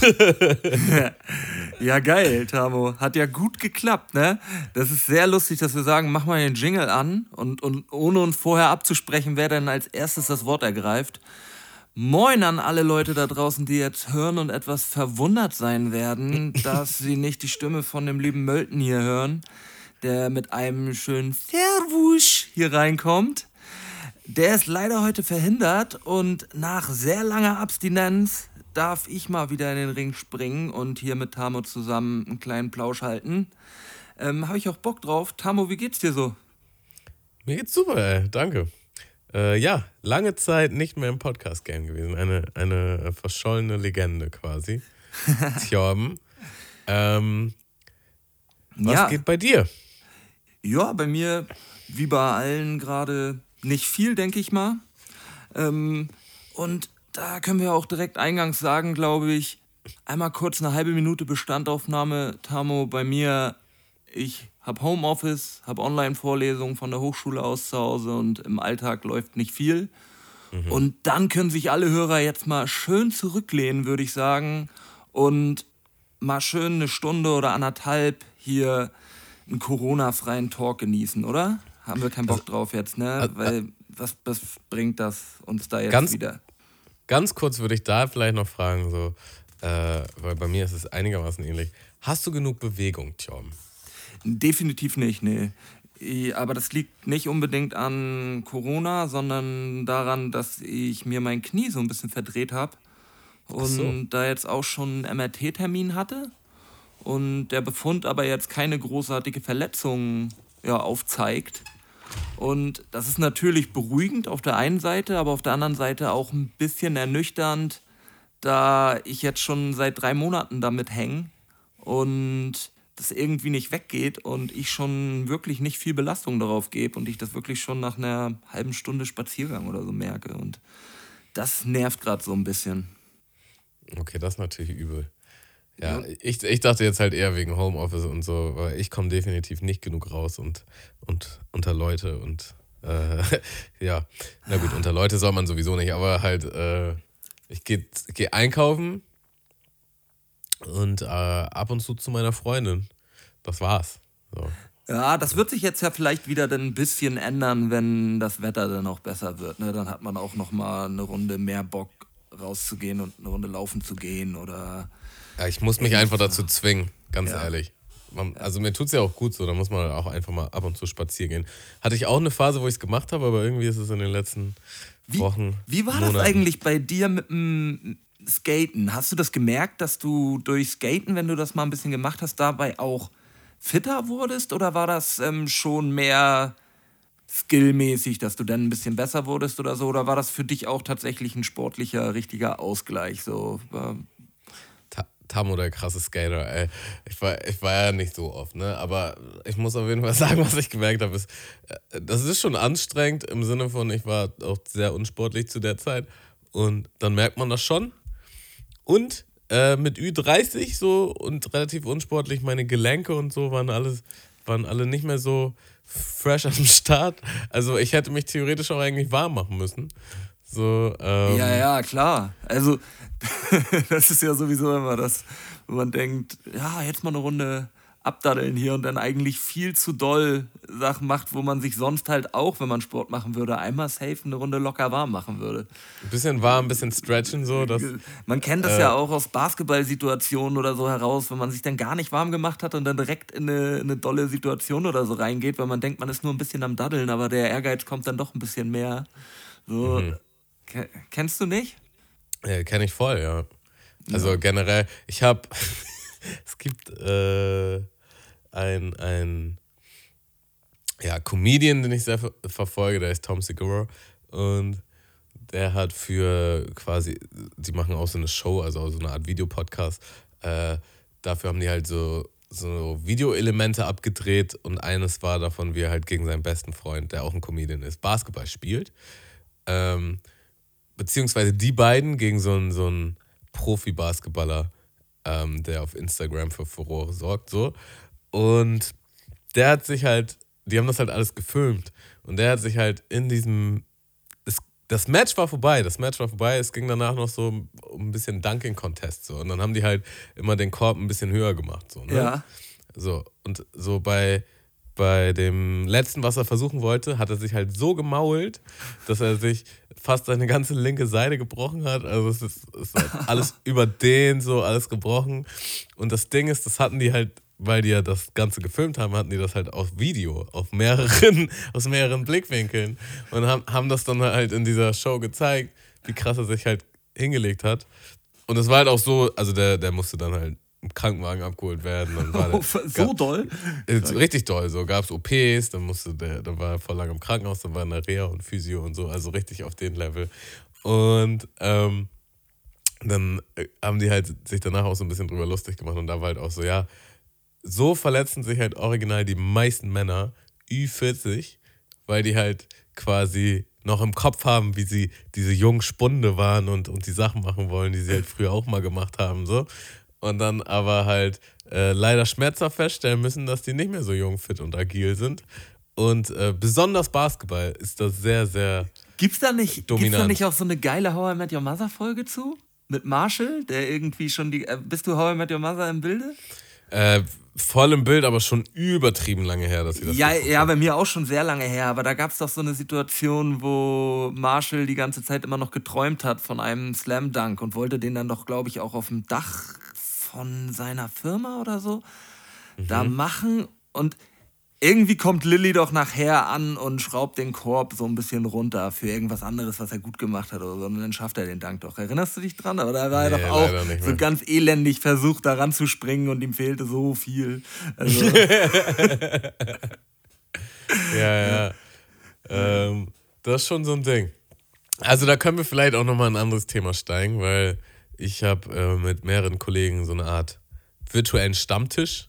Ja, geil, Tamo. Hat ja gut geklappt, ne? Das ist sehr lustig, dass wir sagen, mach mal den Jingle an und, und ohne uns vorher abzusprechen, wer denn als erstes das Wort ergreift. Moin an alle Leute da draußen, die jetzt hören und etwas verwundert sein werden, dass sie nicht die Stimme von dem lieben Mölten hier hören, der mit einem schönen Servus hier reinkommt. Der ist leider heute verhindert und nach sehr langer Abstinenz darf ich mal wieder in den Ring springen und hier mit Tamo zusammen einen kleinen Plausch halten. Ähm, Habe ich auch Bock drauf. Tamo, wie geht's dir so? Mir geht's super, ey. danke. Äh, ja, lange Zeit nicht mehr im Podcast-Game gewesen. Eine, eine verschollene Legende quasi. Tjorben. Ähm, was ja, geht bei dir? ja, bei mir, wie bei allen gerade, nicht viel, denke ich mal. Ähm, und da können wir auch direkt eingangs sagen, glaube ich, einmal kurz eine halbe Minute Bestandaufnahme, Tamo, bei mir. Ich habe Homeoffice, habe Online-Vorlesungen von der Hochschule aus zu Hause und im Alltag läuft nicht viel. Und dann können sich alle Hörer jetzt mal schön zurücklehnen, würde ich sagen, und mal schön eine Stunde oder anderthalb hier einen Corona-freien Talk genießen, oder? Haben wir keinen Bock drauf jetzt, ne? Weil was, was bringt das uns da jetzt Ganz- wieder? Ganz kurz würde ich da vielleicht noch fragen, so, äh, weil bei mir ist es einigermaßen ähnlich. Hast du genug Bewegung, Tjorben? Definitiv nicht, nee. Aber das liegt nicht unbedingt an Corona, sondern daran, dass ich mir mein Knie so ein bisschen verdreht habe und so. da jetzt auch schon einen MRT-Termin hatte und der Befund aber jetzt keine großartige Verletzung ja, aufzeigt. Und das ist natürlich beruhigend auf der einen Seite, aber auf der anderen Seite auch ein bisschen ernüchternd, da ich jetzt schon seit drei Monaten damit hänge und das irgendwie nicht weggeht und ich schon wirklich nicht viel Belastung darauf gebe und ich das wirklich schon nach einer halben Stunde Spaziergang oder so merke. Und das nervt gerade so ein bisschen. Okay, das ist natürlich übel. Ja, ich, ich dachte jetzt halt eher wegen Homeoffice und so, weil ich komme definitiv nicht genug raus und, und unter Leute und äh, ja, na gut, unter Leute soll man sowieso nicht, aber halt, äh, ich gehe geh einkaufen und äh, ab und zu zu meiner Freundin. Das war's. So. Ja, das wird sich jetzt ja vielleicht wieder dann ein bisschen ändern, wenn das Wetter dann auch besser wird. Ne? Dann hat man auch noch mal eine Runde mehr Bock rauszugehen und eine Runde laufen zu gehen oder Ja, ich muss mich einfach dazu zwingen, ganz Ja. ehrlich. Man, also mir tut es ja auch gut so, da muss man auch einfach mal ab und zu spazieren gehen. Hatte ich auch eine Phase, wo ich es gemacht habe, aber irgendwie ist es in den letzten Wie, Wochen. wie war Monaten. das eigentlich bei dir mit dem Skaten? Hast du das gemerkt, dass du durch Skaten, wenn du das mal ein bisschen gemacht hast, dabei auch fitter wurdest? Oder war das ähm, schon mehr skillmäßig, dass du dann ein bisschen besser wurdest oder so? Oder war das für dich auch tatsächlich ein sportlicher, richtiger Ausgleich? So, war- Ta Tamo, der krasse Skater, ey. Ich war, ich war ja nicht so oft, ne? Aber ich muss auf jeden Fall sagen, was ich gemerkt habe, ist, äh, das ist schon anstrengend im Sinne von, ich war auch sehr unsportlich zu der Zeit. Und dann merkt man das schon. Und äh, mit Ü30 so und relativ unsportlich, meine Gelenke und so waren alles, waren alle nicht mehr so fresh am Start. Also ich hätte mich theoretisch auch eigentlich warm machen müssen. So, ähm, Ja, ja, klar. Also, das ist ja sowieso immer das, wo man denkt, ja, jetzt mal eine Runde abdaddeln hier und dann eigentlich viel zu doll Sachen macht, wo man sich sonst halt auch, wenn man Sport machen würde, einmal safe eine Runde locker warm machen würde. Ein bisschen warm, ein bisschen stretchen so. Das, Man kennt das Äh. ja auch aus Basketballsituationen oder so heraus, wenn man sich dann gar nicht warm gemacht hat und dann direkt in eine, in eine dolle Situation oder so reingeht, weil man denkt, man ist nur ein bisschen am Daddeln, aber der Ehrgeiz kommt dann doch ein bisschen mehr. So, Mhm. Ke- kennst du nicht? Ja, kenne ich voll, ja. Also generell, ich habe, es gibt äh, ein, ein ja, Comedian, den ich sehr ver verfolge, der ist Tom Segura und der hat für quasi, die machen auch so eine Show, also so eine Art Videopodcast. Äh, dafür haben die halt so, so Videoelemente abgedreht und eines war davon, wie er halt gegen seinen besten Freund, der auch ein Comedian ist, Basketball spielt. Ähm, beziehungsweise die beiden gegen so einen, so einen Profi-Basketballer, ähm, der auf Instagram für Furore sorgt, so. Und der hat sich halt, die haben das halt alles gefilmt. Und der hat sich halt in diesem. Es, das Match war vorbei, das Match war vorbei. Es ging danach noch so um ein bisschen Dunking-Contest. So. Und dann haben die halt immer den Korb ein bisschen höher gemacht. So, ne? Ja. So, und so bei, bei dem letzten, was er versuchen wollte, hat er sich halt so gemault, dass er sich fast seine ganze linke Seite gebrochen hat. Also es ist, es ist halt alles über den so, alles gebrochen. Und das Ding ist, das hatten die halt, weil die ja das Ganze gefilmt haben, hatten die das halt auf Video, auf mehreren, aus mehreren Blickwinkeln. Und haben, haben das dann halt in dieser Show gezeigt, wie krass er sich halt hingelegt hat. Und es war halt auch so, also der, der musste dann halt Krankenwagen abgeholt werden. Oh, so doll? äh, Richtig doll, so gab es OPs, dann musste der, dann war er voll lange im Krankenhaus, dann war er in der Reha und Physio und so, also richtig auf den Level. Und ähm, dann äh, haben die halt sich danach auch so ein bisschen drüber lustig gemacht und da war halt auch so, ja, so verletzen sich halt original die meisten Männer Ü40, weil die halt quasi noch im Kopf haben, wie sie diese jungen Spunde waren und, und die Sachen machen wollen, die sie halt früher auch mal gemacht haben, so. Und dann aber halt äh, leider schmerzhaft feststellen müssen, dass die nicht mehr so jung, fit und agil sind. Und äh, besonders Basketball ist das sehr, sehr. Gibt's da nicht, gibt's da Dominant. nicht auch so eine geile How I Met Your Mother Folge zu? Mit Marshall, der irgendwie schon die. Äh, bist du How I Met Your Mother im Bilde? Äh, voll im Bild, aber schon übertrieben lange her, dass sie das Ja, ja, bei mir auch schon sehr lange her, aber da gab es doch so eine Situation, wo Marshall die ganze Zeit immer noch geträumt hat von einem Slam Dunk und wollte den dann doch, glaube ich, auch auf dem Dach von seiner Firma oder so da Mhm. machen und irgendwie kommt Lilly doch nachher an und schraubt den Korb so ein bisschen runter für irgendwas anderes, was er gut gemacht hat oder so. Und dann schafft er den Dank doch. Erinnerst du dich dran? Aber da war er Nee, doch auch so ganz elendig versucht, da ranzuspringen und ihm fehlte so viel. Also, Ja, ja. ähm, das ist schon so ein Ding. Also da können wir vielleicht auch nochmal ein anderes Thema steigen, weil ich habe äh, mit mehreren Kollegen so eine Art virtuellen Stammtisch.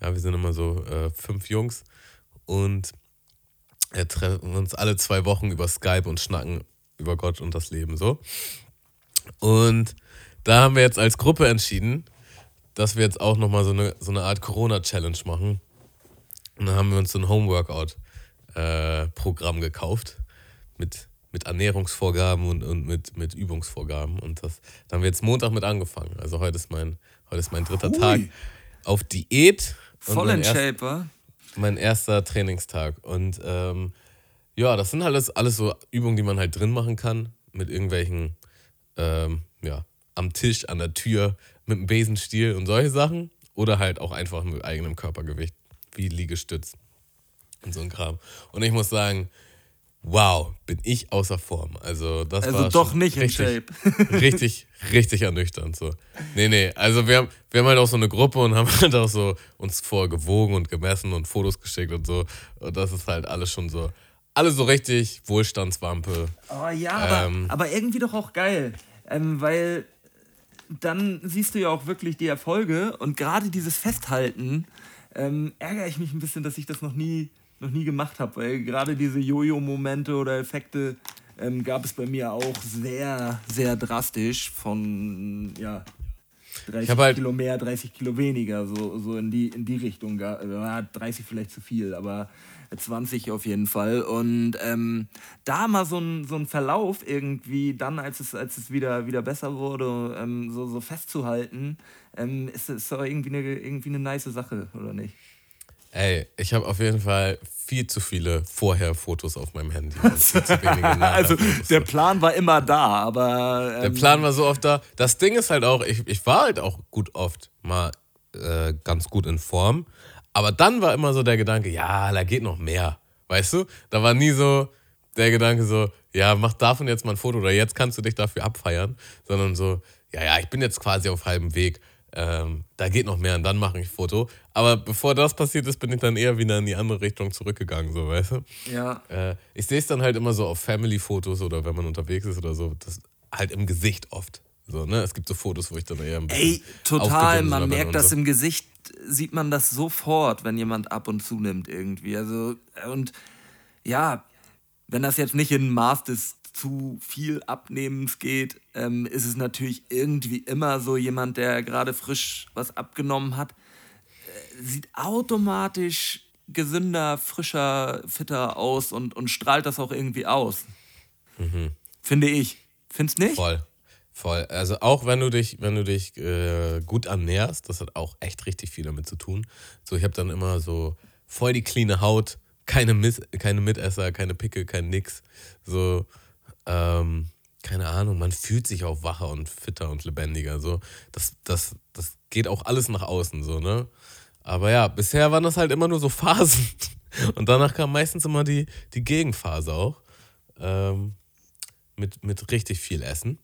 Ja, wir sind immer so äh, fünf Jungs und wir treffen uns alle zwei Wochen über Skype und schnacken über Gott und das Leben so. Und da haben wir jetzt als Gruppe entschieden, dass wir jetzt auch nochmal so eine, so eine Art Corona-Challenge machen. Und dann haben wir uns so ein Homeworkout-Programm gekauft mit, mit Ernährungsvorgaben und, und mit, mit Übungsvorgaben. Und das, da haben wir jetzt Montag mit angefangen. Also heute ist mein, heute ist mein dritter Hui. Tag auf Diät. voll in Shape, wa? mein erster Trainingstag. Und ähm, ja, das sind halt alles, alles so Übungen, die man halt drin machen kann. Mit irgendwelchen, ähm, ja, am Tisch, an der Tür, mit einem Besenstiel und solche Sachen. Oder halt auch einfach mit eigenem Körpergewicht, wie Liegestütz und so ein Kram. Und ich muss sagen, wow, bin ich außer Form. Also, das Also war doch nicht in richtig, Shape. richtig, richtig ernüchternd. So. Nee, nee, also wir haben, wir haben halt auch so eine Gruppe und haben halt auch so uns vorher gewogen und gemessen und Fotos geschickt und so. Und das ist halt alles schon so, alles so richtig Wohlstandswampe. Oh ja, aber, Ähm. aber irgendwie doch auch geil. Ähm, weil dann siehst du ja auch wirklich die Erfolge und gerade dieses Festhalten ähm, ärgere ich mich ein bisschen, dass ich das noch nie, noch nie gemacht habe, weil gerade diese Jojo-Momente oder Effekte ähm, gab es bei mir auch sehr, sehr drastisch von, ja, 30 hab halt- Kilo mehr, 30 Kilo weniger, so, so in, die, in die Richtung. Ja, 30 vielleicht zu viel, aber 20 auf jeden Fall. Und ähm, da mal so ein, so ein Verlauf irgendwie, dann als es, als es wieder, wieder besser wurde, ähm, so, so festzuhalten, ähm, ist, ist doch irgendwie eine, irgendwie eine nice Sache, oder nicht? Ey, ich habe auf jeden Fall viel zu viele Vorher-Fotos auf meinem Handy. Also Nachher-Fotos. der Plan war immer da, aber. Der Ähm, Plan war so oft da. Das Ding ist halt auch, ich, ich war halt auch gut oft mal äh, ganz gut in Form. Aber dann war immer so der Gedanke, ja, da geht noch mehr. Weißt du? Da war nie so der Gedanke so, ja, mach davon jetzt mal ein Foto oder jetzt kannst du dich dafür abfeiern. Sondern so, ja, ja, ich bin jetzt quasi auf halbem Weg. Ähm, da geht noch mehr und dann mache ich ein Foto. Aber bevor das passiert ist, bin ich dann eher wieder in die andere Richtung zurückgegangen, so, weißt du? ja. Äh, ich sehe es dann halt immer so auf Family-Fotos oder wenn man unterwegs ist oder so, das halt im Gesicht oft. So, ne? Es gibt so Fotos, wo ich dann eher ein bisschen. Ey, total. Man merkt das so. im Gesicht, sieht man das sofort, wenn jemand ab und zunimmt irgendwie. Also, und ja, wenn das jetzt nicht in Maß des es zu viel Abnehmens geht, ähm, ist es natürlich irgendwie immer so jemand, der gerade frisch was abgenommen hat, äh, sieht automatisch gesünder, frischer, fitter aus und, und strahlt das auch irgendwie aus. Finde ich. Findest nicht? Voll. Voll. Also auch wenn du dich, wenn du dich äh, gut ernährst, das hat auch echt richtig viel damit zu tun. So, ich habe dann immer so voll die cleane Haut, keine, Miss, keine Mitesser, keine Pickel, kein nix. So, ähm, keine Ahnung, man fühlt sich auch wacher und fitter und lebendiger. So, das, das, das geht auch alles nach außen, so, ne? Aber ja, bisher waren das halt immer nur so Phasen. Und danach kam meistens immer die, die Gegenphase auch. Ähm, mit, mit richtig viel Essen.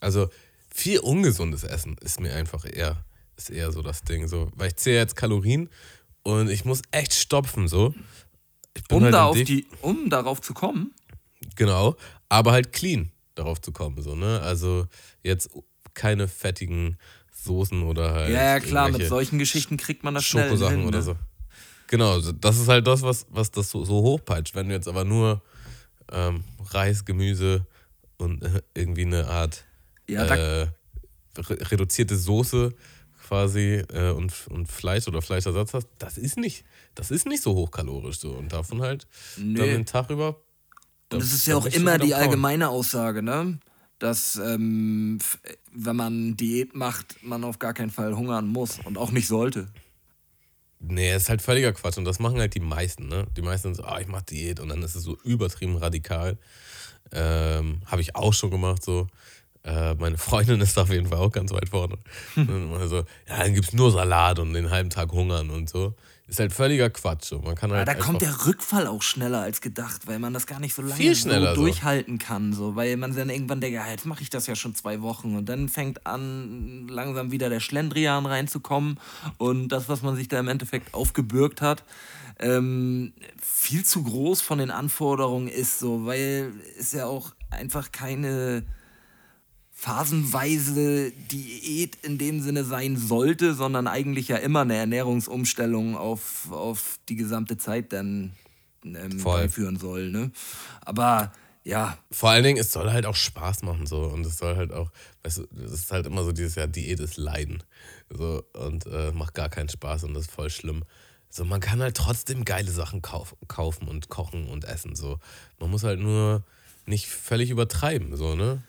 Also viel ungesundes Essen ist mir einfach eher, ist eher so das Ding. So, weil ich zähle jetzt Kalorien und ich muss echt stopfen. So. Um, halt da auf die, um darauf zu kommen, Genau, aber halt clean darauf zu kommen. So, ne? Also jetzt keine fettigen Soßen oder halt. ja, ja klar, mit solchen Geschichten kriegt man das schnell Schokosachen hin, oder ne? so. Genau, das ist halt das, was, was das so, so hochpeitscht. Wenn du jetzt aber nur ähm, Reis, Gemüse und äh, irgendwie eine Art Ja, äh, re reduzierte Soße quasi äh, und, und Fleisch oder Fleischersatz hast, das ist nicht, das ist nicht so hochkalorisch so. Und davon halt dann Nee. den Tag über. Und da- es ist ja auch immer die allgemeine Aussage, ne? Dass, ähm, wenn man Diät macht, man auf gar keinen Fall hungern muss und auch nicht sollte. Nee, ist halt völliger Quatsch und das machen halt die meisten, ne? Die meisten sind so, ah, ich mach Diät und dann ist es so übertrieben radikal. Ähm, Habe ich auch schon gemacht, so. Äh, meine Freundin ist da auf jeden Fall auch ganz weit vorne. Und immer so, ja, dann gibt's nur Salat und den halben Tag hungern und so. Ist halt völliger Quatsch. So. Man kann halt da einfach, kommt der Rückfall auch schneller als gedacht, weil man das gar nicht so lange so so. durchhalten kann. So, weil man dann irgendwann denkt, ja, jetzt mache ich das ja schon zwei Wochen. Und dann fängt an, langsam wieder der Schlendrian reinzukommen. Und das, was man sich da im Endeffekt aufgebürgt hat, ähm, viel zu groß von den Anforderungen ist, so, weil es ja auch einfach keine phasenweise Diät in dem Sinne sein sollte, sondern eigentlich ja immer eine Ernährungsumstellung auf, auf die gesamte Zeit dann ähm, beiführen soll. Ne? Aber ja, Vor allen Dingen, es soll halt auch Spaß machen so und es soll halt auch, weißt du, das ist halt immer so dieses Jahr Diät ist Leiden so und äh, macht gar keinen Spaß und das ist voll schlimm. So, man kann halt trotzdem geile Sachen kauf, kaufen und kochen und essen so. Man muss halt nur nicht völlig übertreiben so ne.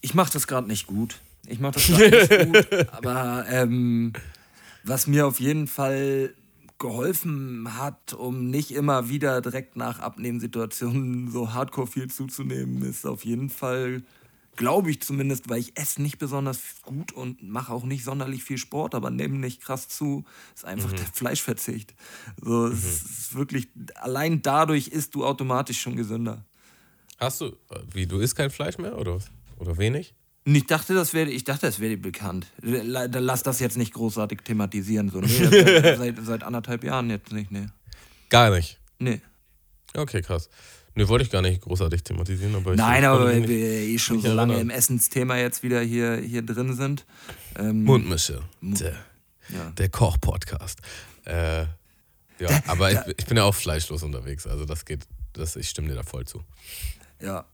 Ich mache das gerade nicht gut. Ich mache das gerade nicht gut. Aber ähm, was mir auf jeden Fall geholfen hat, um nicht immer wieder direkt nach Abnehmensituationen so hardcore viel zuzunehmen, ist auf jeden Fall, glaube ich zumindest, weil ich esse nicht besonders gut und mache auch nicht sonderlich viel Sport, aber nehme nicht krass zu, ist einfach der Fleischverzicht. So, es ist wirklich, allein dadurch isst du automatisch schon gesünder. Hast du, äh, wie, du isst kein Fleisch mehr oder was? Oder wenig? Ich dachte, das wäre, ich dachte, das wäre dir bekannt. Lass das jetzt nicht großartig thematisieren. So. Nee, seit, seit anderthalb Jahren jetzt nicht, nee. Gar nicht. nee. Okay, krass. Ne, wollte ich gar nicht großartig thematisieren, aber Nein, aber weil wir eh schon so lange im Essensthema jetzt wieder hier, hier drin sind. Ähm, Mundmische. Der, Ja. der Koch-Podcast. Äh, ja, aber ich, ich bin ja auch fleischlos unterwegs, also das geht, das, ich stimme dir da voll zu. Ja.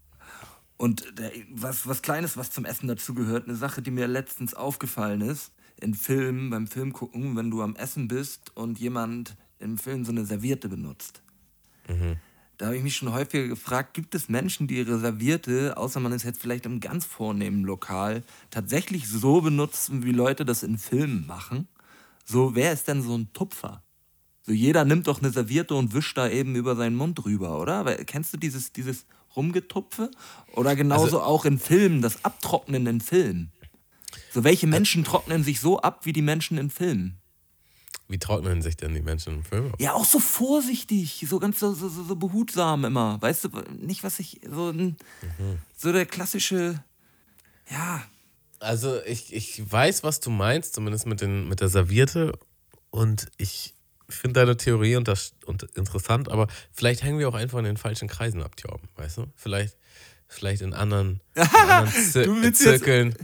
Und der, was, was Kleines, was zum Essen dazugehört, eine Sache, die mir letztens aufgefallen ist, in Filmen, beim Film gucken, wenn du am Essen bist und jemand im Film so eine Serviette benutzt. Da habe ich mich schon häufiger gefragt, gibt es Menschen, die ihre Serviette, außer man ist jetzt vielleicht im ganz vornehmen Lokal, tatsächlich so benutzen, wie Leute das in Filmen machen? So, wer ist denn so ein Tupfer? So, jeder nimmt doch eine Serviette und wischt da eben über seinen Mund drüber, oder? Weil, kennst du dieses, dieses Rumgetupfe? Oder genauso Also- auch in Filmen, das Abtrocknen in Filmen. So, welche Menschen trocknen sich so ab wie die Menschen in Filmen? Wie trocknen sich denn die Menschen im Film ab? Ja, auch so vorsichtig, so ganz so, so, so behutsam immer. Weißt du, nicht was ich, so, ein, so der klassische, ja, Also ich, ich weiß, was du meinst, zumindest mit, den, mit der Serviette. Und ich finde deine Theorie und das, und interessant, aber vielleicht hängen wir auch einfach in den falschen Kreisen ab, Thorben, weißt du? Vielleicht, vielleicht in anderen, in anderen Zir jetzt- Zirkeln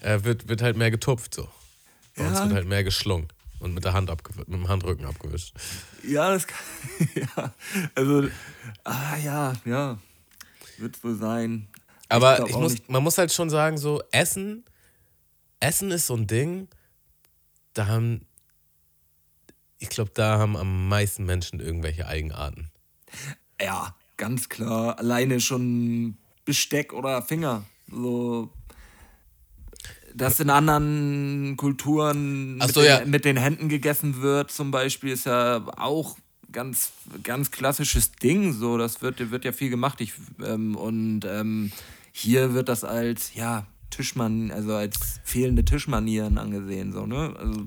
äh, wird, wird halt mehr getupft so. Bei uns Ja. wird halt mehr geschlungen und mit der Hand mit dem Handrücken abgewischt. ja, das kann, ja, also, ah, ja, ja. Wird wohl sein. Aber ich auch muss, nicht- man muss halt schon sagen, so Essen, Essen ist so ein Ding, da haben, ich glaube, da haben am meisten Menschen irgendwelche Eigenarten. Ja, ganz klar. Alleine schon Besteck oder Finger. So. Dass in anderen Kulturen Ach mit, so, den, ja. mit den Händen gegessen wird, zum Beispiel, ist ja auch ganz, ganz klassisches Ding. So, das wird, wird ja viel gemacht. Ich, ähm, und ähm, hier wird das als, ja, Tischmann, also als fehlende Tischmanieren angesehen. So, ne? Also,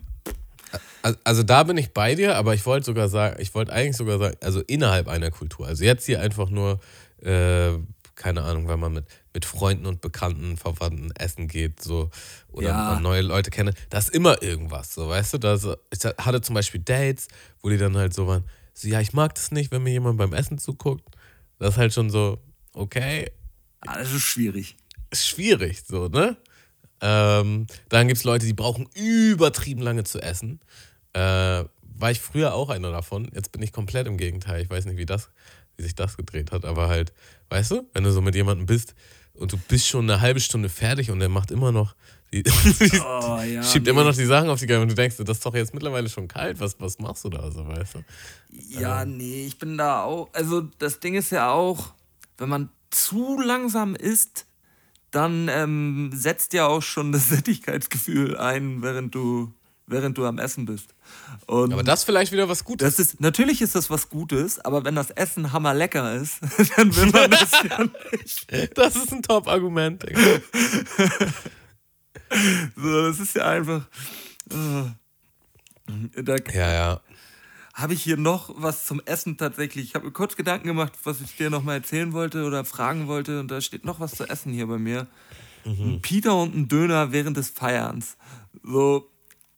Also, da bin ich bei dir, aber ich wollte sogar sagen, ich wollte eigentlich sogar sagen, also innerhalb einer Kultur. Also jetzt hier einfach nur, äh, keine Ahnung, wenn man mit, mit Freunden und Bekannten, Verwandten essen geht, so, oder Ja. neue Leute kennt, da ist immer irgendwas, so, weißt du? Da so, ich hatte zum Beispiel Dates, wo die dann halt so waren, so, ja, ich mag das nicht, wenn mir jemand beim Essen zuguckt. Das ist halt schon so, okay, ah, das ist schwierig. ist schwierig, so, ne? Ähm, dann gibt es Leute, die brauchen übertrieben lange zu essen. Äh, war ich früher auch einer davon. Jetzt bin ich komplett im Gegenteil. Ich weiß nicht, wie, das, wie sich das gedreht hat, aber halt, weißt du, wenn du so mit jemandem bist und du bist schon eine halbe Stunde fertig und der macht immer noch, die, Oh, ja, schiebt nee. immer noch die Sachen auf die Gabel und du denkst, das ist doch jetzt mittlerweile schon kalt. Was, was machst du da so, weißt du? Ja, nee, ich bin da auch. Also das Ding ist ja auch, wenn man zu langsam isst, dann ähm, setzt ja auch schon das Sättigkeitsgefühl ein, während du, während du am Essen bist. Und Aber das ist vielleicht wieder was Gutes. das ist, natürlich ist das was Gutes, aber wenn das Essen hammerlecker ist, dann will man das ja nicht. Das ist ein Top-Argument. So, das ist ja einfach. äh, Da Ja, ja. Habe ich hier noch was zum Essen tatsächlich. Ich habe mir kurz Gedanken gemacht, was ich dir noch mal erzählen wollte oder fragen wollte. Und da steht noch was zu essen hier bei mir. Ein Pita und ein Döner während des Feierns. So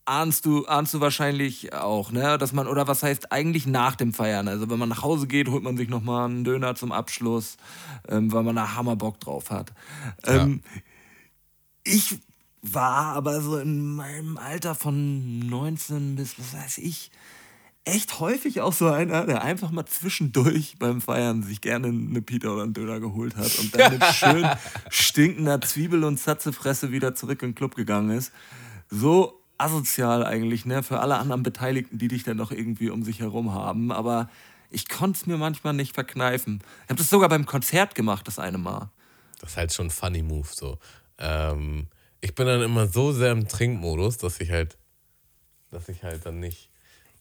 ahnst du, ahnst du wahrscheinlich auch, ne? Dass man, oder was heißt eigentlich nach dem Feiern? Also wenn man nach Hause geht, holt man sich noch mal einen Döner zum Abschluss, ähm, weil man da Hammerbock drauf hat. Ähm, ich war aber so in meinem Alter von 19 bis, was weiß ich, echt häufig auch so einer, der einfach mal zwischendurch beim Feiern sich gerne eine Pita oder einen Döner geholt hat und dann mit schön stinkender Zwiebel- und Zatzefresse wieder zurück in den Club gegangen ist. So asozial eigentlich, ne, für alle anderen Beteiligten, die dich dann noch irgendwie um sich herum haben, aber ich konnte es mir manchmal nicht verkneifen. Ich habe das sogar beim Konzert gemacht, das eine Mal. Das ist halt schon ein funny Move so. Ähm, ich bin dann immer so sehr im Trinkmodus, dass ich halt, dass ich halt dann nicht.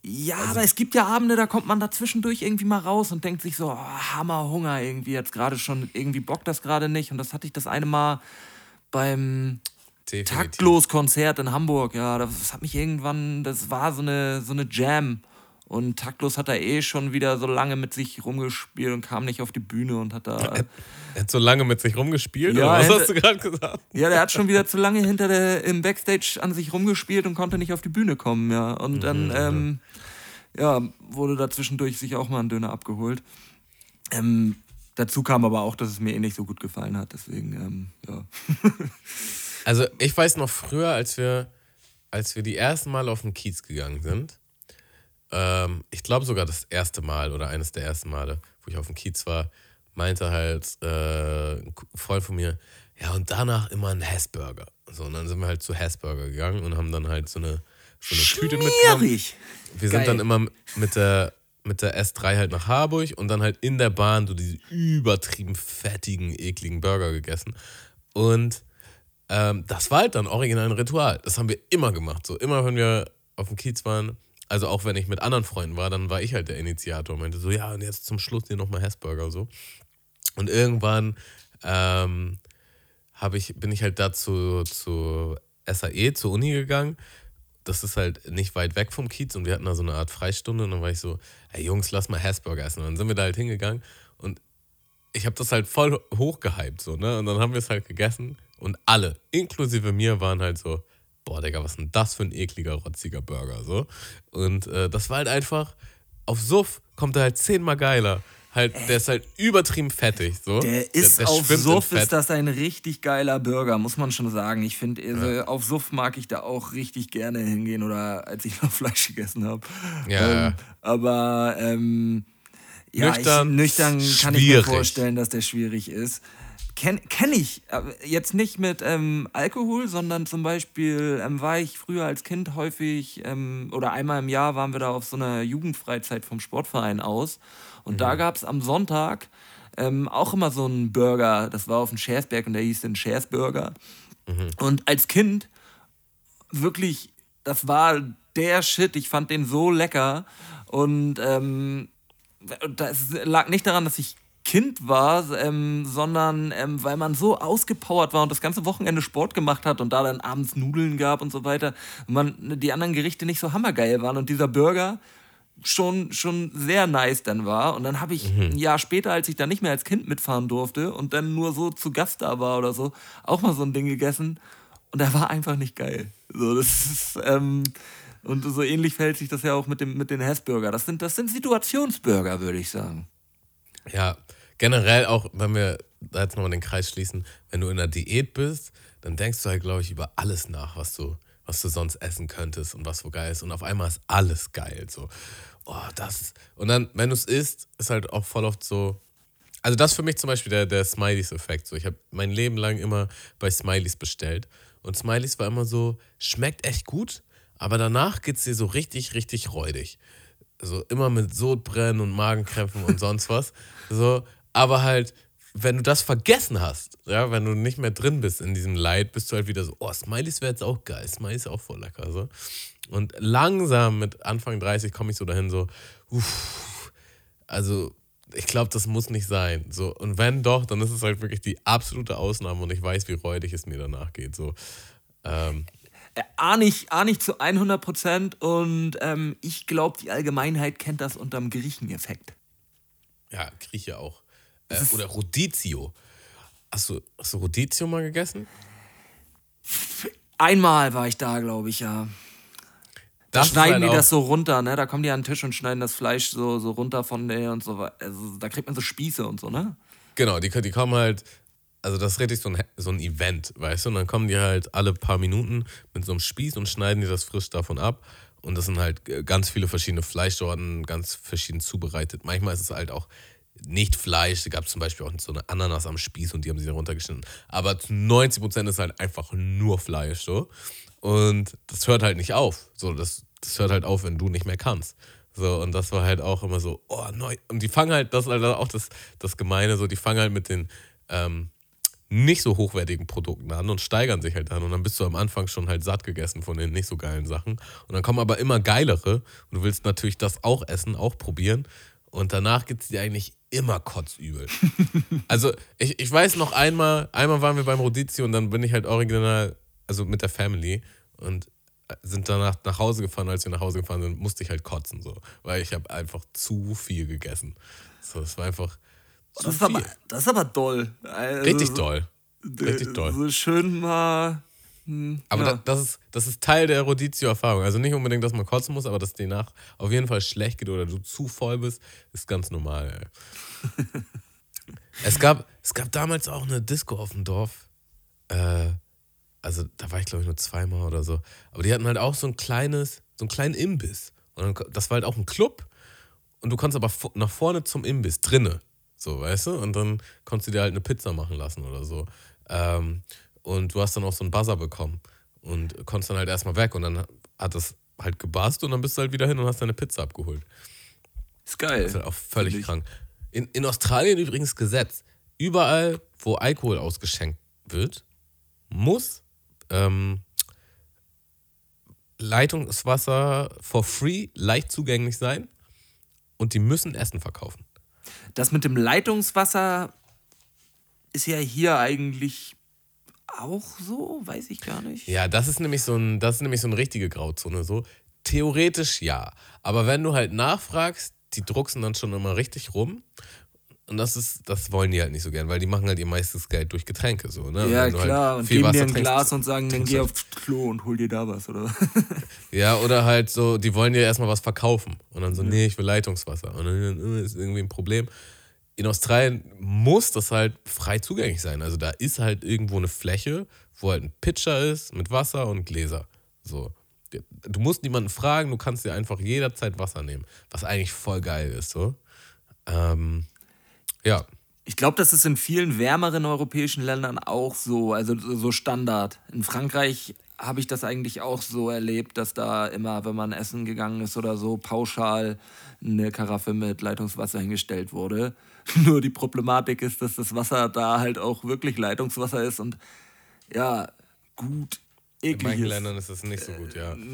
Ja, aber es gibt ja Abende, da kommt man da zwischendurch irgendwie mal raus und denkt sich so, oh, Hammer, Hunger irgendwie jetzt gerade schon, irgendwie bockt das gerade nicht. Und das hatte ich das eine Mal beim. Taktlos-Konzert in Hamburg. Ja, das hat mich irgendwann, das war so eine, so eine Jam. Und Taktlos hat da eh schon wieder so lange mit sich rumgespielt und kam nicht auf die Bühne und hat da. Er hat so lange mit sich rumgespielt, Ja, oder was hätte- hast du gerade gesagt? Ja, der hat schon wieder zu lange hinter der im Backstage an sich rumgespielt und konnte nicht auf die Bühne kommen, ja. Und dann, ähm, ja, wurde da zwischendurch sich auch mal ein Döner abgeholt. Ähm, dazu kam aber auch, dass es mir eh nicht so gut gefallen hat, deswegen, ähm, ja. Also ich weiß noch früher, als wir, als wir die ersten Mal auf den Kiez gegangen sind, ähm, ich glaube sogar das erste Mal oder eines der ersten Male, wo ich auf dem Kiez war, meinte halt äh, ein Freund von mir, ja und danach immer ein Hessburger. So, und dann sind wir halt zu Hessburger gegangen und haben dann halt so eine, so eine Tüte mitgenommen. Schmierig! Wir Geil. sind dann immer mit der, mit der S3 halt nach Harburg und dann halt in der Bahn so diese übertrieben fettigen, ekligen Burger gegessen. Und ähm, das war halt dann original ein Ritual. Das haben wir immer gemacht. So immer, wenn wir auf dem Kiez waren, also auch wenn ich mit anderen Freunden war, dann war ich halt der Initiator und meinte so, ja, und jetzt zum Schluss hier nochmal Hessburger so. Und irgendwann ähm, ich, bin ich halt dazu zu SAE, zur Uni gegangen. Das ist halt nicht weit weg vom Kiez und wir hatten da so eine Art Freistunde und dann war ich so, ey Jungs, lass mal Hessburger essen. Und dann sind wir da halt hingegangen und ich habe das halt voll hochgehypt so, ne? Und dann haben wir es halt gegessen und alle, inklusive mir, waren halt so, boah, Digga, was ist denn das für ein ekliger, rotziger Burger, so. Und äh, das war halt einfach, auf Suff kommt er halt zehnmal geiler. Halt, der ist halt übertrieben fettig, so. Der ist der auf schwimmt in Suff ist das ein richtig geiler Burger, muss man schon sagen. Ich finde, also, auf Suff mag ich da auch richtig gerne hingehen oder als ich noch Fleisch gegessen habe. Ja, ähm, aber ähm, Ja, nüchtern, ich, nüchtern kann ich mir vorstellen, dass der schwierig ist. Kenne kenn ich. aber Jetzt nicht mit ähm, Alkohol, sondern zum Beispiel ähm, war ich früher als Kind häufig ähm, oder einmal im Jahr waren wir da auf so einer Jugendfreizeit vom Sportverein aus. Und da gab es am Sonntag ähm, auch immer so einen Burger. Das war auf dem Schersberg und der hieß den Schersburger. Und als Kind wirklich, das war der Shit. Ich fand den so lecker. Und ähm, das lag nicht daran, dass ich Kind war, ähm, sondern ähm, weil man so ausgepowert war und das ganze Wochenende Sport gemacht hat und da dann abends Nudeln gab und so weiter und man die anderen Gerichte nicht so hammergeil waren und dieser Burger schon, schon sehr nice dann war. Und dann habe ich ein Jahr später, als ich dann nicht mehr als Kind mitfahren durfte und dann nur so zu Gast da war oder so, auch mal so ein Ding gegessen. Und er war einfach nicht geil. So, das ist, ähm, und so ähnlich verhält sich das ja auch mit, dem, mit den Hessburger. Das sind, das sind Situationsburger, würde ich sagen. Ja, generell auch, wenn wir jetzt nochmal den Kreis schließen, wenn du in der Diät bist, dann denkst du halt, glaube ich, über alles nach, was du, was du sonst essen könntest und was so geil ist. Und auf einmal ist alles geil. So, oh, das. Und dann, wenn du es isst, ist halt auch voll oft so. Also, das ist für mich zum Beispiel der, der Smileys-Effekt. So, ich habe mein Leben lang immer bei Smileys bestellt. Und Smileys war immer so, schmeckt echt gut, aber danach geht es dir so richtig, richtig räudig. So immer mit Sodbrennen und Magenkrämpfen und sonst was. So, aber halt, wenn du das vergessen hast, ja, wenn du nicht mehr drin bist in diesem Leid, bist du halt wieder so, oh, Smileys wäre jetzt auch geil, Smileys ist auch voll lecker. So. Und langsam mit Anfang 30 komme ich so dahin, so, uff, also ich glaube, das muss nicht sein. So, und wenn doch, dann ist es halt wirklich die absolute Ausnahme und ich weiß, wie räudig es mir danach geht. So, ähm, Äh, ahne ich, ahne ich zu 100 Prozent und ähm, ich glaube, die Allgemeinheit kennt das unterm Griecheneffekt. ja, Grieche auch. Äh, oder Rodizio. Hast du, hast du Rodizio mal gegessen? Einmal war ich da, glaube ich, ja. Da Das schneiden halt die das so runter, ne? Da kommen die an den Tisch und schneiden das Fleisch so, so runter von der und so weiter. Also, da kriegt man so Spieße und so, ne? Genau, die, die kommen halt, also das ist richtig so ein, so ein Event, weißt du? Und dann kommen die halt alle paar Minuten mit so einem Spieß und schneiden die das frisch davon ab. Und das sind halt äh, ganz viele verschiedene Fleischsorten, ganz verschieden zubereitet. Manchmal ist es halt auch nicht Fleisch. Da gab es zum Beispiel auch so eine Ananas am Spieß und die haben sie dann runtergeschnitten. Aber zu 90% ist halt einfach nur Fleisch, so. Und das hört halt nicht auf. So, das, das hört halt auf, wenn du nicht mehr kannst. So, und das war halt auch immer so, oh, neu. Und die fangen halt, das ist halt auch das, das Gemeine, so, die fangen halt mit den ähm, nicht so hochwertigen Produkten an und steigern sich halt an. Und dann bist du am Anfang schon halt satt gegessen von den nicht so geilen Sachen. Und dann kommen aber immer geilere. Und du willst natürlich das auch essen, auch probieren. Und danach geht es dir eigentlich immer kotzübel. also, ich, ich weiß noch einmal, einmal waren wir beim Rodizio und dann bin ich halt original, also mit der Family und sind danach nach Hause gefahren. Als wir nach Hause gefahren sind, musste ich halt kotzen, so. Weil ich habe einfach zu viel gegessen. So, es war einfach zu Das ist, viel. aber, das ist aber doll. Also, Richtig doll. Richtig doll. So schön mal. Hm, Aber ja. da, das, ist, das ist Teil der Rodizio-Erfahrung. Also nicht unbedingt, dass man kotzen muss, aber dass dir nach auf jeden Fall schlecht geht oder du zu voll bist, ist ganz normal. Es, gab, es gab damals auch eine Disco auf dem Dorf. Äh, also da war ich glaube ich nur zweimal oder so. Aber die hatten halt auch so ein kleines, so einen kleinen Imbiss. Und das war halt auch ein Club. Und du konntest aber nach vorne zum Imbiss, drinne. So, weißt du? Und dann konntest du dir halt eine Pizza machen lassen oder so. Ähm, und du hast dann auch so einen Buzzer bekommen. Und konntest dann halt erstmal weg. Und dann hat das halt gebast und dann bist du halt wieder hin und hast deine Pizza abgeholt. Ist geil. Das ist halt auch völlig Finde ich. krank. In, in Australien übrigens Gesetz. Überall, wo Alkohol ausgeschenkt wird, muss ähm, Leitungswasser for free leicht zugänglich sein und die müssen Essen verkaufen. Das mit dem Leitungswasser ist ja hier eigentlich auch so, weiß ich gar nicht. Ja, das ist nämlich so ein, das ist nämlich so eine richtige Grauzone. So theoretisch ja, aber wenn du halt nachfragst, die drucksen dann schon immer richtig rum. Und das ist, das wollen die halt nicht so gern, weil die machen halt ihr meistes Geld durch Getränke so, ne? Ja, halt klar. Und viel geben dir Wasser ein trinkst, Glas und sagen, dann geh aufs Klo und hol dir da was, oder? Ja, oder halt so, die wollen dir erstmal was verkaufen. Und dann so, nee, ich will Leitungswasser. Und dann äh, ist irgendwie ein Problem. In Australien muss das halt frei zugänglich sein. Also da ist halt irgendwo eine Fläche, wo halt ein Pitcher ist mit Wasser und Gläser. So. Du musst niemanden fragen, du kannst dir einfach jederzeit Wasser nehmen. Was eigentlich voll geil ist, so. Ähm, ja, Ich glaube, das ist in vielen wärmeren europäischen Ländern auch so, also so Standard. In Frankreich habe ich das eigentlich auch so erlebt, dass da immer, wenn man essen gegangen ist oder so, pauschal eine Karaffe mit Leitungswasser hingestellt wurde. Nur die Problematik ist, dass das Wasser da halt auch wirklich Leitungswasser ist und ja, gut in eklig manchen ist. Ländern ist das nicht so gut, ja.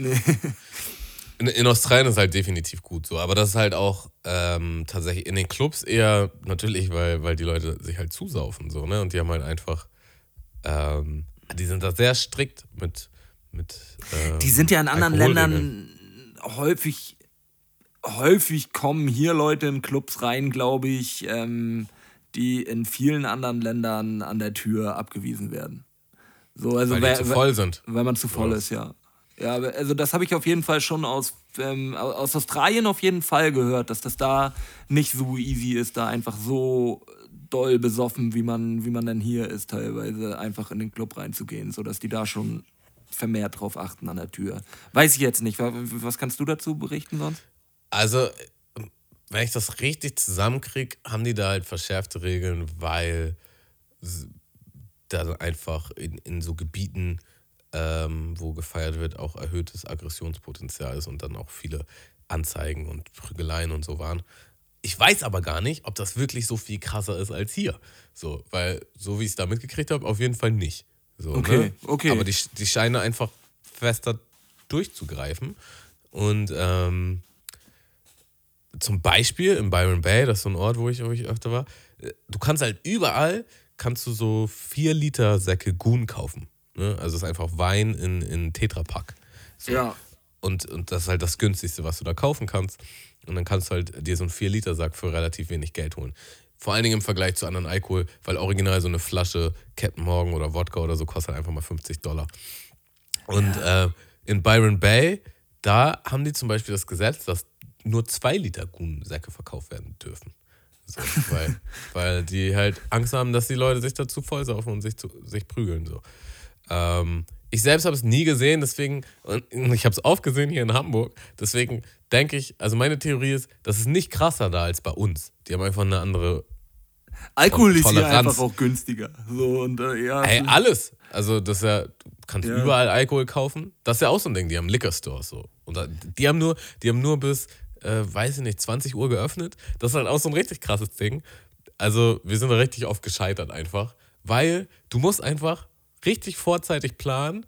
In, in Australien ist es halt definitiv gut so, aber das ist halt auch ähm, tatsächlich in den Clubs eher natürlich, weil, weil die Leute sich halt zusaufen so, ne? Und die haben halt einfach, ähm, die sind da sehr strikt mit. mit ähm, Die sind ja in anderen. Ländern häufig, häufig kommen hier Leute in Clubs rein, glaube ich, ähm, die in vielen anderen Ländern an der Tür abgewiesen werden. So, also Weil die zu voll sind. Weil man zu voll Oder? ist, ja. Ja, also das habe ich auf jeden Fall schon aus, ähm, aus Australien auf jeden Fall gehört, dass das da nicht so easy ist, da einfach so doll besoffen, wie man, wie man dann hier ist, teilweise einfach in den Club reinzugehen, sodass die da schon vermehrt drauf achten an der Tür. Weiß ich jetzt nicht. Wa- Was kannst du dazu berichten sonst? Also, wenn ich das richtig zusammenkriege, haben die da halt verschärfte Regeln, weil da einfach in, in so Gebieten, ähm, wo gefeiert wird, auch erhöhtes Aggressionspotenzial ist und dann auch viele Anzeigen und Prügeleien und so waren. Ich weiß aber gar nicht, ob das wirklich so viel krasser ist als hier. So, weil, so wie ich es da mitgekriegt habe, auf jeden Fall nicht. So, Okay, ne? okay. Aber die, die scheinen einfach fester durchzugreifen. Und ähm, zum Beispiel in Byron Bay, das ist so ein Ort, wo ich, wo ich öfter war, äh, du kannst halt überall, kannst du so 4 Liter Säcke Gun kaufen. Ne? Also es ist einfach Wein in, in Tetrapack. So. Ja. Und, und das ist halt das günstigste, was du da kaufen kannst. Und dann kannst du halt dir so einen 4-Liter-Sack für relativ wenig Geld holen. Vor allen Dingen im Vergleich zu anderen Alkohol, weil original so eine Flasche Captain Morgan oder Wodka oder so kostet halt einfach mal 50 Dollar. Und äh, in Byron Bay, da haben die zum Beispiel das Gesetz, dass nur 2 Liter Gun-Säcke verkauft werden dürfen. So, weil, weil die halt Angst haben, dass die Leute sich dazu vollsaufen und sich, zu, sich prügeln. So. Ähm, ich selbst habe es nie gesehen, deswegen, und ich habe es oft gesehen hier in Hamburg, deswegen denke ich, also meine Theorie ist, das ist nicht krasser da als bei uns. Die haben einfach eine andere, Alkohol ist hier einfach auch günstiger. So, und, äh, ja, ey, alles. Also das ja, du kannst Ja. überall Alkohol kaufen. Das ist ja auch so ein Ding, die haben Liquor Stores so. Und da, die haben nur, die haben nur bis, äh, weiß ich nicht, 20 Uhr geöffnet. Das ist halt auch so ein richtig krasses Ding. Also wir sind da richtig oft gescheitert einfach, weil du musst einfach richtig vorzeitig planen,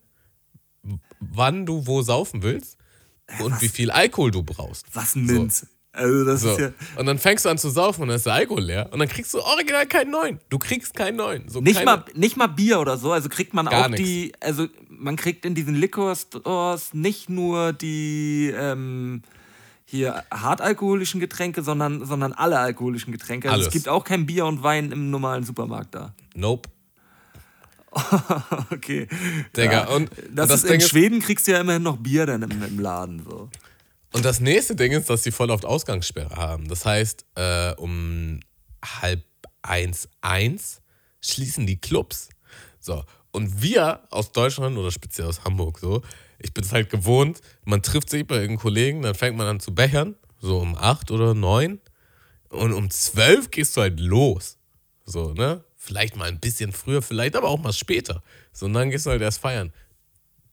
wann du wo saufen willst und wie viel Alkohol du brauchst. was ein Minz. Also das So. ist ja Und dann fängst du an zu saufen und dann ist der Alkohol leer. Und dann kriegst du original keinen neuen. Du kriegst keinen neuen. So nicht keine, mal, nicht mal Bier oder so. Also kriegt man auch nix. die, also man kriegt in diesen Liquor Stores nicht nur die ähm, hier hartalkoholischen Getränke, sondern, sondern alle alkoholischen Getränke. Also es gibt auch kein Bier und Wein im normalen Supermarkt da. Nope. okay. Digga, und- das, das ist, in Schweden kriegst du ja immerhin noch Bier dann im, im Laden. So. Und das nächste Ding ist, dass die voll oft Ausgangssperre haben. Das heißt, äh, um halb eins, eins schließen die Clubs. So. Und wir aus Deutschland oder speziell aus Hamburg so, ich bin es halt gewohnt, man trifft sich bei irgendeinem Kollegen, dann fängt man an zu bechern, so um acht oder neun. Und um zwölf gehst du halt los. So, ne? Vielleicht mal ein bisschen früher, vielleicht aber auch mal später. So, und dann gehst du halt erst feiern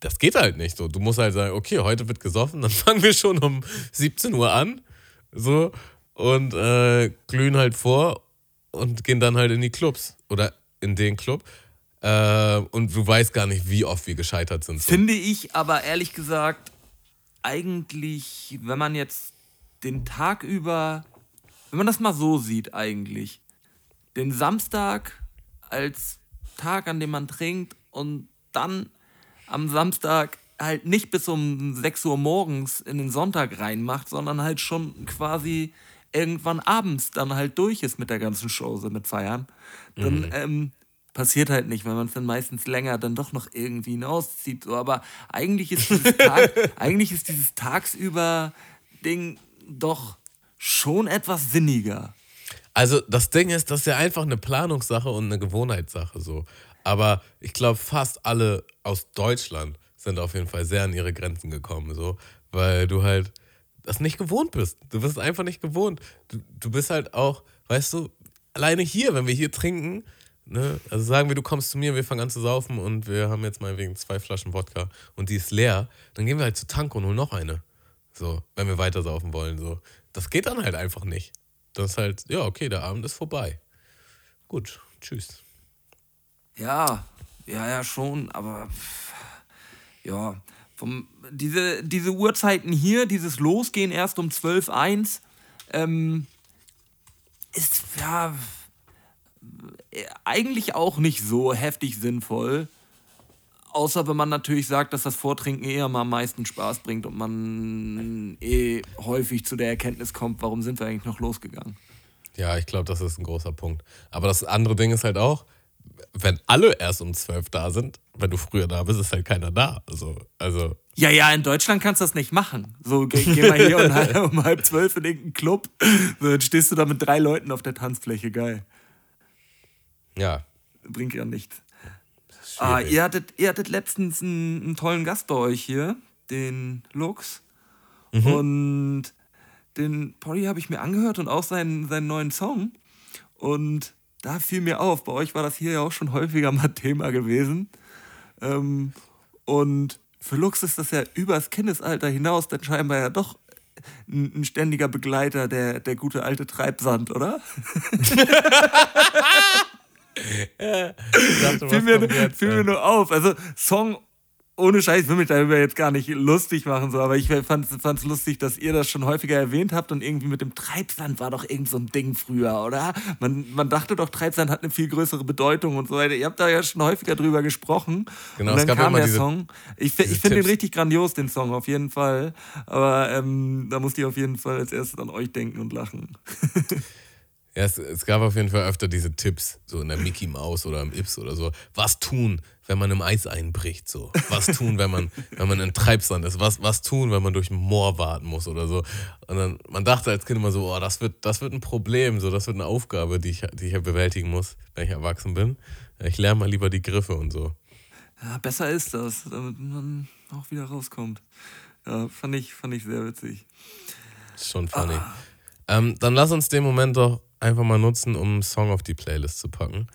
das geht halt nicht so. Du musst halt sagen, okay, heute wird gesoffen, dann fangen wir schon um 17 Uhr an, so, und äh, glühen halt vor und gehen dann halt in die Clubs oder in den Club. Äh, und du weißt gar nicht, wie oft wir gescheitert sind. So. Finde ich aber ehrlich gesagt eigentlich, wenn man jetzt den Tag über, wenn man das mal so sieht eigentlich, den Samstag als Tag, an dem man trinkt und dann am Samstag halt nicht bis um 6 Uhr morgens in den Sonntag reinmacht, sondern halt schon quasi irgendwann abends dann halt durch ist mit der ganzen Show, so mit Feiern, dann ähm, passiert halt nicht, weil man es dann meistens länger dann doch noch irgendwie hinauszieht. So. Aber eigentlich ist dieses, Tag, eigentlich ist dieses Tagsüber-Ding doch schon etwas sinniger. Also das Ding ist, das ist ja einfach eine Planungssache und eine Gewohnheitssache so. Aber ich glaube, fast alle aus Deutschland sind auf jeden Fall sehr an ihre Grenzen gekommen, so, weil du halt, das nicht gewohnt bist. Du bist einfach nicht gewohnt. Du, du bist halt auch, weißt du, alleine hier, wenn wir hier trinken, ne, also sagen wir, du kommst zu mir, wir fangen an zu saufen und wir haben jetzt mal wegen zwei Flaschen Wodka und die ist leer, dann gehen wir halt zu Tank und holen noch eine. So, wenn wir weiter saufen wollen. So. Das geht dann halt einfach nicht. Das ist halt, ja, okay, der Abend ist vorbei. Gut, tschüss. Ja, ja, ja, schon, aber ja, vom, diese, diese Uhrzeiten hier, dieses Losgehen erst um 12.01, ähm, ist ja eigentlich auch nicht so heftig sinnvoll. Außer wenn man natürlich sagt, dass das Vortrinken eher mal am meisten Spaß bringt und man eh häufig zu der Erkenntnis kommt, warum sind wir eigentlich noch losgegangen. Ja, ich glaube, das ist ein großer Punkt. Aber das andere Ding ist halt auch, wenn alle erst um 12 da sind, wenn du früher da bist, ist halt keiner da. Also, also Ja, ja, in Deutschland kannst du das nicht machen. So, geh, geh mal hier und halt um halb zwölf in irgendeinen Club. So, dann stehst du da mit drei Leuten auf der Tanzfläche. Geil. Ja, Bringt ja nichts. Ah, ihr, hattet, ihr hattet letztens einen, einen tollen Gast bei euch hier, den Lux. Und den Polly habe ich mir angehört und auch seinen, seinen neuen Song. Und da fiel mir auf, bei euch war das hier ja auch schon häufiger mal Thema gewesen. Ähm, und für Lux ist das ja übers Kindesalter hinaus dann scheinbar ja doch ein, ein ständiger Begleiter, der, der gute alte Treibsand, oder? Dachte, fiel mir, jetzt, fiel mir nur auf. Also Song ohne Scheiß, ich will mich darüber jetzt gar nicht lustig machen, so, aber ich fand es lustig, dass ihr das schon häufiger erwähnt habt und irgendwie mit dem Treibsand war doch irgend so ein Ding früher, oder? Man, man dachte doch, Treibsand hat eine viel größere Bedeutung und so weiter. Ihr habt da ja schon häufiger drüber gesprochen. Genau, und es dann gab ja kam der diese- Song. Ich, ich finde den richtig grandios, den Song, auf jeden Fall. Aber ähm, da musste ich auf jeden Fall als erstes an euch denken und lachen. Ja, es, es gab auf jeden Fall öfter diese Tipps, so in der Mickey Mouse oder im Ips oder so. Was tun, wenn man im Eis einbricht? So. Was tun, wenn man, wenn man in Treibsand ist? Was, was tun, wenn man durch ein Moor warten muss oder so? Und dann, man dachte als Kind immer so, oh, das wird, das wird ein Problem, so, das wird eine Aufgabe, die ich, die ich ja bewältigen muss, wenn ich erwachsen bin. Ich lerne mal lieber die Griffe und so. Ja, besser ist das, damit man auch wieder rauskommt. Ja, fand ich, fand ich sehr witzig. Schon funny. Ähm, dann lass uns den Moment doch einfach mal nutzen, um einen Song auf die Playlist zu packen.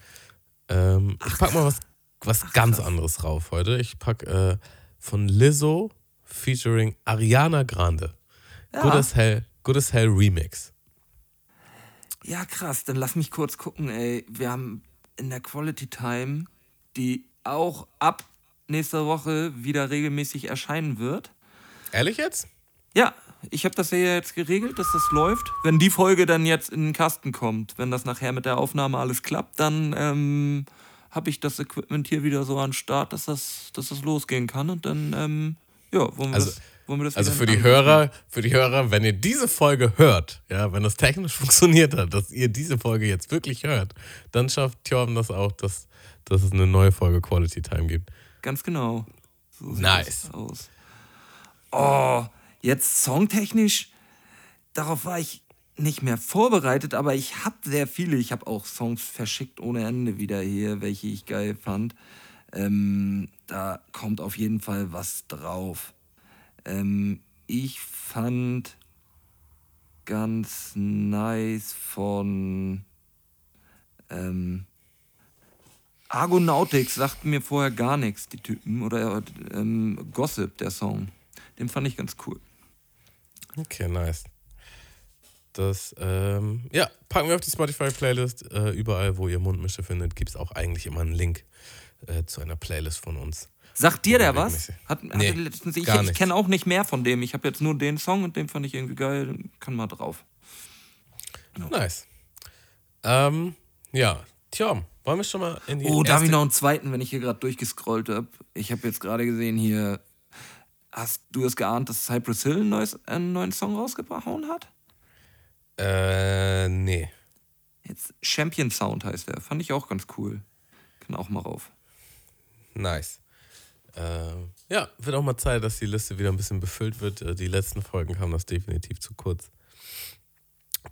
Ähm, ich pack mal was, was ganz anderes rauf heute. Ich pack äh, von Lizzo featuring Ariana Grande. Good, as Hell, Good as Hell Remix. Ja, krass. Dann lass mich kurz gucken, ey. Wir haben in der Quality Time, die auch ab nächster Woche wieder regelmäßig erscheinen wird. Ehrlich jetzt? Ja, ich habe das ja jetzt geregelt, dass das läuft. Wenn die Folge dann jetzt in den Kasten kommt, wenn das nachher mit der Aufnahme alles klappt, dann ähm, habe ich das Equipment hier wieder so an Start, dass das, dass das losgehen kann. Und dann, ähm, ja, wollen wir Also- das, wollen wir das Also für die Hörer, für die Hörer, wenn ihr diese Folge hört, ja, wenn das technisch funktioniert hat, dass ihr diese Folge jetzt wirklich hört, dann schafft Thorben das auch, dass, dass es eine neue Folge Quality Time gibt. Ganz genau. So sieht Nice. das aus. Oh, jetzt songtechnisch, darauf war ich nicht mehr vorbereitet, aber ich habe sehr viele. Ich habe auch Songs verschickt ohne Ende wieder hier, welche ich geil fand. Ähm, da kommt auf jeden Fall was drauf. Ähm, ich fand ganz nice von ähm, Argonautics sagten mir vorher gar nichts, die Typen. Oder ähm, Gossip, der Song. Den fand ich ganz cool. Okay, nice. Das, ähm, ja, packen wir auf die Spotify-Playlist. Äh, überall, wo ihr Mundmische findet, gibt es auch eigentlich immer einen Link äh, zu einer Playlist von uns. Sagt dir der was? Hat, Nee, letztens, ich ich kenne auch nicht mehr von dem. Ich habe jetzt nur den Song und den fand ich irgendwie geil. Kann mal drauf. Nice. Ähm, ja, Tja, wollen wir schon mal in die Oh, darf ich noch einen zweiten, wenn ich hier gerade durchgescrollt habe? Ich habe jetzt gerade gesehen hier. Hast du es geahnt, dass Cypress Hill ein neues, einen neuen Song rausgehauen hat? Äh, nee. Jetzt Champion Sound heißt der. Fand ich auch ganz cool. Kann auch mal rauf. Nice. Ähm, ja, wird auch mal Zeit, dass die Liste wieder ein bisschen befüllt wird. Äh, Die letzten Folgen kamen das definitiv zu kurz.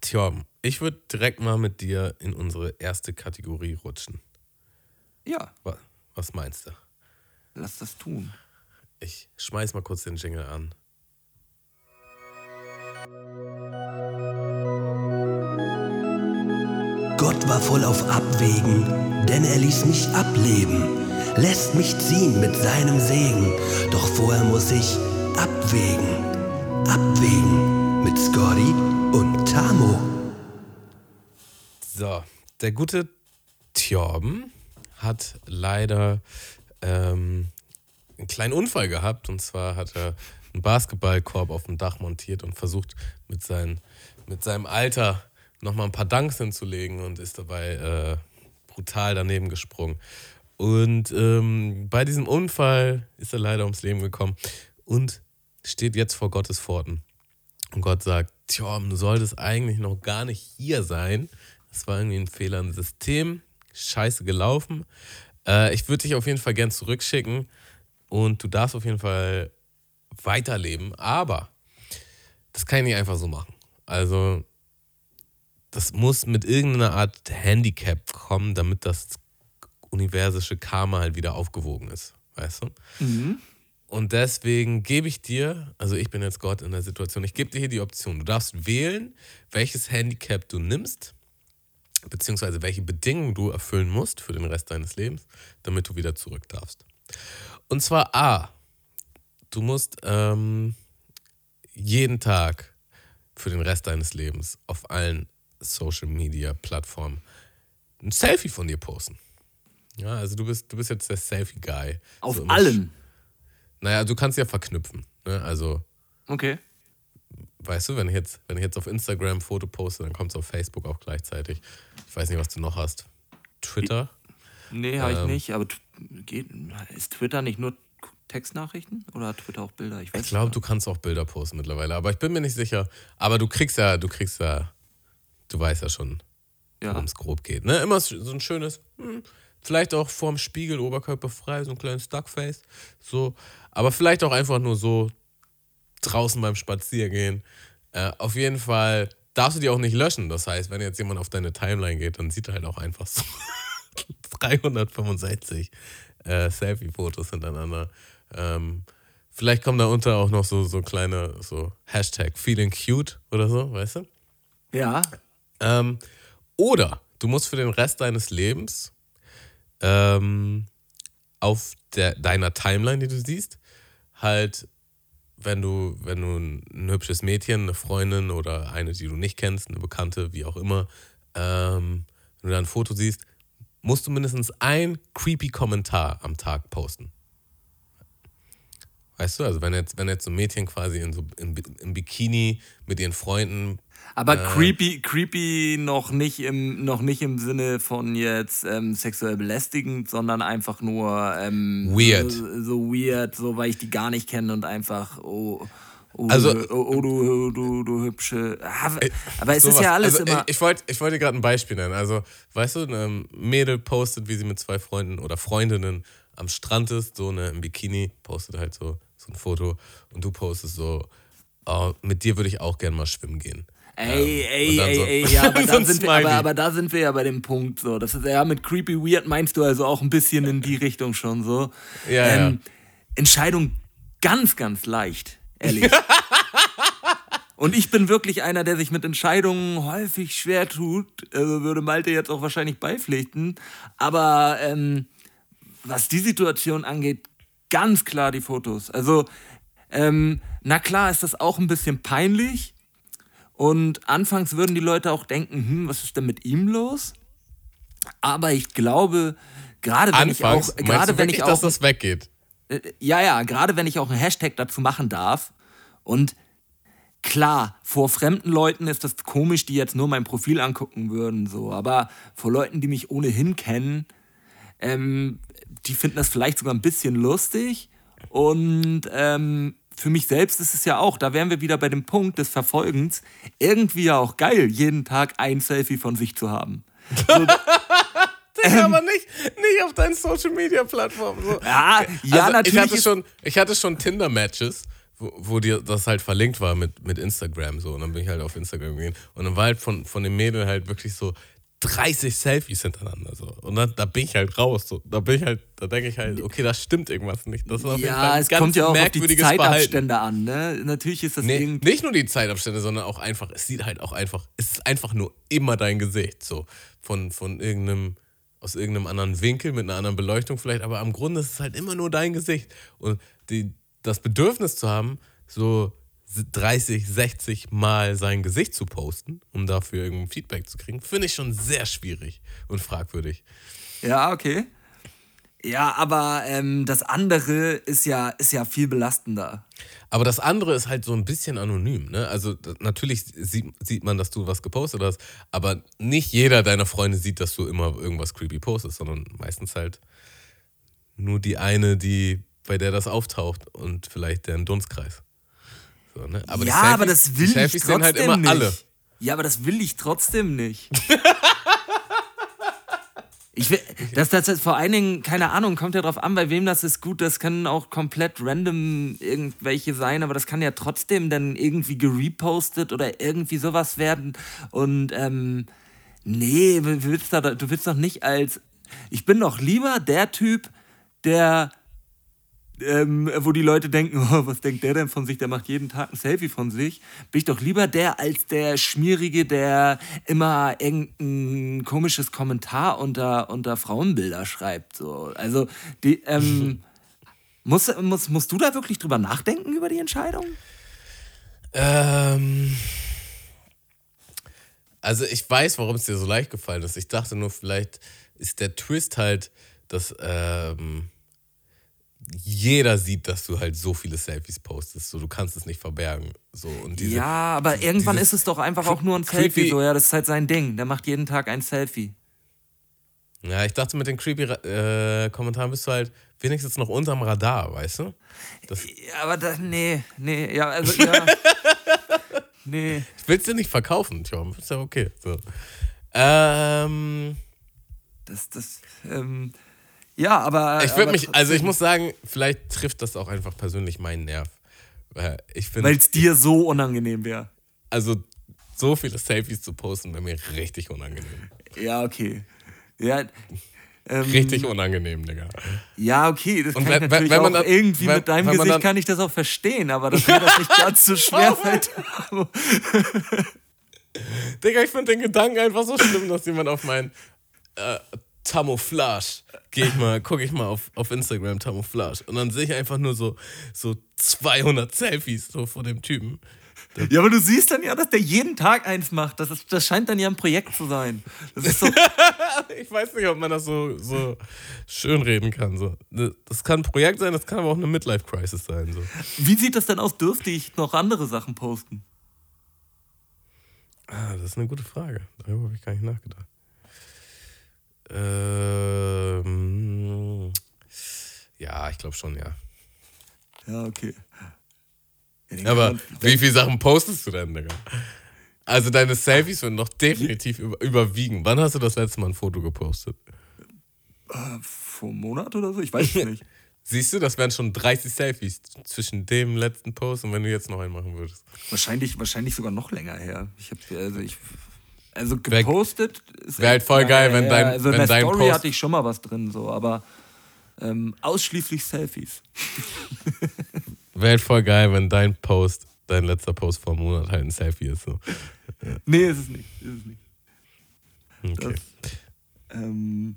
Tja, ich würde direkt mal mit dir in unsere erste Kategorie rutschen. Ja, Wa- Was meinst du? lass das tun. Ich schmeiß mal kurz den Jingle an. Gott war voll auf Abwägen, denn er ließ mich ableben, lässt mich ziehen mit seinem Segen, doch vorher muss ich abwägen, abwägen mit Scotty und Tamo. So, der gute Tjorben hat leider ähm, einen kleinen Unfall gehabt. Und zwar hat er einen Basketballkorb auf dem Dach montiert und versucht mit, seinen, mit seinem Alter nochmal ein paar Dunks hinzulegen und ist dabei äh, brutal daneben gesprungen. Und ähm, bei diesem Unfall ist er leider ums Leben gekommen und steht jetzt vor Gottes Pforten. Und Gott sagt, Tjorm, du solltest eigentlich noch gar nicht hier sein. Das war irgendwie ein Fehler im System. Scheiße gelaufen. Äh, ich würde dich auf jeden Fall gern zurückschicken und du darfst auf jeden Fall weiterleben. Aber das kann ich nicht einfach so machen. Also, das muss mit irgendeiner Art Handicap kommen, damit das universische Karma halt wieder aufgewogen ist. Weißt du? Und deswegen gebe ich dir, also ich bin jetzt Gott in der Situation, ich gebe dir hier die Option. Du darfst wählen, welches Handicap du nimmst, beziehungsweise welche Bedingungen du erfüllen musst für den Rest deines Lebens, damit du wieder zurück darfst. Und zwar A, du musst ähm, jeden Tag für den Rest deines Lebens auf allen Social Media Plattformen ein Selfie von dir posten. Ja, also du bist, du bist jetzt der Selfie-Guy. Auf So allen. naja, du kannst ja verknüpfen. Ne? Also, Okay. weißt du, wenn ich, jetzt, wenn ich jetzt auf Instagram ein Foto poste, dann kommt es auf Facebook auch gleichzeitig. Ich weiß nicht, was du noch hast. Twitter? Nee, habe ich Ähm. nicht. Aber geht, ist Twitter nicht nur Textnachrichten oder hat Twitter auch Bilder? Ich Ich glaube, du kannst auch Bilder posten mittlerweile, aber ich bin mir nicht sicher. Aber du kriegst ja, du kriegst ja, du weißt ja schon, ja. worum es grob geht. Ne? Immer so ein schönes, hm, vielleicht auch vorm Spiegel, Oberkörper frei, so ein kleines Duckface. So. Aber vielleicht auch einfach nur so draußen beim Spaziergehen. Äh, auf jeden Fall darfst du die auch nicht löschen. Das heißt, wenn jetzt jemand auf deine Timeline geht, dann sieht er halt auch einfach so 365 äh, Selfie-Fotos hintereinander. Ähm, vielleicht kommen da unter auch noch so, so kleine so Hashtag Feeling Cute oder so, weißt du? Ja. Ähm, oder du musst für den Rest deines Lebens ähm, auf der, deiner Timeline, die du siehst, halt, wenn du, wenn du ein, hübsches Mädchen, eine Freundin oder eine, die du nicht kennst, eine Bekannte, wie auch immer, ähm, wenn du da ein Foto siehst, musst du mindestens ein creepy Kommentar am Tag posten. Weißt du, also wenn jetzt, wenn jetzt so ein Mädchen quasi in so, im, im Bikini mit ihren Freunden Aber creepy, creepy noch nicht im, noch nicht im Sinne von jetzt ähm, sexuell belästigend, sondern einfach nur ähm, Weird. So, so weird, so weil ich die gar nicht kenne und einfach, oh, oh, Also- du, oh, oh du, du, du hübsche. Ah, Aber es ist Sowas. ja alles also, immer. Ich, wollte ich wollt dir gerade ein Beispiel nennen. Also, weißt du, ein Mädel postet, wie sie mit zwei Freunden oder Freundinnen am Strand ist, so eine im Bikini, postet halt so, so ein Foto und du postest so, oh, mit dir würde ich auch gerne mal schwimmen gehen. Ey, und ey, ey, so- ey, ja, aber so da, ein sind wir, aber, aber da sind wir ja bei dem Punkt so. Das ist ja mit creepy weird meinst du also auch ein bisschen in die Richtung schon so. Ja, ähm, Entscheidung ganz, ganz leicht, ehrlich. Und ich bin wirklich einer, der sich mit Entscheidungen häufig schwer tut. Also würde Malte jetzt auch wahrscheinlich beipflichten. Aber ähm, was die Situation angeht, ganz klar die Fotos. Also, ähm, na klar ist das auch ein bisschen peinlich. Und anfangs würden die Leute auch denken, hm, was ist denn mit ihm los? Aber ich glaube, gerade wenn Anfangs, ich auch, gerade du wenn wirklich, ich dass auch, das weggeht? Äh, ja, ja, gerade wenn ich auch einen Hashtag dazu machen darf. Und klar, vor fremden Leuten ist das komisch, die jetzt nur mein Profil angucken würden, so, aber vor Leuten, die mich ohnehin kennen, ähm, die finden das vielleicht sogar ein bisschen lustig. Und ähm, für mich selbst ist es ja auch, da wären wir wieder bei dem Punkt des Verfolgens, irgendwie ja auch geil, jeden Tag ein Selfie von sich zu haben. Digga, aber nicht, nicht auf deinen Social Media Plattformen. So. Ja, ja, also natürlich Ich hatte schon, ich hatte schon Tinder-Matches, wo, wo dir das halt verlinkt war mit, mit Instagram so. Und dann bin ich halt auf Instagram gegangen. Und dann war halt von, von dem Mädel halt wirklich so 30 Selfies hintereinander. So. Und dann da bin ich halt raus. So. Da bin ich halt, da denke ich halt, okay, da stimmt irgendwas nicht. Das Fall Ja, es kommt ja auch auf die Verhalten. Zeitabstände an, ne? Natürlich ist das Nee, irgendwie. nicht nur die Zeitabstände, sondern auch einfach, es sieht halt auch einfach, es ist einfach nur immer dein Gesicht. So von, von irgendeinem, aus irgendeinem anderen Winkel, mit einer anderen Beleuchtung vielleicht, aber am Grunde ist es halt immer nur dein Gesicht. Und die, das Bedürfnis zu haben, so 30, 60 Mal sein Gesicht zu posten, um dafür irgendein Feedback zu kriegen, finde ich schon sehr schwierig und fragwürdig. Ja, okay. Ja, aber ähm, das andere ist ja, ist ja viel belastender. Aber das andere ist halt so ein bisschen anonym. Ne? Also natürlich sieht, sieht man, dass du was gepostet hast, aber nicht jeder deiner Freunde sieht, dass du immer irgendwas creepy postest, sondern meistens halt nur die eine, die bei der das auftaucht und vielleicht deren Dunstkreis. So, ne? aber ja, aber das will ich Selfies trotzdem halt nicht. alle. Ja, aber das will ich trotzdem nicht. Ich will, das, das ist vor allen Dingen, keine Ahnung, kommt ja drauf an, bei wem das ist gut. Das können auch komplett random irgendwelche sein, aber das kann ja trotzdem dann irgendwie gerepostet oder irgendwie sowas werden. Und ähm, nee, du willst, da, du willst doch nicht als. Ich bin doch lieber der Typ, der ähm, wo die Leute denken, oh, was denkt der denn von sich, der macht jeden Tag ein Selfie von sich, bin ich doch lieber der als der Schmierige, der immer irgendein komisches Kommentar unter, unter Frauenbilder schreibt. So. Also, die, ähm, muss, muss, musst du da wirklich drüber nachdenken über die Entscheidung? Ähm, also ich weiß, warum es dir so leicht gefallen ist. Ich dachte nur, vielleicht ist der Twist halt, dass ähm, jeder sieht, dass du halt so viele Selfies postest. So, du kannst es nicht verbergen. So, und diese, ja, aber irgendwann ist es doch einfach auch nur ein creepy- Selfie. So, ja, das ist halt sein Ding. Der macht jeden Tag ein Selfie. Ja, ich dachte, mit den creepy äh, Kommentaren bist du halt wenigstens noch unterm Radar, weißt du? Das, Ja, aber da, nee, nee, ja, also, ja. nee. ich will es dir nicht verkaufen, Tom. Ist ja okay. So. Ähm, Das, das, ähm, ja, aber. ich würde mich, also ich muss sagen, vielleicht trifft das auch einfach persönlich meinen Nerv. Weil es dir so unangenehm wäre. also so viele Selfies zu posten, wäre mir richtig unangenehm. Ja, okay. Ja, ähm, Richtig unangenehm, Digga. ja, okay. Das Und kann wenn- ich natürlich wenn man auch dann- irgendwie wenn- mit deinem Gesicht dann- kann ich das auch verstehen, aber dass mir das nicht ganz so schwer fällt. Digga, ich finde den Gedanken einfach so schlimm, dass jemand auf mein äh, Tamouflage, gehe ich mal, gucke ich mal auf, auf Instagram Tamouflage und dann sehe ich einfach nur so, so 200 Selfies so vor dem Typen. ja, aber du siehst dann ja, dass der jeden Tag eins macht. Das, ist, das scheint dann ja ein Projekt zu sein. So, Ich weiß nicht, ob man das so, so schön reden kann. So. Das kann ein Projekt sein, das kann aber auch eine Midlife-Crisis sein. So. wie sieht das denn aus? Dürfte ich noch andere Sachen posten? Ah, das ist eine gute Frage. Darüber habe ich gar nicht nachgedacht. Ähm, ja, ich glaube schon, ja. Ja, okay. Ja, Aber man- wie viele Sachen postest du denn, Digga? Also deine Selfies würden noch definitiv über, überwiegen. Wann hast du das letzte Mal ein Foto gepostet? vor einem Monat oder so? Ich weiß es nicht. Siehst du, das wären schon 30 Selfies zwischen dem letzten Post und wenn du jetzt noch einen machen würdest. Wahrscheinlich, wahrscheinlich sogar noch länger her. Ich habe also ich also gepostet. ist wär halt voll geil, wenn dein- also in wenn der dein Story Post- hatte ich schon mal was drin so, aber ähm, ausschließlich Selfies. Wäre halt voll geil, wenn dein Post, dein letzter Post vor einem Monat halt ein Selfie ist. So. Nee, ist es nicht. Ist es nicht. Okay. Ähm,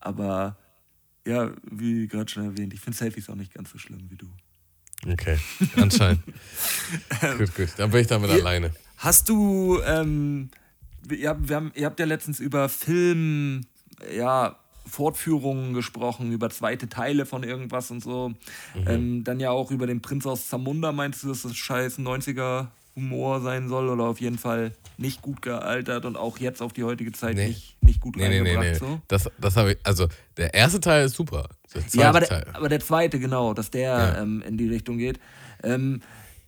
aber ja, wie gerade schon erwähnt, ich finde Selfies auch nicht ganz so schlimm wie du. Okay, anscheinend. gut, gut. Dann bin ich damit Ihr- alleine. Hast du, ähm, ihr, habt, wir haben, ihr habt ja letztens über Film, ja, Fortführungen gesprochen, über zweite Teile von irgendwas und so. Ähm, dann ja auch über den Prinz aus Zamunda. Meinst du, dass das scheiß 90er Humor sein soll oder auf jeden Fall nicht gut gealtert und auch jetzt auf die heutige Zeit Nee. nicht, nicht gut Nee, nee, nee, reingebracht? nee. So? Das, das habe ich, also der erste Teil ist super. Ja, aber Teil. der, aber der zweite, genau, dass der Ja. ähm, in die Richtung geht. Ähm,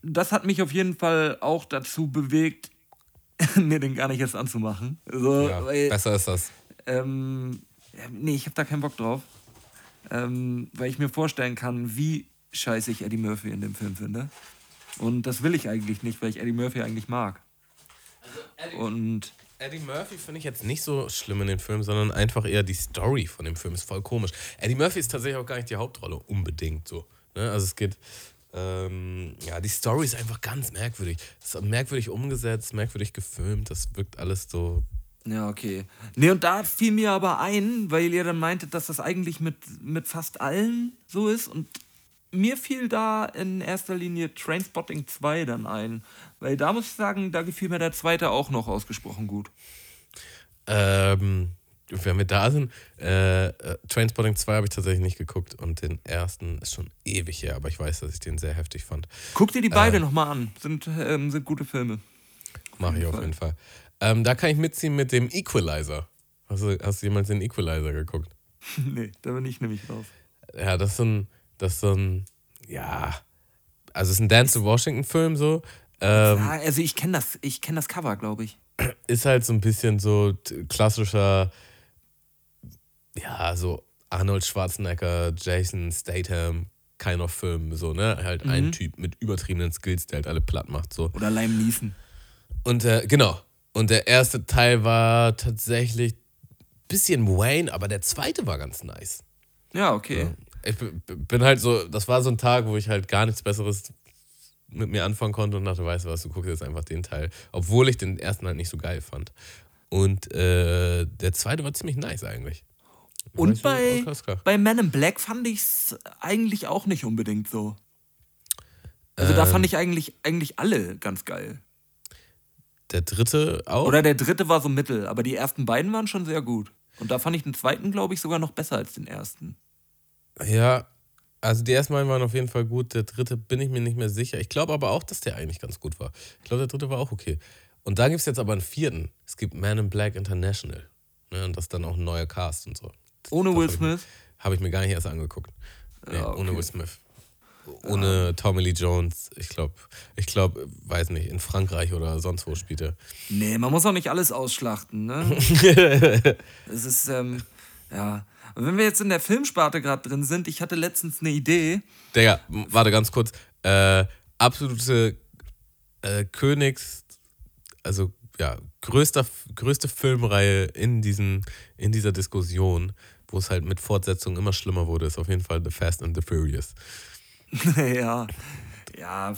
das hat mich auf jeden Fall auch dazu bewegt, mir den gar nicht erst anzumachen. So, ja, weil, besser ist das. ähm, nee, ich habe da keinen Bock drauf. Ähm, weil ich mir vorstellen kann, wie scheiße ich Eddie Murphy in dem Film finde. Und das will ich eigentlich nicht, weil ich Eddie Murphy eigentlich mag. Und Eddie Murphy finde ich jetzt nicht so schlimm in den Film, sondern einfach eher die Story von dem Film ist voll komisch. Eddie Murphy ist tatsächlich auch gar nicht die Hauptrolle, unbedingt so. Ne? Also es geht, ähm, ja, die Story ist einfach ganz merkwürdig. Es ist merkwürdig umgesetzt, merkwürdig gefilmt, das wirkt alles so. Ja, okay. Nee, und da fiel mir aber ein, weil ihr dann meintet, dass das eigentlich mit, mit fast allen so ist. Und mir fiel da in erster Linie Trainspotting 2 dann ein. Weil da muss ich sagen, da gefiel mir der zweite auch noch ausgesprochen gut. Ähm, wenn wir da sind, äh, äh, Trainspotting 2 habe ich tatsächlich nicht geguckt und den ersten ist schon ewig her, aber ich weiß, dass ich den sehr heftig fand. Guck dir die beide nochmal an. Sind, ähm, sind gute Filme. Mache ich auf jeden Fall. Ähm, da kann ich mitziehen mit dem Equalizer. Hast du, hast du jemals den Equalizer geguckt? nee, da bin ich nämlich raus. Ja, das ist so ein, das ist ein, ja, also es ist ein Dance to Washington Film so. Ähm, Ja, also ich kenne das, ich kenne das Cover, glaube ich. ist halt so ein bisschen so klassischer, ja, so Arnold Schwarzenegger, Jason Statham, kind of Film, so, ne? Halt ein Typ mit übertriebenen Skills, der halt alle platt macht, so. Oder Lime Neeson. Und äh, genau. Und der erste Teil war tatsächlich ein bisschen Wayne, aber der zweite war ganz nice. Ja, okay. Ich b- b- bin halt so, das war so ein Tag, wo ich halt gar nichts Besseres mit mir anfangen konnte und dachte, weißt du was, du guckst jetzt einfach den Teil. Obwohl ich den ersten halt nicht so geil fand. Und äh, der zweite war ziemlich nice eigentlich. Und bei, Oscar? bei Men in Black fand ich es eigentlich auch nicht unbedingt so. Also da Ähm. fand ich eigentlich, eigentlich alle ganz geil. Der dritte auch? Oder der dritte war so mittel, aber die ersten beiden waren schon sehr gut. Und da fand ich den zweiten, glaube ich, sogar noch besser als den ersten. Ja, also die ersten beiden waren auf jeden Fall gut. Der dritte bin ich mir nicht mehr sicher. Ich glaube aber auch, dass der eigentlich ganz gut war. Ich glaube, der dritte war auch okay. Und da gibt es jetzt aber einen vierten. Es gibt Man in Black International. Ne, und das ist dann auch ein neuer Cast und so. Ohne Will Smith. Habe ich mir gar nicht erst angeguckt. Nee, Ja, okay. Ohne Will Smith. Ohne Tommy Lee Jones. Ich glaube, ich glaube, weiß nicht, in Frankreich oder sonst wo spielt er. Nee, man muss auch nicht alles ausschlachten, ne? es ist, ähm, ja. Und wenn wir jetzt in der Filmsparte gerade drin sind, ich hatte letztens eine Idee. Digga, warte ganz kurz. Äh, absolute äh, Königs, also ja, größter, größte Filmreihe in, diesen, in dieser Diskussion, wo es halt mit Fortsetzungen immer schlimmer wurde, ist auf jeden Fall The Fast and the Furious. ja. Ja,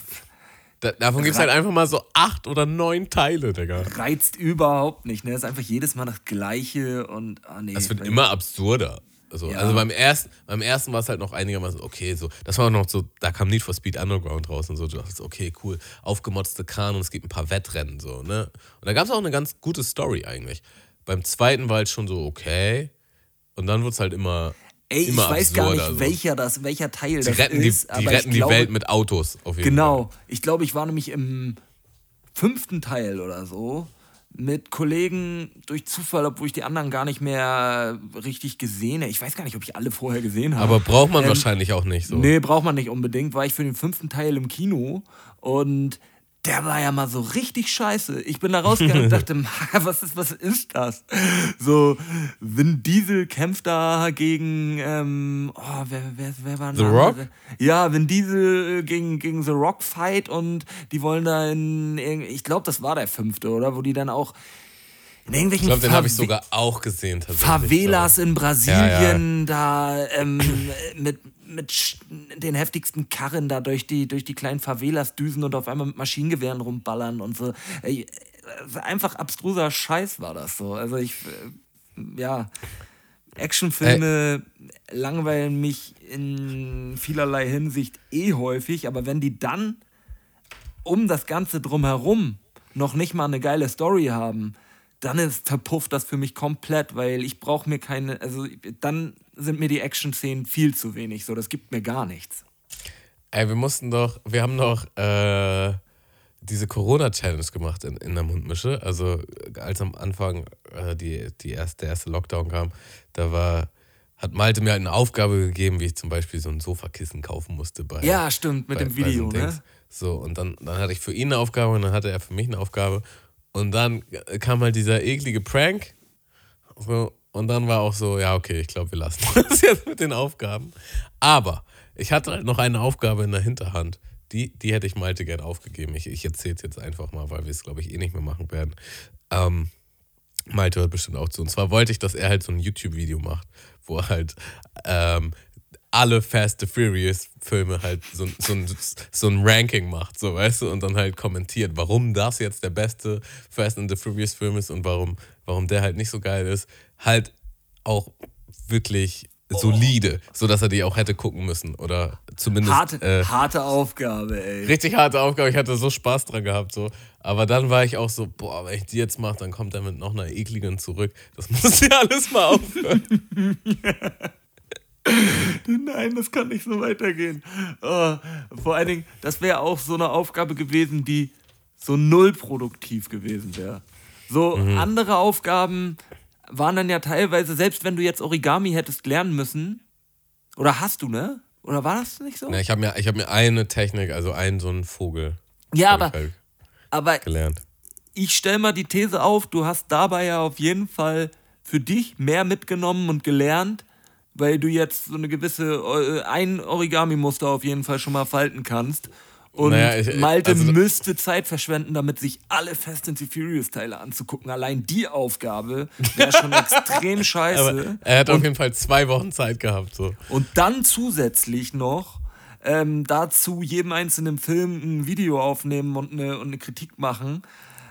Da, davon gibt es halt einfach mal so acht oder neun Teile, Digga. reizt überhaupt nicht, ne? Ist einfach jedes Mal das Gleiche und, ah nee. Das wird immer absurder. Also, Ja. also beim ersten, beim ersten war es halt noch einigermaßen okay. So, das war noch so, da kam Need for Speed Underground raus und so. Du dachtest, okay, cool, aufgemotzte Kran und es gibt ein paar Wettrennen so, ne? Und da gab es auch eine ganz gute Story eigentlich. Beim zweiten war halt schon so okay. Und dann wurde es halt immer. Ey, ich immer weiß gar nicht, so. welcher, das, welcher Teil Die das retten, die, ist. die, aber retten ich glaube, die Welt mit Autos auf jeden Fall. Genau. Ich glaube, ich war nämlich im fünften Teil oder so mit Kollegen durch Zufall, obwohl ich die anderen gar nicht mehr richtig gesehen habe. Ich weiß gar nicht, ob ich alle vorher gesehen habe. Aber braucht man Ähm, wahrscheinlich auch nicht so. Nee, braucht man nicht unbedingt. War ich für den fünften Teil im Kino und der war ja mal so richtig scheiße. Ich bin da rausgegangen und dachte, was ist, was ist das? So, Vin Diesel kämpft da gegen, ähm, oh, wer, wer, wer war The Rock? Ja, Vin Diesel gegen, gegen The Rock fight und die wollen da in, ich glaube, das war der fünfte, oder? Wo die dann auch in irgendwelchen Ich glaube, den habe ich sogar auch gesehen. Favelas in Brasilien, Ja, da ähm, mit, mit den heftigsten Karren da durch die, durch die kleinen Favelas düsen und auf einmal mit Maschinengewehren rumballern und so. Ey, äh, einfach abstruser Scheiß war das so. Also ich, äh, ja, Actionfilme langweilen mich in vielerlei Hinsicht eh häufig, aber wenn die dann um das Ganze drumherum noch nicht mal eine geile Story haben, dann ist verpufft das für mich komplett, weil ich brauche mir keine, also dann sind mir die Action-Szenen viel zu wenig, so das gibt mir gar nichts. Ey, wir mussten doch, wir haben doch äh, diese Corona-Challenge gemacht in, in der Mundmische. Also als am Anfang äh, die, die erste, der erste Lockdown kam, da war, hat Malte mir halt eine Aufgabe gegeben, wie ich zum Beispiel so ein Sofakissen kaufen musste bei. Ja, stimmt, mit bei- dem so Video, einem ne? So, und dann, dann hatte ich für ihn eine Aufgabe und dann hatte er für mich eine Aufgabe. Und dann kam halt dieser eklige Prank. So, und dann war auch so, ja, okay, ich glaube, wir lassen das jetzt mit den Aufgaben. Aber ich hatte halt noch eine Aufgabe in der Hinterhand. Die, die hätte ich Malte gern aufgegeben. Ich, ich erzähle es jetzt einfach mal, weil wir es, glaube ich, eh nicht mehr machen werden. Ähm, Malte hört bestimmt auch zu. Und zwar wollte ich, dass er halt so ein YouTube-Video macht, wo er halt ähm, alle Fast and Furious Filme halt so, so, ein, so ein Ranking macht, so weißt du, und dann halt kommentiert, warum das jetzt der beste Fast and the Furious Film ist und warum, warum der halt nicht so geil ist. Halt auch wirklich solide, sodass er die auch hätte gucken müssen. Oder zumindest. Harte, äh, harte Aufgabe, ey. richtig harte Aufgabe. Ich hatte so Spaß dran gehabt. So. Aber dann war ich auch so, boah, wenn ich die jetzt mache, dann kommt er mit noch einer ekligen zurück. Das muss ja alles mal aufhören. Nein, das kann nicht so weitergehen. Oh, vor allen Dingen, das wäre auch so eine Aufgabe gewesen, die so null produktiv gewesen wäre. So andere Aufgaben waren dann ja teilweise, selbst wenn du jetzt Origami hättest lernen müssen, oder hast du, ne? Oder war das nicht so? Na, ich habe mir, ich hab mir eine Technik, also einen so einen Vogel ja, aber, ich halt aber gelernt. ich stelle mal die These auf, du hast dabei ja auf jeden Fall für dich mehr mitgenommen und gelernt, weil du jetzt so eine gewisse, äh, ein Origami-Muster auf jeden Fall schon mal falten kannst. Und Naja, ich- Malte also- müsste Zeit verschwenden, damit sich alle Fast and the Furious-Teile anzugucken. Allein die Aufgabe wäre schon extrem scheiße. Aber er hat auf jeden Fall zwei Wochen Zeit gehabt. So. Und dann zusätzlich noch ähm, dazu jedem einzelnen Film ein Video aufnehmen und eine, und eine Kritik machen,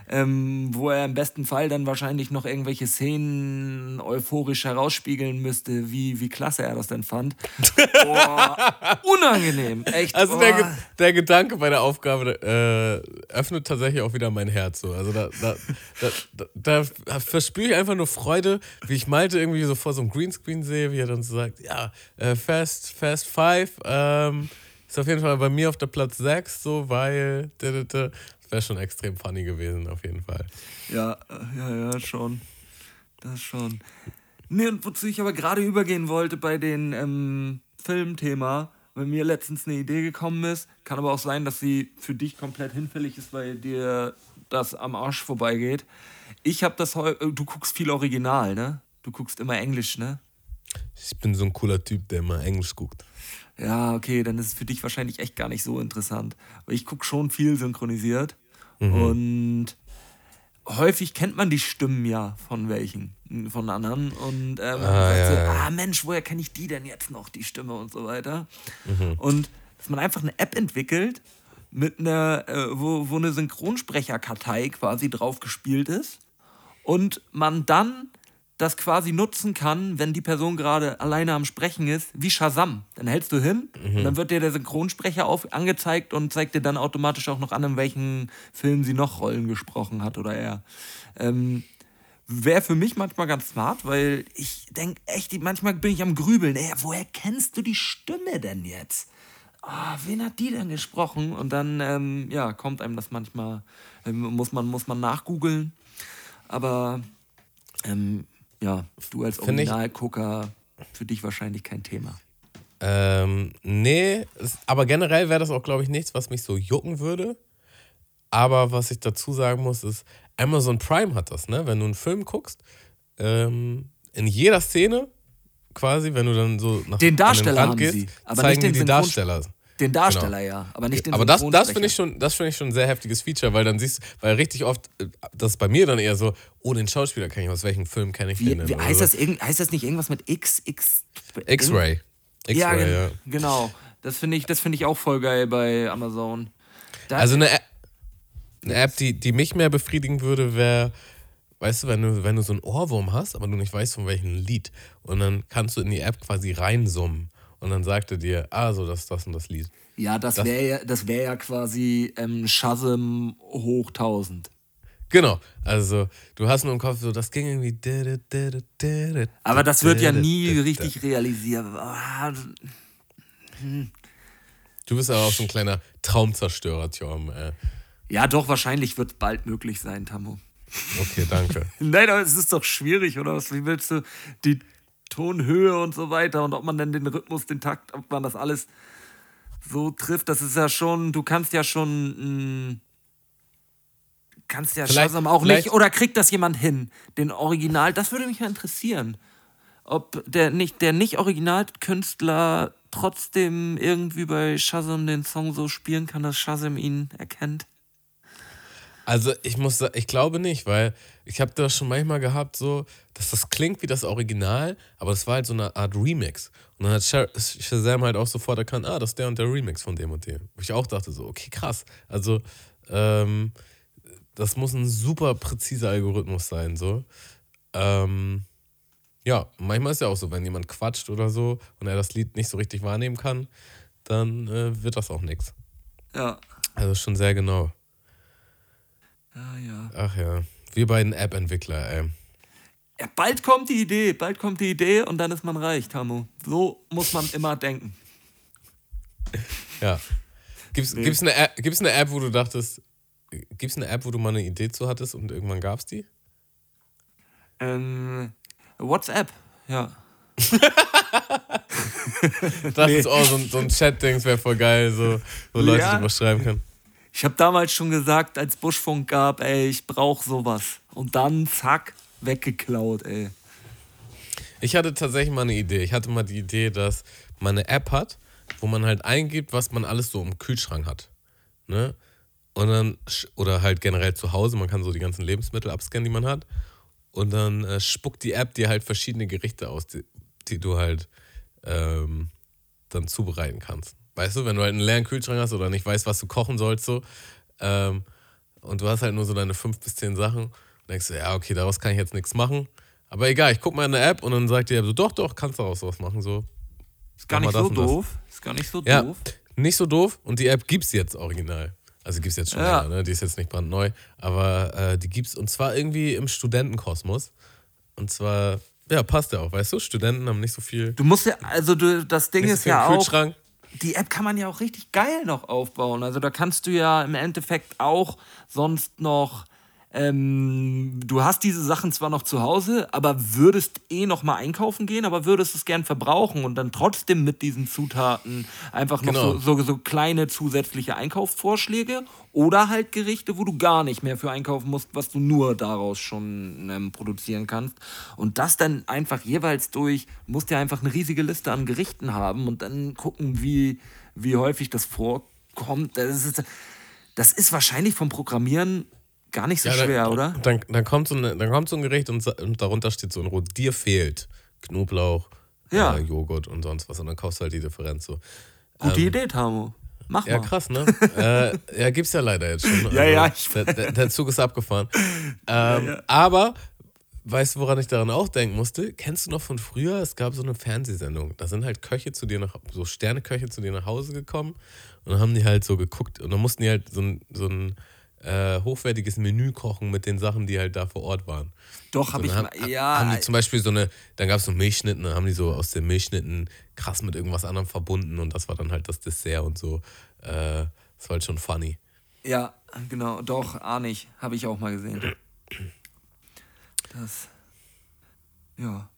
ähm, wo er im besten Fall dann wahrscheinlich noch irgendwelche Szenen euphorisch herausspiegeln müsste, wie, wie klasse er das denn fand. Boah, unangenehm, echt. Also der, Ge- boah. der Gedanke bei der Aufgabe äh, öffnet tatsächlich auch wieder mein Herz. So. Also da, da, da, da, da verspüre ich einfach nur Freude, wie ich Malte irgendwie so vor so einem Greenscreen sehe, wie er dann so sagt, ja, äh, Fast, Fast Five ähm, ist auf jeden Fall bei mir auf der Platz 6, so, weil wäre schon extrem funny gewesen, auf jeden Fall. Ja, ja, ja, schon. Das schon. Nee, und wozu ich aber gerade übergehen wollte bei den ähm, Filmthema, weil mir letztens eine Idee gekommen ist, kann aber auch sein, dass sie für dich komplett hinfällig ist, weil dir das am Arsch vorbeigeht. Ich habe das heu äh, du guckst viel Original, ne? Du guckst immer Englisch, ne? Ich bin so ein cooler Typ, der immer Englisch guckt. Ja, okay, dann ist es für dich wahrscheinlich echt gar nicht so interessant. Weil ich gucke schon viel synchronisiert. Und häufig kennt man die Stimmen ja von welchen, von anderen. Und ähm, Ah, sagt so, ja, ja. ah Mensch, woher kenne ich die denn jetzt noch, die Stimme und so weiter. Und dass man einfach eine App entwickelt, mit einer, äh, wo, wo eine Synchronsprecherkartei quasi drauf gespielt ist und man dann das quasi nutzen kann, wenn die Person gerade alleine am Sprechen ist, wie Shazam. Dann hältst du hin und dann wird dir der Synchronsprecher auf, angezeigt und zeigt dir dann automatisch auch noch an, in welchen Filmen sie noch Rollen gesprochen hat oder er. Ähm, Wäre für mich manchmal ganz smart, weil ich denke echt, manchmal bin ich am Grübeln. Ey, woher kennst du die Stimme denn jetzt? Ah, wen hat die denn gesprochen? Und dann, ähm, ja, kommt einem das manchmal, ähm, muss man, muss man nachgoogeln. Aber, ähm, ja, du als Originalgucker, für dich wahrscheinlich kein Thema. Ähm, nee, aber generell wäre das auch, glaube ich, nichts, was mich so jucken würde. Aber was ich dazu sagen muss, ist, Amazon Prime hat das, ne? Wenn du einen Film guckst, ähm, in jeder Szene, quasi, wenn du dann so nach Den Darsteller Rand haben gehst, sie, aber zeigen nicht den die die Synchrons- Darsteller. Den Darsteller ja, aber nicht den Genau. Aber das, das finde ich schon, das finde ich schon ein sehr heftiges Feature, weil dann siehst, weil richtig oft, äh, das ist bei mir dann eher so, oh, den Schauspieler kenne ich, aus welchem Film kenne ich den Wie, denn? wie, heißt, das, irgend- heißt das nicht irgendwas mit X? X X-Ray. Ja, X-Ray, gen ja. genau. Das finde ich, das finde ich auch voll geil bei Amazon. Da, Also eine, App- eine App, die, die mich mehr befriedigen würde, wäre, weißt du, wenn du, wenn du so einen Ohrwurm hast, aber du nicht weißt, von welchem Lied. Und dann kannst du in die App quasi reinsummen. Und dann sagt er dir, ah, so, das ist das und das Lied. ja, das wäre ja, das wär ja quasi ähm, Shazam hoch 1000. Genau. Also, du hast nur im Kopf so, das ging irgendwie. Aber das wird ja nie richtig realisiert. Ah, Du bist aber auch so ein kleiner Traumzerstörer, Tjom. Äh. Ja, doch, wahrscheinlich wird es bald möglich sein, Tammo. Okay, danke. Nein, aber es ist doch schwierig, oder? Was, wie willst du die Tonhöhe und so weiter und ob man denn den Rhythmus, den Takt, ob man das alles so trifft, das ist ja schon, du kannst ja schon, mh, kannst ja Vielleicht- Shazam auch vielleicht- nicht, oder kriegt das jemand hin? Den Original, das würde mich mal interessieren. Ob der nicht, der nicht Originalkünstler trotzdem irgendwie bei Shazam den Song so spielen kann, dass Shazam ihn erkennt. Also ich muss ich glaube nicht, weil ich habe das schon manchmal gehabt, so, dass das klingt wie das Original, aber es war halt so eine Art Remix. Und dann hat Sha- Shazam halt auch sofort erkannt, ah, das ist der und der Remix von dem und dem. Wo ich auch dachte so, okay, krass. Also ähm, das muss ein super präziser Algorithmus sein, so. Ähm, ja, manchmal ist ja auch so, wenn jemand quatscht oder so und er das Lied nicht so richtig wahrnehmen kann, dann äh, wird das auch nichts. Ja. Also schon sehr genau. Ja, ja. Ach ja, wir beiden App-Entwickler, ey. ja. Bald kommt die Idee, bald kommt die Idee und dann ist man reich, Tamu. So muss man immer denken. Ja. Gibt's, Nee. gibt's, eine App, gibt's eine App, wo du dachtest, gibt's eine App, wo du mal eine Idee zu hattest und irgendwann gab's die? Ähm, WhatsApp, ja. Das ist auch so ein, so ein Chat-Dings, wäre voll geil, so, wo Leute Ja. drüber schreiben können. Ich habe damals schon gesagt, als Buschfunk gab, ey, ich brauch sowas. Und dann, zack, weggeklaut, ey. Ich hatte tatsächlich mal eine Idee. Ich hatte mal die Idee, dass man eine App hat, wo man halt eingibt, was man alles so im Kühlschrank hat. Ne? Und dann, oder halt generell zu Hause, man kann so die ganzen Lebensmittel abscannen, die man hat. Und dann äh, spuckt die App dir halt verschiedene Gerichte aus, die, die du halt ähm, dann zubereiten kannst. Weißt du, wenn du halt einen leeren Kühlschrank hast oder nicht weißt, was du kochen sollst, so, ähm, und du hast halt nur so deine fünf bis zehn Sachen und denkst du, ja, okay, daraus kann ich jetzt nichts machen. Aber egal, ich guck mal in der App und dann sagt die App so, doch, doch, kannst daraus was machen. So. Ist gar nicht so doof. Ist gar nicht so Ja, doof. nicht so doof und die App gibt's jetzt original. Also gibt's jetzt schon Ja. länger, ne? Die ist jetzt nicht brandneu, aber äh, die gibt's und zwar irgendwie im Studentenkosmos. Und zwar, ja, passt ja auch, weißt du? Studenten haben nicht so viel, Du musst ja, also du, das Ding so ist viel ja auch, Kühlschrank. Die App kann man ja auch richtig geil noch aufbauen. Also da kannst du ja im Endeffekt auch sonst noch, ähm, du hast diese Sachen zwar noch zu Hause, aber würdest eh noch mal einkaufen gehen, aber würdest es gern verbrauchen und dann trotzdem mit diesen Zutaten einfach noch Genau. so, so, so kleine zusätzliche Einkaufsvorschläge oder halt Gerichte, wo du gar nicht mehr für einkaufen musst, was du nur daraus schon ähm, produzieren kannst. Und das dann einfach jeweils durch, du musst ja einfach eine riesige Liste an Gerichten haben und dann gucken, wie, wie häufig das vorkommt. Das ist, das ist wahrscheinlich vom Programmieren gar nicht so Ja, schwer, dann, oder? Dann, dann, kommt so eine, dann kommt so ein Gericht und, und darunter steht so ein Rot, dir fehlt Knoblauch, Ja. äh, Joghurt und sonst was. Und dann kaufst du halt die Differenz so. Gute Idee, Tamo. Mach ähm, Ja, mal. krass, ne? äh, ja, gibt's ja leider jetzt schon. Ja, ja, ich- der, der, der Zug ist abgefahren. Ähm, Aber, weißt du, woran ich daran auch denken musste? Kennst du noch von früher? Es gab so eine Fernsehsendung. Da sind halt Köche zu dir nach, so Sterneköche zu dir nach Hause gekommen und dann haben die halt so geguckt und dann mussten die halt so ein, so ein äh, hochwertiges Menü kochen mit den Sachen, die halt da vor Ort waren. Doch, habe So, ich dann mal. haben, Ja, haben die zum Beispiel so eine, dann gab es so Milchschnitten, dann haben die so aus den Milchschnitten krass mit irgendwas anderem verbunden und das war dann halt das Dessert und so. Äh, das war halt schon funny. ja, genau. Doch, ahne ich. Habe ich auch mal gesehen. Das. Ja,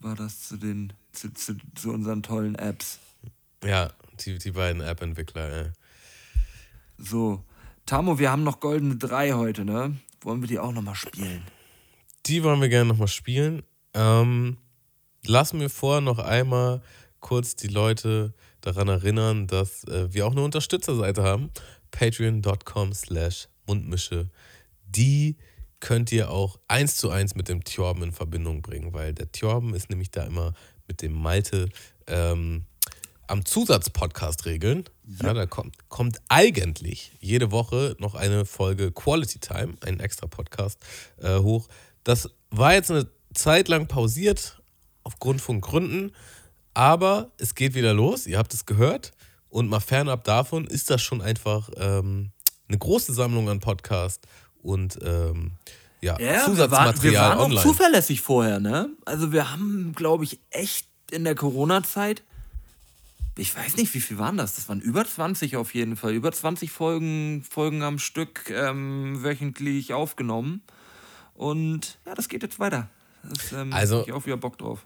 war das zu den. zu, zu, zu unseren tollen Apps. Ja, die, die beiden App-Entwickler, ey. So. Tamo, wir haben noch goldene drei heute, ne? Wollen wir die auch nochmal spielen? Die wollen wir gerne nochmal spielen. Ähm, lass mir vorher noch einmal kurz die Leute daran erinnern, dass äh, wir auch eine Unterstützerseite haben. Patreon.com slash Mundmische. Die könnt ihr auch eins zu eins mit dem Thorben in Verbindung bringen, weil der Thorben ist nämlich da immer mit dem Malte ähm, am Zusatzpodcast regeln. Ja, da kommt, kommt eigentlich jede Woche noch eine Folge Quality Time, ein extra Podcast äh, hoch. Das war jetzt eine Zeit lang pausiert aufgrund von Gründen, aber es geht wieder los. Ihr habt es gehört. Und mal fernab davon ist das schon einfach ähm, eine große Sammlung an Podcasts und ähm, ja, wir waren, Zusatzmaterial wir waren auch online. zuverlässig vorher, ne? Also wir haben, glaube ich, echt in der Corona-Zeit, ich weiß nicht, wie viel waren das? Das waren über 20 auf jeden Fall. Über 20 Folgen, Folgen am Stück ähm, wöchentlich aufgenommen. Und ja, das geht jetzt weiter. Das, ähm, Also- ich auch wieder Bock drauf.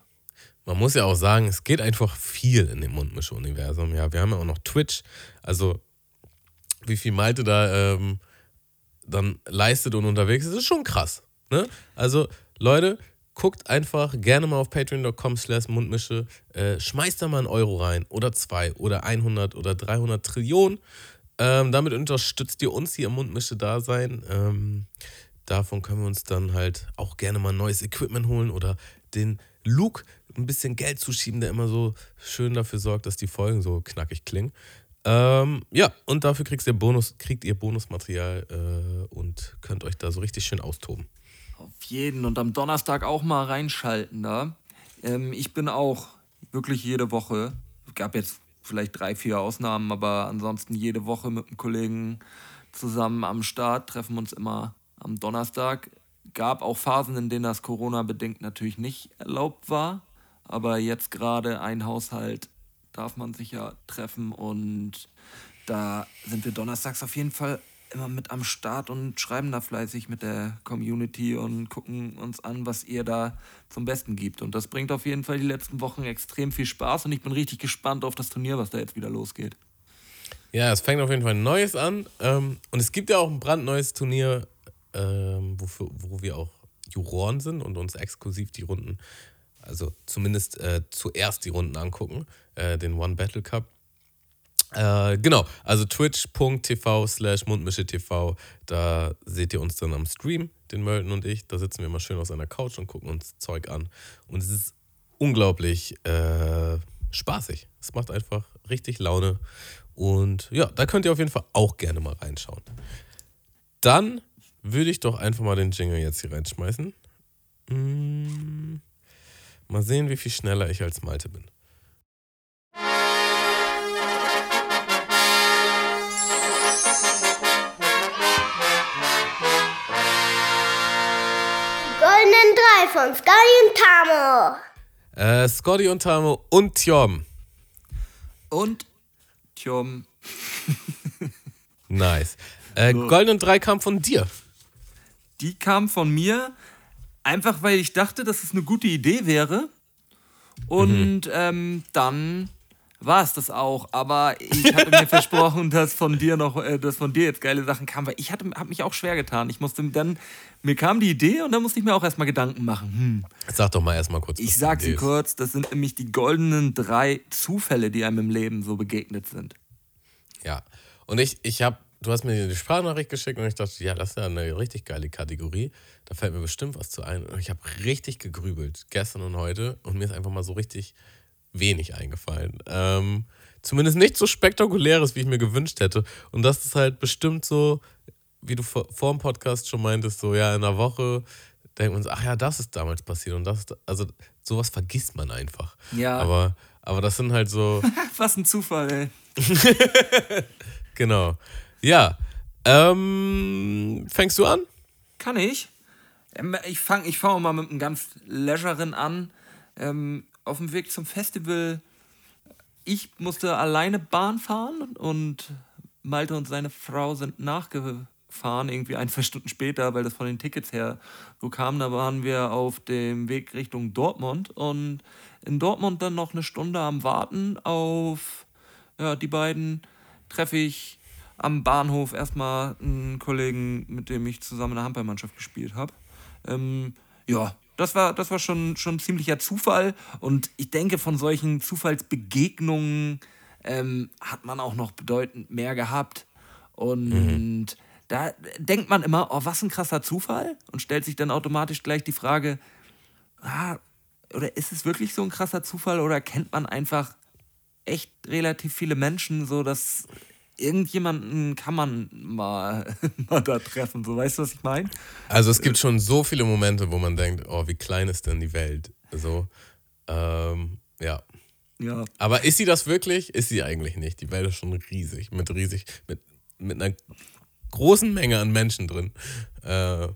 Man muss ja auch sagen, es geht einfach viel in dem Mundmische-Universum. Ja, wir haben ja auch noch Twitch. Also, wie viel Malte da ähm, dann leistet und unterwegs ist, ist schon krass. Ne? Also, Leute, guckt einfach gerne mal auf patreon.com slash Mundmische. Äh, schmeißt da mal einen Euro rein oder zwei oder 100 oder 300 Trillionen. Ähm, damit unterstützt ihr uns hier im Mundmische-Dasein. Ähm, davon können wir uns dann halt auch gerne mal neues Equipment holen oder den Luke ein bisschen Geld zuschieben, der immer so schön dafür sorgt, dass die Folgen so knackig klingen. Ähm, ja, und dafür kriegt ihr, Bonus, kriegt ihr Bonusmaterial äh, und könnt euch da so richtig schön austoben. Auf jeden und am Donnerstag auch mal reinschalten da. Ähm, ich bin auch wirklich jede Woche, gab jetzt vielleicht drei, vier Ausnahmen, aber ansonsten jede Woche mit einem Kollegen zusammen am Start, treffen uns immer am Donnerstag. Gab auch Phasen, in denen das Corona-bedingt natürlich nicht erlaubt war, aber jetzt gerade ein Haushalt darf man sich ja treffen und da sind wir donnerstags auf jeden Fall immer mit am Start und schreiben da fleißig mit der Community und gucken uns an, was ihr da zum Besten gibt. Und das bringt auf jeden Fall die letzten Wochen extrem viel Spaß und ich bin richtig gespannt auf das Turnier, was da jetzt wieder losgeht. Ja, es fängt auf jeden Fall ein neues an. Ähm, und es gibt ja auch ein brandneues Turnier, ähm, wofür, wo wir auch Juroren sind und uns exklusiv die Runden, also zumindest äh, zuerst die Runden angucken, äh, den One Battle Cup. Äh, genau, also twitch.tv slash mundmische.tv, da seht ihr uns dann am Stream, den Mölten und ich. Da sitzen wir immer schön auf einer Couch und gucken uns Zeug an. Und es ist unglaublich äh, spaßig. Es macht einfach richtig Laune. Und ja, da könnt ihr auf jeden Fall auch gerne mal reinschauen. Dann würde ich doch einfach mal den Jingle jetzt hier reinschmeißen. Mm, mal sehen, wie viel schneller ich als Malte bin. Goldenen Drei von Scully und Tamo. Äh, Scotty und Tamo und Tjom. Und Tjom, Nice. Äh, Goldenen 3 kam von dir. die kam von mir, einfach weil ich dachte, dass es eine gute Idee wäre. Und ähm, dann war es das auch. Aber ich hatte mir versprochen, dass von dir noch, äh, dass von dir jetzt geile Sachen kamen, weil ich hatte, habe mich auch schwer getan. Ich musste dann, mir kam die Idee und dann musste ich mir auch erstmal Gedanken machen. Hm, Sag doch mal erstmal kurz. ich sag sie kurz, das sind nämlich die goldenen drei Zufälle, die einem im Leben so begegnet sind. Ja. Und ich, ich habe, du hast mir die Sprachnachricht geschickt und ich dachte, ja, das ist ja eine richtig geile Kategorie. Da fällt mir bestimmt was zu ein. Und ich habe richtig gegrübelt, gestern und heute. Und mir ist einfach mal so richtig wenig eingefallen. Ähm, zumindest nicht so spektakuläres, wie ich mir gewünscht hätte. Und das ist halt bestimmt so, wie du vor, vor dem Podcast schon meintest, so ja, in einer Woche denkt man so, ach ja, das ist damals passiert. Und das, ist- also sowas vergisst man einfach. Ja. Aber, aber das sind halt so. Was ein Zufall, ey. Genau. Ja. Ähm, fängst du an? Kann ich. Ähm, Ich fange ich fang mal mit einem ganz leiseren an. Ähm, auf dem Weg zum Festival, ich musste alleine Bahn fahren und Malte und seine Frau sind nachgefahren, irgendwie ein, zwei Stunden später, weil das von den Tickets her so kam. Da waren wir auf dem Weg Richtung Dortmund und in Dortmund dann noch eine Stunde am Warten auf ja, die beiden treffe ich am Bahnhof erstmal einen Kollegen, mit dem ich zusammen in der Handballmannschaft gespielt habe. Ähm, ja, das war, das war schon, schon ein ziemlicher Zufall. Und ich denke, von solchen Zufallsbegegnungen ähm, hat man auch noch bedeutend mehr gehabt. Und da denkt man immer, oh, was ein krasser Zufall. Und stellt sich dann automatisch gleich die Frage, ah, oder ist es wirklich so ein krasser Zufall oder kennt man einfach echt relativ viele Menschen, so dass irgendjemanden kann man mal, mal da treffen. So, weißt du, was ich meine? Also es gibt schon so viele Momente, wo man denkt, oh, wie klein ist denn die Welt? So, ähm, ja. Ja. Aber ist sie das wirklich? Ist sie eigentlich nicht. Die Welt ist schon riesig, mit riesig, mit, mit einer großen Menge an Menschen drin. Äh,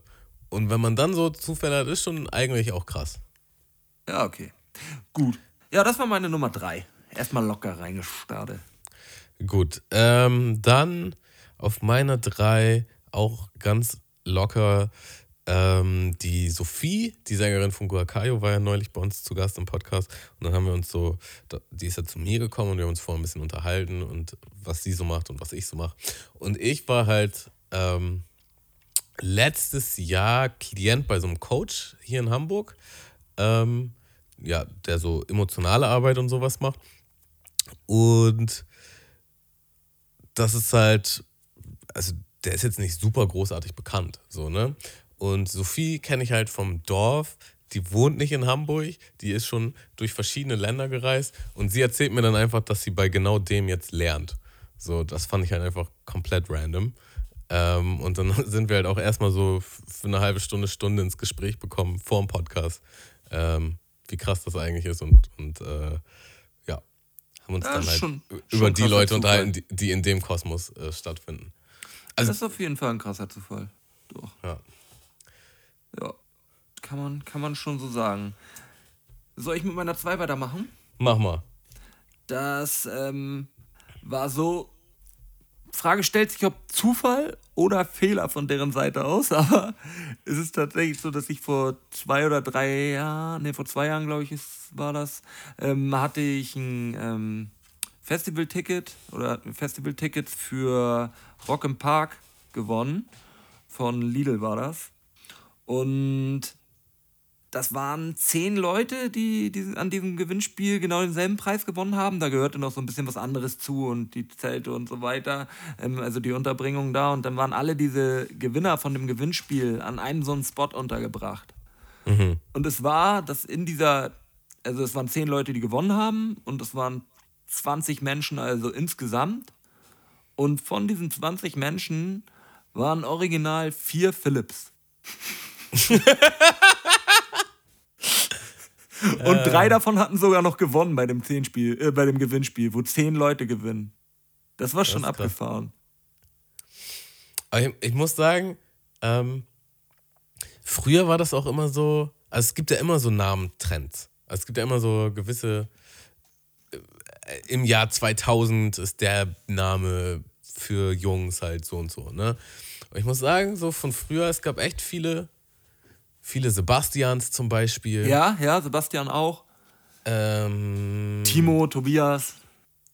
und wenn man dann so Zufälle hat, ist schon eigentlich auch krass. Ja, okay. Gut. Ja, das war meine Nummer drei. Erstmal locker reingestartet. Gut, ähm, dann auf meiner drei auch ganz locker ähm, die Sophie, die Sängerin von Guacayo, war ja neulich bei uns zu Gast im Podcast und dann haben wir uns so, die ist ja zu mir gekommen und wir haben uns vorher ein bisschen unterhalten und was sie so macht und was ich so mache. Und ich war halt ähm, letztes Jahr Klient bei so einem Coach hier in Hamburg, ähm, ja, der so emotionale Arbeit und sowas macht. Und das ist halt, also der ist jetzt nicht super großartig bekannt, so, ne? Und Sophie kenne ich halt vom Dorf, die wohnt nicht in Hamburg, die ist schon durch verschiedene Länder gereist und sie erzählt mir dann einfach, dass sie bei genau dem jetzt lernt. So, das fand ich halt einfach komplett random. Ähm, und dann sind wir halt auch erstmal so für eine halbe Stunde, Stunde ins Gespräch bekommen vor dem Podcast, ähm, wie krass das eigentlich ist und, und äh, haben uns Ja, dann ist halt schon- über schon die Leute Zufall. unterhalten, die, die in dem Kosmos äh, stattfinden. Also- das ist auf jeden Fall ein krasser Zufall. Doch. Ja. Ja. Kann man, kann man schon so sagen. Soll ich mit meiner 2 weitermachen? Mach mal. Das ähm, war so. Frage stellt sich, ob Zufall oder Fehler von deren Seite aus, aber es ist tatsächlich so, dass ich vor zwei oder drei Jahren, ne, vor zwei Jahren, glaube ich, ist, war das, ähm, hatte ich ein ähm, Festivalticket oder Festivalticket für Rock im Park gewonnen. Von Lidl war das. Und das waren zehn Leute, die, die an diesem Gewinnspiel genau denselben Preis gewonnen haben. Da gehörte noch so ein bisschen was anderes zu und die Zelte und so weiter, ähm, also die Unterbringung da. Und dann waren alle diese Gewinner von dem Gewinnspiel an einem so einen Spot untergebracht. Und es war, dass in dieser, also es waren zehn Leute, die gewonnen haben und es waren 20 Menschen also insgesamt. Und von diesen 20 Menschen waren original vier Philips. Und drei davon hatten sogar noch gewonnen bei dem, Zehnspiel, äh, bei dem Gewinnspiel, wo zehn Leute gewinnen. Das war schon krass. abgefahren. Ich, ich muss sagen, ähm, früher war das auch immer so, also es gibt ja immer so Namentrends. Also es gibt ja immer so gewisse, äh, im Jahr 2000 ist der Name für Jungs halt so und so, ne? Und ich muss sagen, so von früher, es gab echt viele, viele Sebastians zum Beispiel. Ja, ja, Sebastian auch. Ähm, Timo, Tobias.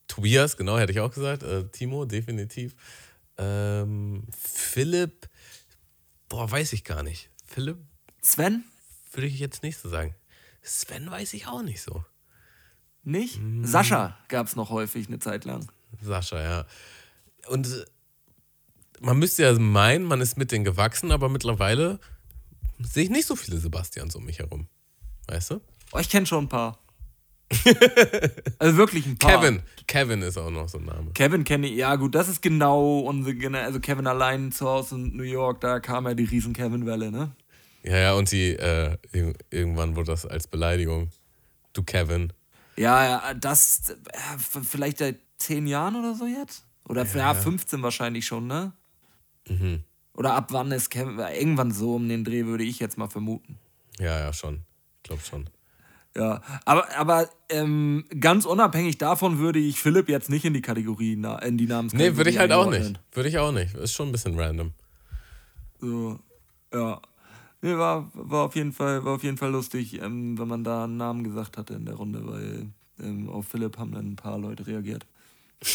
Tobias, genau, hätte ich auch gesagt. Äh, Timo, definitiv. Ähm, Philipp, boah, weiß ich gar nicht. Philipp Sven? würde ich jetzt nicht so sagen. Sven weiß ich auch nicht so. Nicht? Mhm. Sascha gab es noch häufig eine Zeit lang. Sascha, ja. Und man müsste ja meinen, man ist mit denen gewachsen, aber mittlerweile sehe ich nicht so viele Sebastians um mich herum. Weißt du? Oh, ich kenne schon ein paar. also wirklich ein paar. Kevin. Kevin ist auch noch so ein Name. Kevin kenne ich, ja gut, das ist genau unsere, also Kevin allein zu Hause in New York, da kam ja die riesen Kevin-Welle, ne? Ja, ja, und die, äh, ir- irgendwann wurde das als Beleidigung. Du Kevin. Ja, ja, das äh, vielleicht seit zehn Jahren oder so jetzt? Oder ja, 15 wahrscheinlich schon, ne? Mhm. Oder ab wann ist Kevin, irgendwann so um den Dreh würde ich jetzt mal vermuten. Ja, ja, schon. Ich glaube schon. Ja, aber, aber ähm, ganz unabhängig davon würde ich Philipp jetzt nicht in die Kategorie, in die Namenskategorie Nee, würde ich halt auch nicht. Würde ich auch nicht. Ist schon ein bisschen random. So, ja. Nee, war, war, auf jeden Fall, war auf jeden Fall lustig, ähm, wenn man da einen Namen gesagt hatte in der Runde, weil ähm, auf Philipp haben dann ein paar Leute reagiert.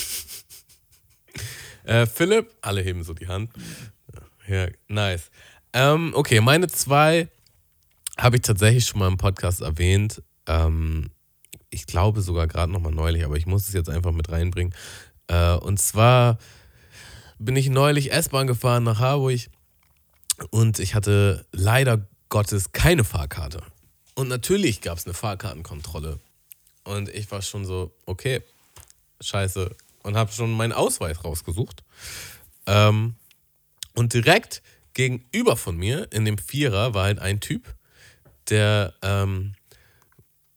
Äh, Philipp, alle heben so die Hand. Ja, nice. Ähm, okay, meine zwei habe ich tatsächlich schon mal im Podcast erwähnt. Ähm, ich glaube sogar gerade noch mal neulich, aber ich muss es jetzt einfach mit reinbringen. Äh, und zwar bin ich neulich S-Bahn gefahren nach Harburg und ich hatte leider Gottes keine Fahrkarte. Und natürlich gab es eine Fahrkartenkontrolle. Und ich war schon so, okay, scheiße. Und habe schon meinen Ausweis rausgesucht. Ähm, und direkt gegenüber von mir in dem Vierer war halt ein Typ, der ähm,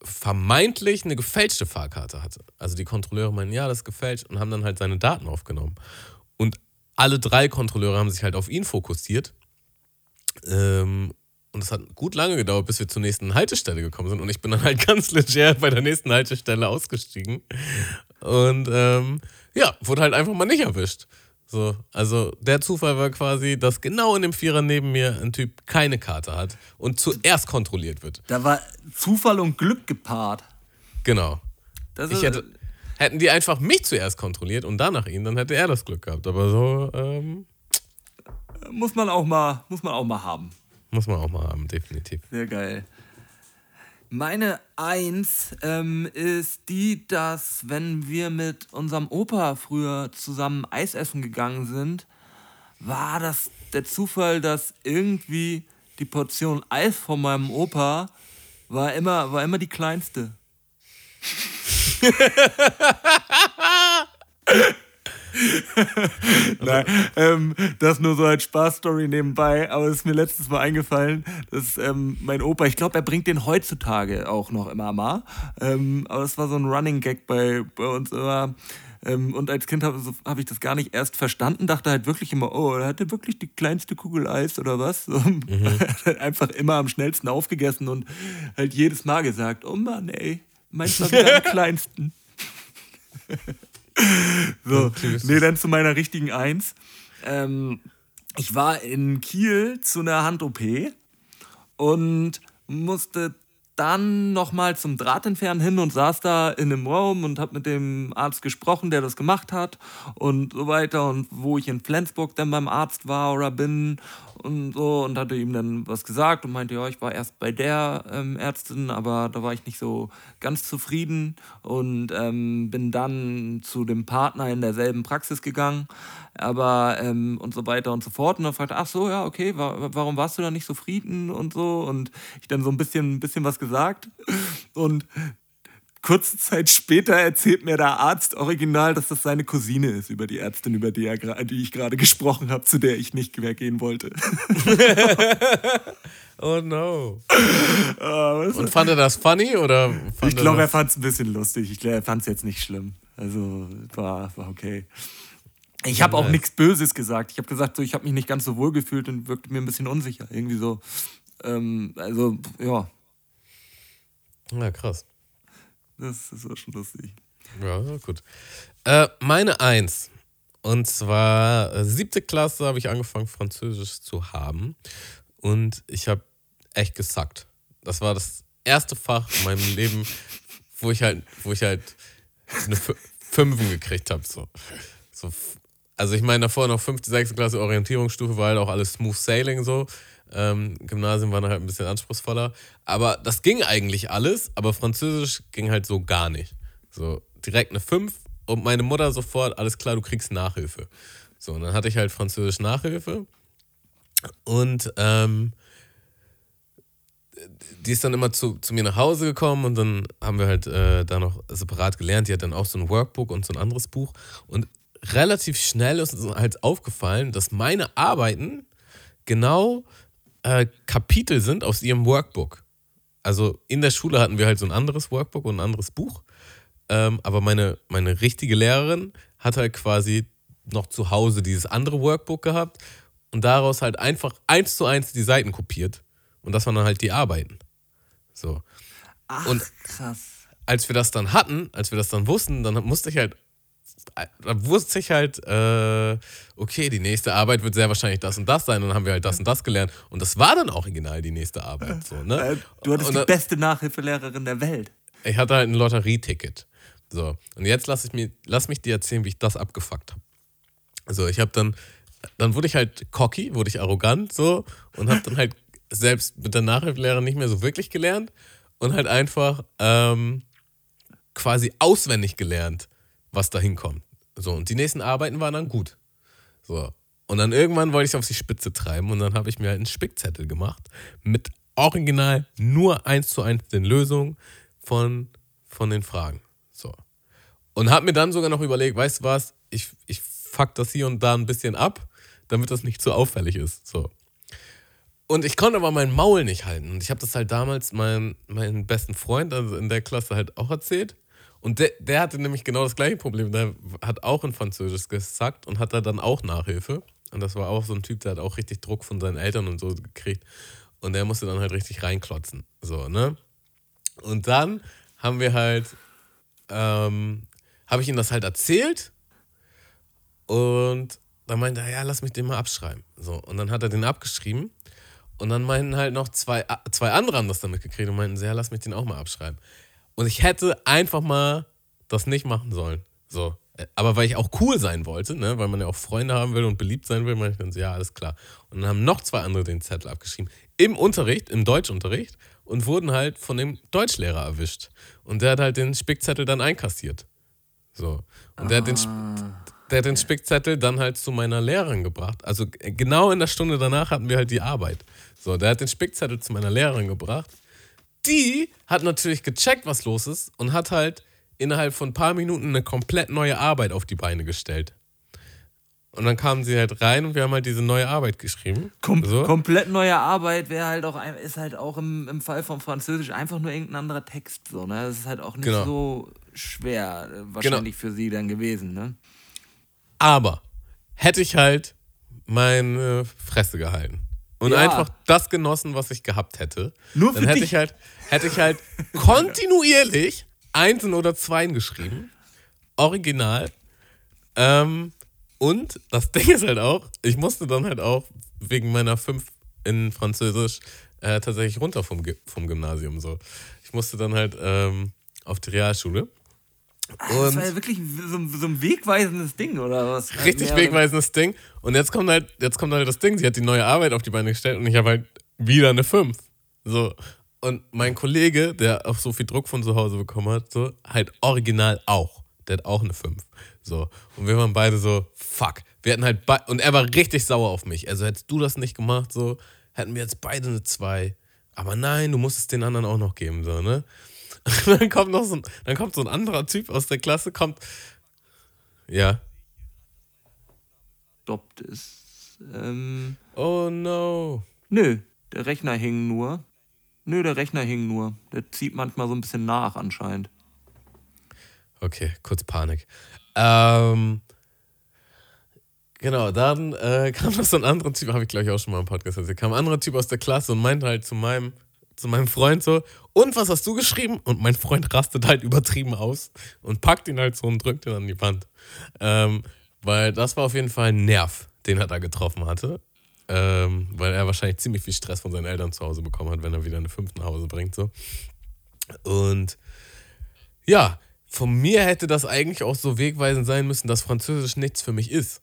vermeintlich eine gefälschte Fahrkarte hatte. Also die Kontrolleure meinen, ja, das ist gefälscht und haben dann halt seine Daten aufgenommen. Und alle drei Kontrolleure haben sich halt auf ihn fokussiert. Ähm, und es hat gut lange gedauert, bis wir zur nächsten Haltestelle gekommen sind. Und ich bin dann halt ganz leger bei der nächsten Haltestelle ausgestiegen. Und ähm, ja, wurde halt einfach mal nicht erwischt. So, also der Zufall war quasi, dass genau in dem Vierer neben mir ein Typ keine Karte hat und zuerst kontrolliert wird. Da war Zufall und Glück gepaart. Genau. Das Ich hätte, hätten die einfach mich zuerst kontrolliert und danach ihn, dann hätte er das Glück gehabt. Aber so ähm, muss man auch mal, muss man auch mal haben. muss man auch mal haben, definitiv. Sehr geil. Meine Eins ähm, ist die, dass wenn wir mit unserem Opa früher zusammen Eis essen gegangen sind, war das der Zufall, dass irgendwie die Portion Eis von meinem Opa war immer, war immer die kleinste. Nein, ähm, das nur so als Spaßstory nebenbei, aber es ist mir letztes Mal eingefallen, dass ähm, mein Opa, ich glaube, er bringt den heutzutage auch noch immer mal, ähm, aber es war so ein Running Gag bei, bei uns immer. Ähm, und als Kind habe hab ich das gar nicht erst verstanden, dachte halt wirklich immer, oh, er hatte wirklich die kleinste Kugel Eis oder was? So, Einfach immer am schnellsten aufgegessen und halt jedes Mal gesagt, oh Mann, ey, meins war wieder am kleinsten. So, nee, dann zu meiner richtigen Eins. Ähm, ich war in Kiel zu einer Hand-OP und musste dann nochmal zum Drahtentfernen hin und saß da in einem Raum und habe mit dem Arzt gesprochen, der das gemacht hat und so weiter und wo ich in Flensburg dann beim Arzt war oder bin und so und hatte ihm dann was gesagt und meinte, ja, ich war erst bei der ähm, Ärztin, aber da war ich nicht so ganz zufrieden und ähm, bin dann zu dem Partner in derselben Praxis gegangen, aber ähm, und so weiter und so fort. Und dann fragte, ach so, ja, okay, wa warum warst du da nicht zufrieden und so? Und ich dann so ein bisschen, ein bisschen was gesagt und kurze Zeit später erzählt mir der Arzt original, dass das seine Cousine ist, über die Ärztin, über die, er, die ich gerade gesprochen habe, zu der ich nicht mehr gehen wollte. Oh no. Es- Und fand er das funny oder ich glaube, er fand es ein bisschen lustig. Ich glaube, er fand es jetzt nicht schlimm. Also war, war okay. Ich habe auch nichts Böses gesagt. Ich habe gesagt, so, ich habe mich nicht ganz so wohl gefühlt und wirkte mir ein bisschen unsicher. Irgendwie so. Ähm, also, ja, Ja, krass. das, das war schon lustig. Ja, gut. Äh, meine Eins. Und zwar äh, siebte Klasse habe ich angefangen, Französisch zu haben. Und ich habe echt gesackt. Das war das erste Fach in meinem Leben, wo ich halt, wo ich halt eine Fü- Fünfen gekriegt habe. So. So, also ich meine, davor noch fünfte, sechste Klasse Orientierungsstufe war halt auch alles Smooth Sailing so. Ähm, Gymnasium war dann halt ein bisschen anspruchsvoller. Aber das ging eigentlich alles, aber Französisch ging halt so gar nicht. So, direkt eine 5 und meine Mutter sofort, alles klar, du kriegst Nachhilfe. So, und dann hatte ich halt Französisch Nachhilfe. Und ähm, die ist dann immer zu, zu mir nach Hause gekommen und dann haben wir halt äh, da noch separat gelernt. Die hat dann auch so ein Workbook und so ein anderes Buch. Und relativ schnell ist uns halt aufgefallen, dass meine Arbeiten genau äh, Kapitel sind aus ihrem Workbook. Also in der Schule hatten wir halt so ein anderes Workbook und ein anderes Buch. Ähm, aber meine, meine richtige Lehrerin hat halt quasi noch zu Hause dieses andere Workbook gehabt und daraus halt einfach eins zu eins die Seiten kopiert. Und das waren dann halt die Arbeiten. So. Ach, Und- krass. Als wir das dann hatten, als wir das dann wussten, dann musste ich halt, da wusste ich halt, äh, okay, die nächste Arbeit wird sehr wahrscheinlich das und das sein. Und dann haben wir halt das und das gelernt. Und das war dann auch original die nächste Arbeit. So, ne? Äh, Du hattest Und die beste Nachhilfelehrerin der Welt. Ich hatte halt ein Lotterieticket. So, und jetzt lass ich mir, lass mich dir erzählen, wie ich das abgefuckt habe. So, ich habe dann, dann wurde ich halt cocky, wurde ich arrogant so und habe dann halt selbst mit der Nachhilfelehrerin nicht mehr so wirklich gelernt und halt einfach ähm, quasi auswendig gelernt, was da hinkommt. So, und die nächsten Arbeiten waren dann gut. So. Und dann irgendwann wollte ich es auf die Spitze treiben und dann habe ich mir halt einen Spickzettel gemacht mit original nur eins zu eins den Lösungen von, von den Fragen. So. Und habe mir dann sogar noch überlegt, weißt du was, ich, ich fuck das hier und da ein bisschen ab, damit das nicht zu auffällig ist. So. Und ich konnte aber mein Maul nicht halten. Und ich habe das halt damals meinem meinen besten Freund, also in der Klasse, halt auch erzählt. Und der, der hatte nämlich genau das gleiche Problem. Der hat auch in Französisch gesackt und hat da dann auch Nachhilfe. Und das war auch so ein Typ, der hat auch richtig Druck von seinen Eltern und so gekriegt. Und der musste dann halt richtig reinklotzen. So, ne? Und dann haben wir halt, ähm, habe ich ihm das halt erzählt. Und dann meinte er, ja, lass mich den mal abschreiben. So, und dann hat er den abgeschrieben. Und dann meinten halt noch zwei, zwei andere haben das dann mitgekriegt und meinten, ja, lass mich den auch mal abschreiben. Und ich hätte einfach mal das nicht machen sollen. So. Aber weil ich auch cool sein wollte, ne, weil man ja auch Freunde haben will und beliebt sein will, meinte ich dann so, ja, alles klar. Und dann haben noch zwei andere den Zettel abgeschrieben. Im Unterricht, im Deutschunterricht. und wurden halt von dem Deutschlehrer erwischt. Und der hat halt den Spickzettel dann einkassiert. So. Und der, hat den, der hat den Spickzettel dann halt zu meiner Lehrerin gebracht. Also äh, genau in der Stunde danach hatten wir halt die Arbeit. So, der hat den Spickzettel zu meiner Lehrerin gebracht. Die hat natürlich gecheckt, was los ist und hat halt innerhalb von ein paar Minuten eine komplett neue Arbeit auf die Beine gestellt. Und dann kamen sie halt rein und wir haben halt diese neue Arbeit geschrieben. Kom so. Komplett neue Arbeit wäre halt auch ein, ist halt auch im, im Fall von Französisch einfach nur irgendein anderer Text so, ne? Das ist halt auch nicht Genau. so schwer äh, wahrscheinlich für sie dann gewesen, ne? Aber hätte ich halt meine Fresse gehalten und Ja. einfach das genossen, was ich gehabt hätte, Nur dann für hätte dich. ich halt, hätte ich halt kontinuierlich Einsen oder Zweien geschrieben. Original. Ähm, und das Ding ist halt auch, ich musste dann halt auch wegen meiner 5 in Französisch äh, tatsächlich runter vom, vom Gymnasium. So. Ich musste dann halt ähm, auf die Realschule. Das Und war ja wirklich so, so ein wegweisendes Ding, oder was? richtig wegweisendes Ding. Und jetzt kommt halt, jetzt kommt halt das Ding, sie hat die neue Arbeit auf die Beine gestellt und ich habe halt wieder eine 5. So. Und mein Kollege, der auch so viel Druck von zu Hause bekommen hat, so, halt original auch. Der hat auch eine 5. So. Und wir waren beide so, fuck. Wir hatten halt und er war richtig sauer auf mich. Also hättest du das nicht gemacht, so, hätten wir jetzt beide eine 2. Aber nein, du musst es den anderen auch noch geben, so, ne? Und dann kommt noch so ein, dann kommt so ein anderer Typ aus der Klasse, kommt. Ja. Stoppt ist. Ähm, Oh no. nö, der Rechner hing nur. Nö, der Rechner hing nur. Der zieht manchmal so ein bisschen nach anscheinend. Okay, kurz Panik. Ähm, genau, dann äh, kam noch so ein anderer Typ, habe ich glaube ich auch schon mal im Podcast erzählt, kam ein anderer Typ aus der Klasse und meinte halt zu meinem, zu meinem Freund so, und was hast du geschrieben? Und mein Freund rastet halt übertrieben aus und packt ihn halt so und drückt ihn an die Wand. Ähm, weil das war auf jeden Fall ein Nerv, den er da getroffen hatte. Ähm, weil er wahrscheinlich ziemlich viel Stress von seinen Eltern zu Hause bekommen hat, wenn er wieder eine 5 nach Hause bringt. So. Und ja, von mir hätte das eigentlich auch so wegweisend sein müssen, dass Französisch nichts für mich ist.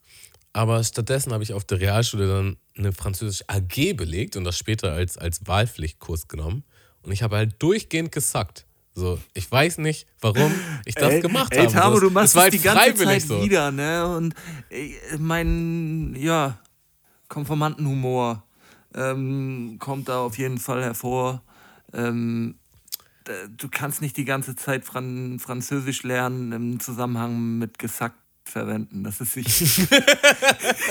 Aber stattdessen habe ich auf der Realschule dann eine Französisch AG belegt und das später als, als Wahlpflichtkurs genommen. Und ich habe halt durchgehend gesackt. So, ich weiß nicht, warum ich das ey, gemacht ey, habe. Tamo, so, du machst es halt die ganze Zeit so. wieder, ne? Und mein, ja, Konformantenhumor ähm, kommt da auf jeden Fall hervor. Ähm, du kannst nicht die ganze Zeit Fran Französisch lernen im Zusammenhang mit gesackt verwenden. Das ist ich.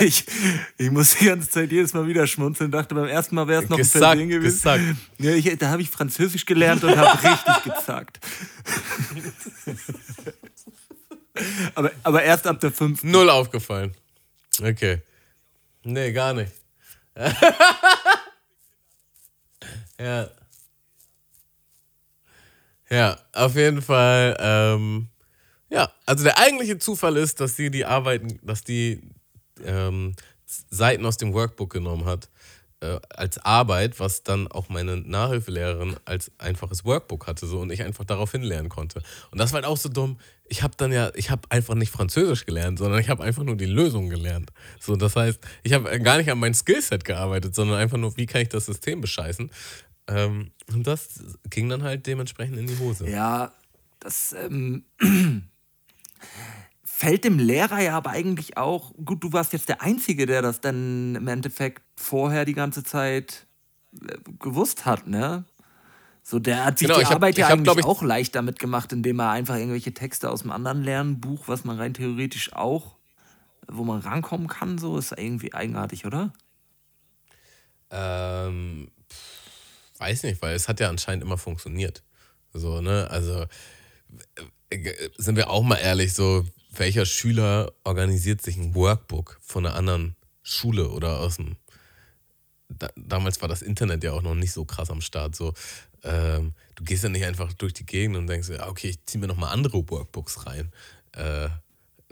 ich. Ich muss die ganze Zeit jedes Mal wieder schmunzeln. Dachte beim ersten Mal wäre es noch ein Gesackt, Versehen gewesen. gesackt. Ja, ich, da habe ich Französisch gelernt und habe richtig gezackt. aber, aber erst ab der fünften. Null aufgefallen. Okay. Nee, gar nicht. ja. Ja, auf jeden Fall. Ähm, ja, also der eigentliche Zufall ist, dass sie die Arbeiten, dass die ähm, Seiten aus dem Workbook genommen hat äh, als Arbeit, was dann auch meine Nachhilfelehrerin als einfaches Workbook hatte so und ich einfach daraufhin lernen konnte. Und das war halt auch so dumm. Ich habe dann ja, ich habe einfach nicht Französisch gelernt, sondern ich habe einfach nur die Lösung gelernt. So, das heißt, ich habe gar nicht an mein Skillset gearbeitet, sondern einfach nur, wie kann ich das System bescheißen. Ähm, und das ging dann halt dementsprechend in die Hose. Ja, das ähm, fällt dem Lehrer ja aber eigentlich auch. Gut, du warst jetzt der Einzige, der das dann im Endeffekt vorher die ganze Zeit äh, gewusst hat, ne? So, der hat sich Genau, die ich hab- Arbeit ja hab, eigentlich ich- auch leicht damit gemacht, indem er einfach irgendwelche Texte aus einem anderen Lernbuch, was man rein theoretisch auch, wo man rankommen kann, so ist irgendwie eigenartig, oder? Ähm, weiß nicht, weil es hat ja anscheinend immer funktioniert. So, ne? Also sind wir auch mal ehrlich, so, welcher Schüler organisiert sich ein Workbook von einer anderen Schule oder aus dem. Da, damals war das Internet ja auch noch nicht so krass am Start. So, ähm, du gehst ja nicht einfach durch die Gegend und denkst, okay, ich ziehe mir nochmal andere Workbooks rein. Äh,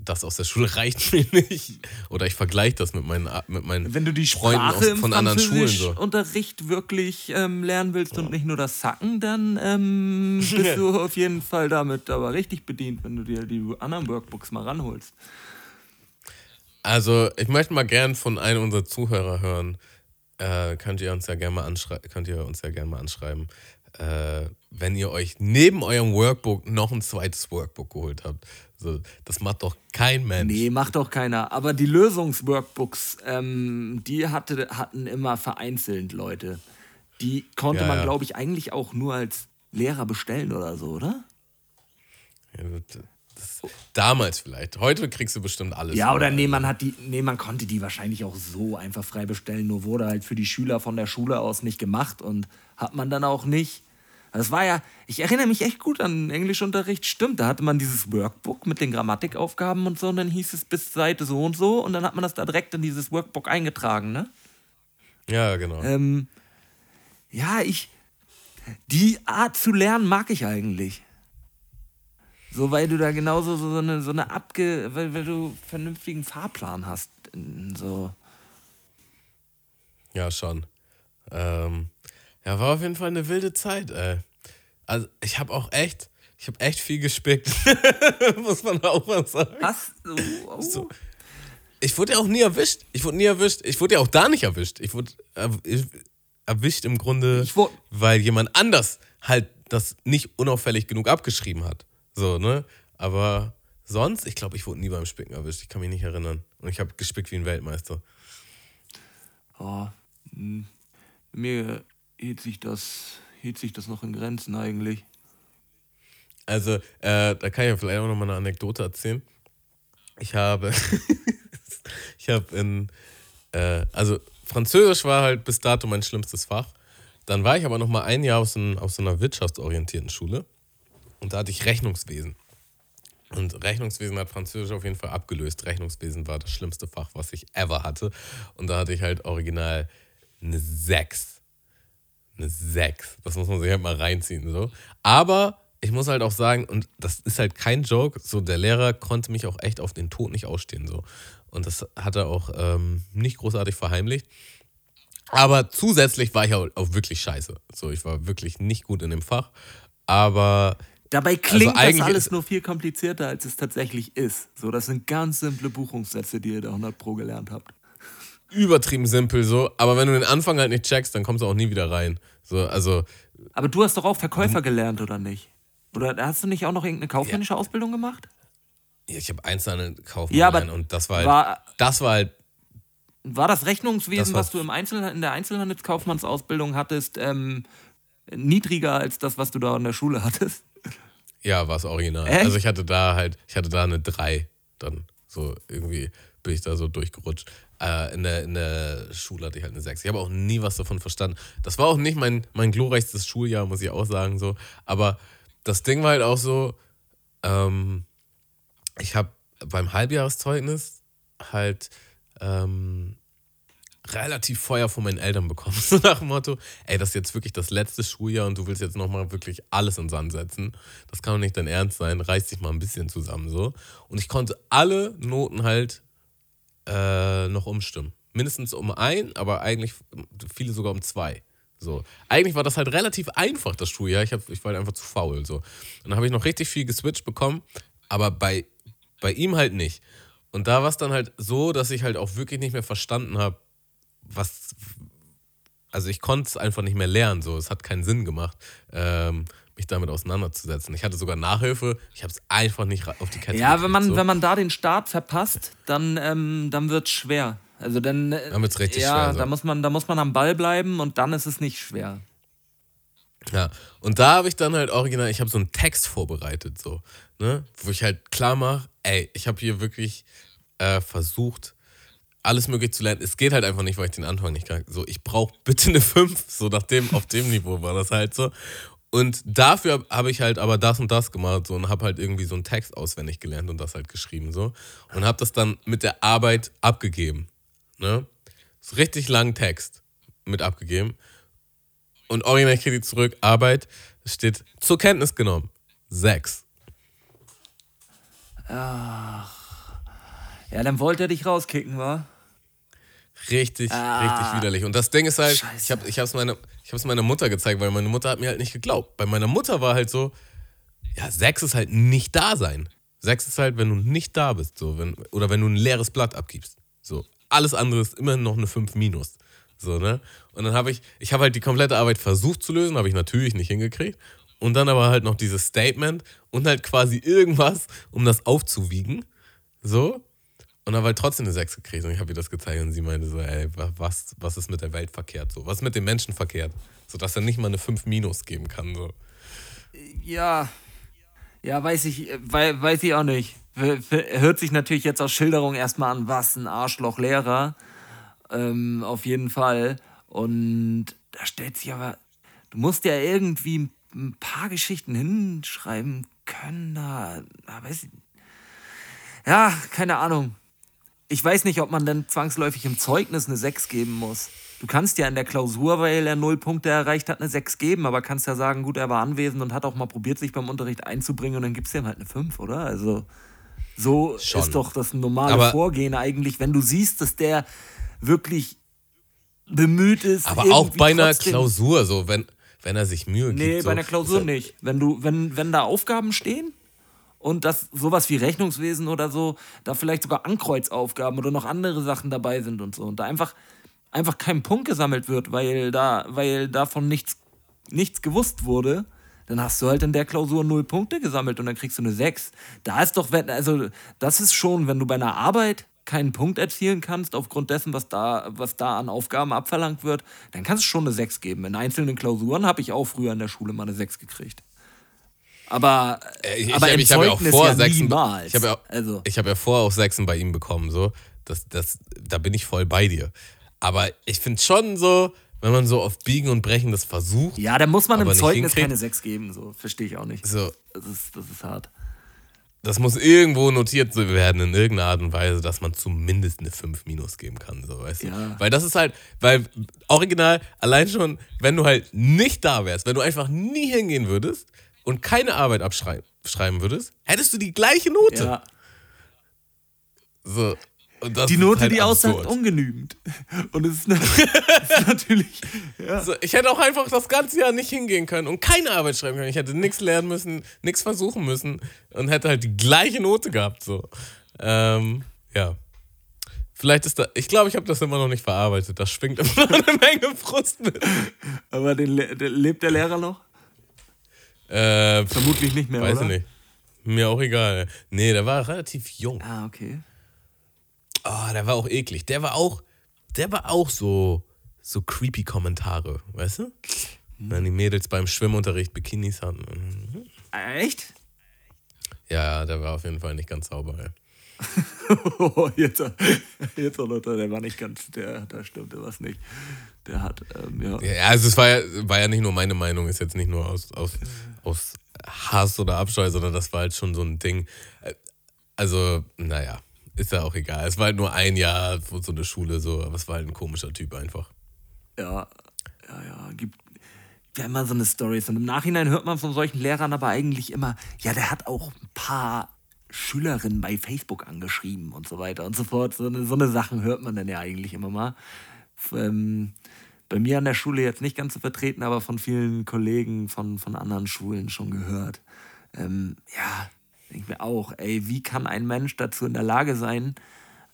das aus der Schule reicht mir nicht. Oder ich vergleiche das mit meinen, mit meinen Wenn du die Freunden Sprache aus, im von anderen Schulen. So. Französischunterricht wirklich ähm, lernen willst und nicht nur das Sacken, dann ähm, bist du auf jeden Fall damit aber richtig bedient, wenn du dir die anderen Workbooks mal ranholst. Also, ich möchte mal gern von einem unserer Zuhörer hören. Äh, könnt ihr uns ja gerne mal anschreiben, könnt ihr uns ja gerne mal anschreiben. äh, wenn ihr euch neben eurem Workbook noch ein zweites Workbook geholt habt. So, das macht doch kein Mensch. Nee, macht doch keiner. Aber die Lösungsworkbooks, ähm, die hatte, hatten immer vereinzelt Leute. Die konnte Ja, man, ja. glaube ich, eigentlich auch nur als Lehrer bestellen oder so, oder? Ja, das, damals vielleicht. Heute kriegst du bestimmt alles. Ja, oder nee, man hat die, nee, man konnte die wahrscheinlich auch so einfach frei bestellen, nur wurde halt für die Schüler von der Schule aus nicht gemacht und hat man dann auch nicht. Das war ja, ich erinnere mich echt gut an Englischunterricht, stimmt, da hatte man dieses Workbook mit den Grammatikaufgaben und so und dann hieß es bis Seite so und so und dann hat man das da direkt in dieses Workbook eingetragen, ne? Ja, genau. Ähm, ja, ich. Die Art zu lernen mag ich eigentlich. So, weil du da genauso so eine, so eine abge. Weil, weil du vernünftigen Fahrplan hast. So. Ja, schon. Ähm, ja, war auf jeden Fall eine wilde Zeit, ey. Also, ich habe auch echt, ich habe echt viel gespickt. Muss man auch mal sagen. Was? So, oh. So. Ich wurde ja auch nie erwischt. Ich wurde nie erwischt. Ich wurde ja auch da nicht erwischt. Ich wurde ich- erwischt im Grunde, wurde- weil jemand anders halt das nicht unauffällig genug abgeschrieben hat. So, ne? Aber sonst, ich glaube, ich wurde nie beim Spicken erwischt. Ich kann mich nicht erinnern. Und ich habe gespickt wie ein Weltmeister. Oh, hm. Mir hielt sich, das, hielt sich das noch in Grenzen eigentlich. Also, äh, da kann ich ja vielleicht auch noch mal eine Anekdote erzählen. Ich habe, ich habe in, äh, also Französisch war halt bis dato mein schlimmstes Fach. Dann war ich aber noch mal ein Jahr aus, ein, aus so einer wirtschaftsorientierten Schule und da hatte ich Rechnungswesen. Und Rechnungswesen hat Französisch auf jeden Fall abgelöst. Rechnungswesen war das schlimmste Fach, was ich ever hatte. Und da hatte ich halt original eine 6 eine 6. Das muss man sich halt mal reinziehen. So. Aber ich muss halt auch sagen, und das ist halt kein Joke, so der Lehrer konnte mich auch echt auf den Tod nicht ausstehen. So. Und das hat er auch ähm, nicht großartig verheimlicht. Aber zusätzlich war ich auch, auch wirklich scheiße. So, ich war wirklich nicht gut in dem Fach. Aber Dabei klingt das eigentlich alles nur viel komplizierter, als es tatsächlich ist. So, das sind ganz simple Buchungssätze, die ihr da 100 Pro gelernt habt. Übertrieben simpel so. Aber wenn du den Anfang halt nicht checkst, dann kommst du auch nie wieder rein. So, also, Aber du hast doch auch Verkäufer gelernt, oder nicht? Oder hast du nicht auch noch irgendeine kaufmännische Ausbildung gemacht? ja, ich habe Einzelhandelkaufmann Ja, aber und das war halt, war- das war halt War das Rechnungswesen, Das war- was du im Einzel in der Einzelhandelskaufmannsausbildung hattest, ähm, niedriger als das, was du da in der Schule hattest? Ja, war es original. Echt? Also ich hatte da halt, ich hatte da eine 3 dann. So irgendwie bin ich da so durchgerutscht. Äh, in, der, in der Schule hatte ich halt eine 6. Ich habe auch nie was davon verstanden. Das war auch nicht mein, mein glorreichstes Schuljahr, muss ich auch sagen. so. Aber das Ding war halt auch so, ähm, ich habe beim Halbjahreszeugnis halt ähm, relativ Feuer von meinen Eltern bekommen. So nach dem Motto, ey, das ist jetzt wirklich das letzte Schuljahr und du willst jetzt nochmal wirklich alles in Sand setzen. Das kann doch nicht dein Ernst sein. Reiß dich mal ein bisschen zusammen so. Und ich konnte alle Noten halt äh, noch umstimmen. Mindestens um ein, aber eigentlich viele sogar um zwei. So. Eigentlich war das halt relativ einfach, das Schuljahr. Ich, hab, ich war halt einfach zu faul. So. Und dann habe ich noch richtig viel geswitcht bekommen, aber bei, bei ihm halt nicht. Und da war es dann halt so, dass ich halt auch wirklich nicht mehr verstanden habe, was. Also ich konnte es einfach nicht mehr lernen. So. Es hat keinen Sinn gemacht, ähm, mich damit auseinanderzusetzen. Ich hatte sogar Nachhilfe. Ich habe es einfach nicht auf die Kette Ja, gekriegt, wenn man, so. wenn man da den Start verpasst, dann, ähm, dann wird es schwer. Also dann, äh, Dann wird's richtig ja, schwer, so. Da, muss man, da muss man am Ball bleiben und dann ist es nicht schwer. Ja, und da habe ich dann halt original, ich habe so einen Text vorbereitet, so, ne, wo ich halt klar mache, ey, ich habe hier wirklich äh, versucht, alles möglich zu lernen. Es geht halt einfach nicht, weil ich den Anfang nicht kann. So, ich brauche bitte eine 5, so nach dem, auf dem Niveau war das halt so. Und dafür habe ich halt aber das und das gemacht so, und habe halt irgendwie so einen Text auswendig gelernt und das halt geschrieben so. Und habe das dann mit der Arbeit abgegeben. Ne? So richtig langen Text mit abgegeben. Und original kriege ich zurück, Arbeit, es steht zur Kenntnis genommen. Sechs. Ja, dann wollte er dich rauskicken, wa? Richtig, richtig widerlich. Und das Ding ist halt, Scheiße. ich habe ich hab's meine, ich hab's meiner Mutter gezeigt, weil meine Mutter hat mir halt nicht geglaubt. Bei meiner Mutter war halt so, ja, sechs ist halt nicht da sein. Sechs ist halt, wenn du nicht da bist, so, wenn, oder wenn du ein leeres Blatt abgibst. So, alles andere ist immer noch eine 5 minus. So, ne? Und dann habe ich, ich habe halt die komplette Arbeit versucht zu lösen, habe ich natürlich nicht hingekriegt. Und dann aber halt noch dieses Statement und halt quasi irgendwas, um das aufzuwiegen. So. Und dann halt trotzdem eine 6 gekriegt und ich habe ihr das gezeigt und sie meinte so, ey, wa- was, was ist mit der Welt verkehrt? So, was ist mit dem Menschen verkehrt? So, dass er nicht mal eine 5 Minus geben kann. So. Ja, ja, weiß ich, wei- weiß ich auch nicht. Hört sich natürlich jetzt aus Schilderung erstmal an, was ein Arschloch-Lehrer. Ähm, auf jeden Fall. Und da stellt sich aber, du musst ja irgendwie ein paar Geschichten hinschreiben können. Da, da weiß ich, ja, keine Ahnung. Ich weiß nicht, ob man dann zwangsläufig im Zeugnis eine 6 geben muss. Du kannst ja in der Klausur, weil er null Punkte erreicht hat, eine 6 geben, aber kannst ja sagen, gut, er war anwesend und hat auch mal probiert, sich beim Unterricht einzubringen und dann gibst du ihm halt eine 5, oder? Also, so Schon. ist doch das normale Aber- Vorgehen eigentlich, wenn du siehst, dass der wirklich bemüht ist. Aber auch bei einer Klausur, so, wenn, wenn er sich Mühe gibt. Nee, so, bei einer Klausur so, nicht. Wenn du, wenn, wenn da Aufgaben stehen und das sowas wie Rechnungswesen oder so, da vielleicht sogar Ankreuzaufgaben oder noch andere Sachen dabei sind und so. Und da einfach, einfach kein Punkt gesammelt wird, weil da, weil davon nichts, nichts gewusst wurde, dann hast du halt in der Klausur null Punkte gesammelt und dann kriegst du eine 6. Da ist doch, also das ist schon, wenn du bei einer Arbeit keinen Punkt erzielen kannst, aufgrund dessen, was da, was da an Aufgaben abverlangt wird, dann kannst du schon eine 6 geben. In einzelnen Klausuren habe ich auch früher in der Schule mal eine 6 gekriegt. Aber, Äh, Ich, aber ich, ich habe ja auch vor ja Sechsen. niemals. Ich habe ja, also, ich habe ja vorher auch Sechsen bei ihm bekommen, so. Das, das, da bin ich voll bei dir. Aber ich finde schon so, wenn man so auf Biegen und Brechen das versucht, ja, da muss man im Zeugnis keine 6 geben. So, verstehe ich auch nicht. so, Das ist, das ist hart. das muss irgendwo notiert werden in irgendeiner Art und Weise, dass man zumindest eine 5 minus geben kann, so, weißt du? Ja. Weil das ist halt, weil original, allein schon, wenn du halt nicht da wärst, wenn du einfach nie hingehen würdest und keine Arbeit abschreiben schreiben würdest, hättest du die gleiche Note. Ja. So. Und das Die Note, halt die aussagt, absurd. ungenügend. Und es ist, ist natürlich. Ja. So, ich hätte auch einfach das ganze Jahr nicht hingehen können und keine Arbeit schreiben können. Ich hätte nichts lernen müssen, nichts versuchen müssen und hätte halt die gleiche Note gehabt. So. Ähm, ja. Vielleicht ist da, ich glaube, ich habe das immer noch nicht verarbeitet. Da schwingt immer noch eine Menge Frust mit. Aber den, der, lebt der Lehrer noch? Äh, Vermutlich nicht mehr, weiß oder? ich nicht. Mir auch egal. Nee, der war relativ jung. Ah, okay. Oh, der war auch eklig. Der war auch, der war auch so, so creepy Kommentare, weißt du? Wenn die Mädels beim Schwimmunterricht Bikinis hatten. Mhm. Echt? Ja, der war auf jeden Fall nicht ganz sauber. Ey. Oh, jetzt, jetzt noch, der war nicht ganz, der, da stimmte was nicht. Der hat, ähm, ja. Ja, also es war ja, war ja nicht nur meine Meinung, ist jetzt nicht nur aus, aus, aus Hass oder Abscheu, sondern das war halt schon so ein Ding. Also, naja, ist ja auch egal. Es war halt nur ein Jahr so eine Schule, so, aber es war halt ein komischer Typ einfach. Ja, ja, ja, gibt ja immer so eine Stories. Und im Nachhinein hört man von solchen Lehrern aber eigentlich immer, ja, der hat auch ein paar Schülerinnen bei Facebook angeschrieben und so weiter und so fort. So eine, so eine Sachen hört man dann ja eigentlich immer mal. Ähm, bei mir an der Schule jetzt nicht ganz so vertreten, aber von vielen Kollegen von, von anderen Schulen schon gehört. Ähm, ja, denke mir auch, ey, wie kann ein Mensch dazu in der Lage sein,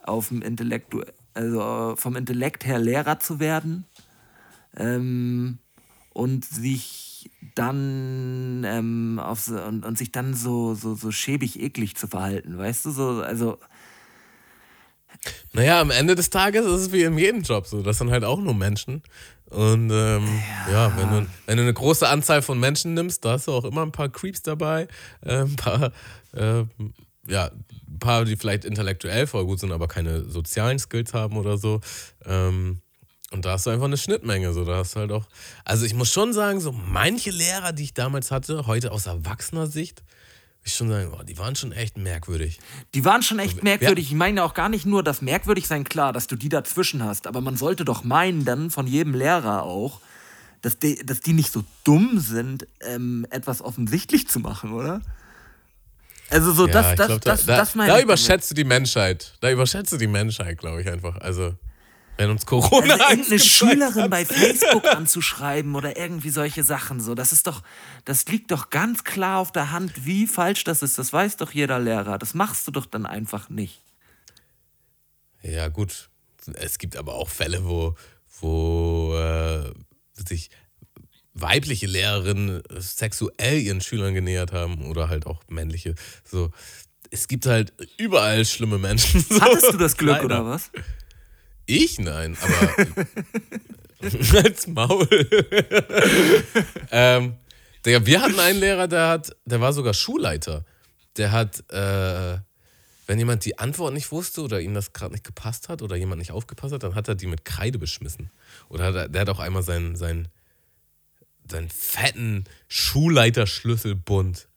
auf dem Intellektu also vom Intellekt her Lehrer zu werden ähm, und sich dann ähm, auf so, und, und sich dann so, so, so schäbig eklig zu verhalten, weißt du? So, also, Naja, am Ende des Tages ist es wie in jedem Job so. Das sind halt auch nur Menschen. Und ähm, ja, wenn, du, wenn du eine große Anzahl von Menschen nimmst, da hast du auch immer ein paar Creeps dabei, äh, ein paar, äh, ja, ein paar, die vielleicht intellektuell voll gut sind, aber keine sozialen Skills haben oder so. Ähm, und da hast du einfach eine Schnittmenge. So, da hast du halt auch. Also ich muss schon sagen, so manche Lehrer, die ich damals hatte, heute aus erwachsener Sicht, ich schon sagen, oh, die waren schon echt merkwürdig. die waren schon echt merkwürdig. Ich meine auch gar nicht nur das merkwürdig sein, klar, dass du die dazwischen hast, aber man sollte doch meinen, dann von jedem Lehrer auch, dass die, dass die nicht so dumm sind, ähm, etwas offensichtlich zu machen, oder? Also so, das, ich das, glaub, da, das, da, das meine da damit. überschätzt du die Menschheit. Da überschätzt du die Menschheit, glaube ich einfach. Also, wenn uns Corona Also irgendeine Schülerin hat. bei Facebook anzuschreiben oder irgendwie solche Sachen so, das ist doch, das liegt doch ganz klar auf der Hand, wie falsch das ist. Das weiß doch jeder Lehrer. Das machst du doch dann einfach nicht. Ja, gut. Es gibt aber auch Fälle, wo, wo äh, sich weibliche Lehrerinnen sexuell ihren Schülern genähert haben oder halt auch männliche. So, es gibt halt überall schlimme Menschen. So. Hattest du das Glück Leider. oder was? Ich nein, aber als Maul. ähm, Digga, wir hatten einen Lehrer, der hat, der war sogar Schulleiter. Der hat, äh, wenn jemand die Antwort nicht wusste oder ihm das gerade nicht gepasst hat oder jemand nicht aufgepasst hat, dann hat er die mit Kreide beschmissen. Oder hat er, der hat auch einmal seinen, seinen, seinen fetten Schulleiterschlüsselbund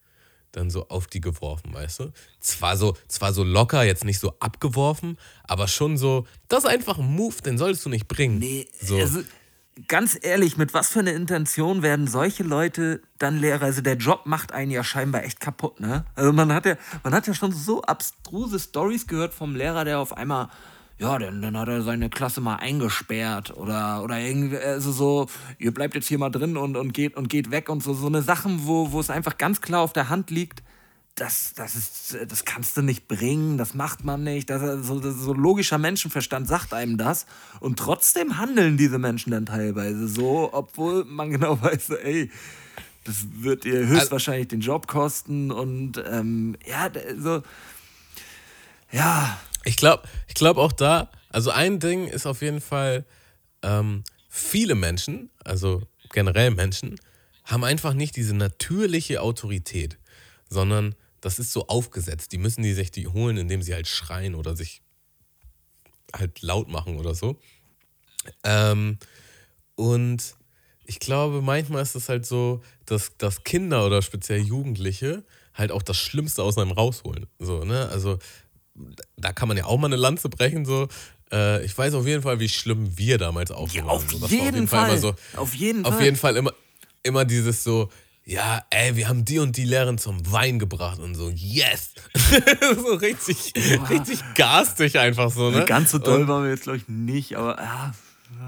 dann so auf die geworfen, weißt du? Zwar so, zwar so locker, jetzt nicht so abgeworfen, aber schon so, das ist einfach ein Move, den solltest du nicht bringen. Nee, so. also ganz ehrlich, mit was für einer Intention werden solche Leute dann Lehrer? Also der Job macht einen ja scheinbar echt kaputt, ne? Also man hat ja, man hat ja schon so abstruse Stories gehört vom Lehrer, der auf einmal ja, dann, dann hat er seine Klasse mal eingesperrt oder, oder irgendwie, also so, ihr bleibt jetzt hier mal drin und, und, geht, und geht weg und so, so eine Sachen, wo, wo es einfach ganz klar auf der Hand liegt, das, das, ist, das kannst du nicht bringen, das macht man nicht. Das, so, das, so logischer Menschenverstand sagt einem das. Und trotzdem handeln diese Menschen dann teilweise so, obwohl man genau weiß, ey, das wird ihr höchstwahrscheinlich den Job kosten. Und ähm, ja, so, ja, Ich glaube ich glaub auch da, also ein Ding ist auf jeden Fall, ähm, viele Menschen, also generell Menschen, haben einfach nicht diese natürliche Autorität, sondern das ist so aufgesetzt. Die müssen die sich die holen, indem sie halt schreien oder sich halt laut machen oder so. Ähm, und ich glaube, manchmal ist es halt so, dass, dass Kinder oder speziell Jugendliche halt auch das Schlimmste aus einem rausholen. So, ne? Also da kann man ja auch mal eine Lanze brechen. So. Äh, ich weiß auf jeden Fall, wie schlimm wir damals aufgenommen auf haben. So, war jeden Fall. immer so, Auf jeden auf Fall. jeden Fall immer, immer dieses so, ja, ey, wir haben die und die Lehrerin zum Wein gebracht und so, yes! so richtig, richtig garstig einfach so, ne? Ganz so doll Und- waren wir jetzt, glaube ich, nicht, aber ja,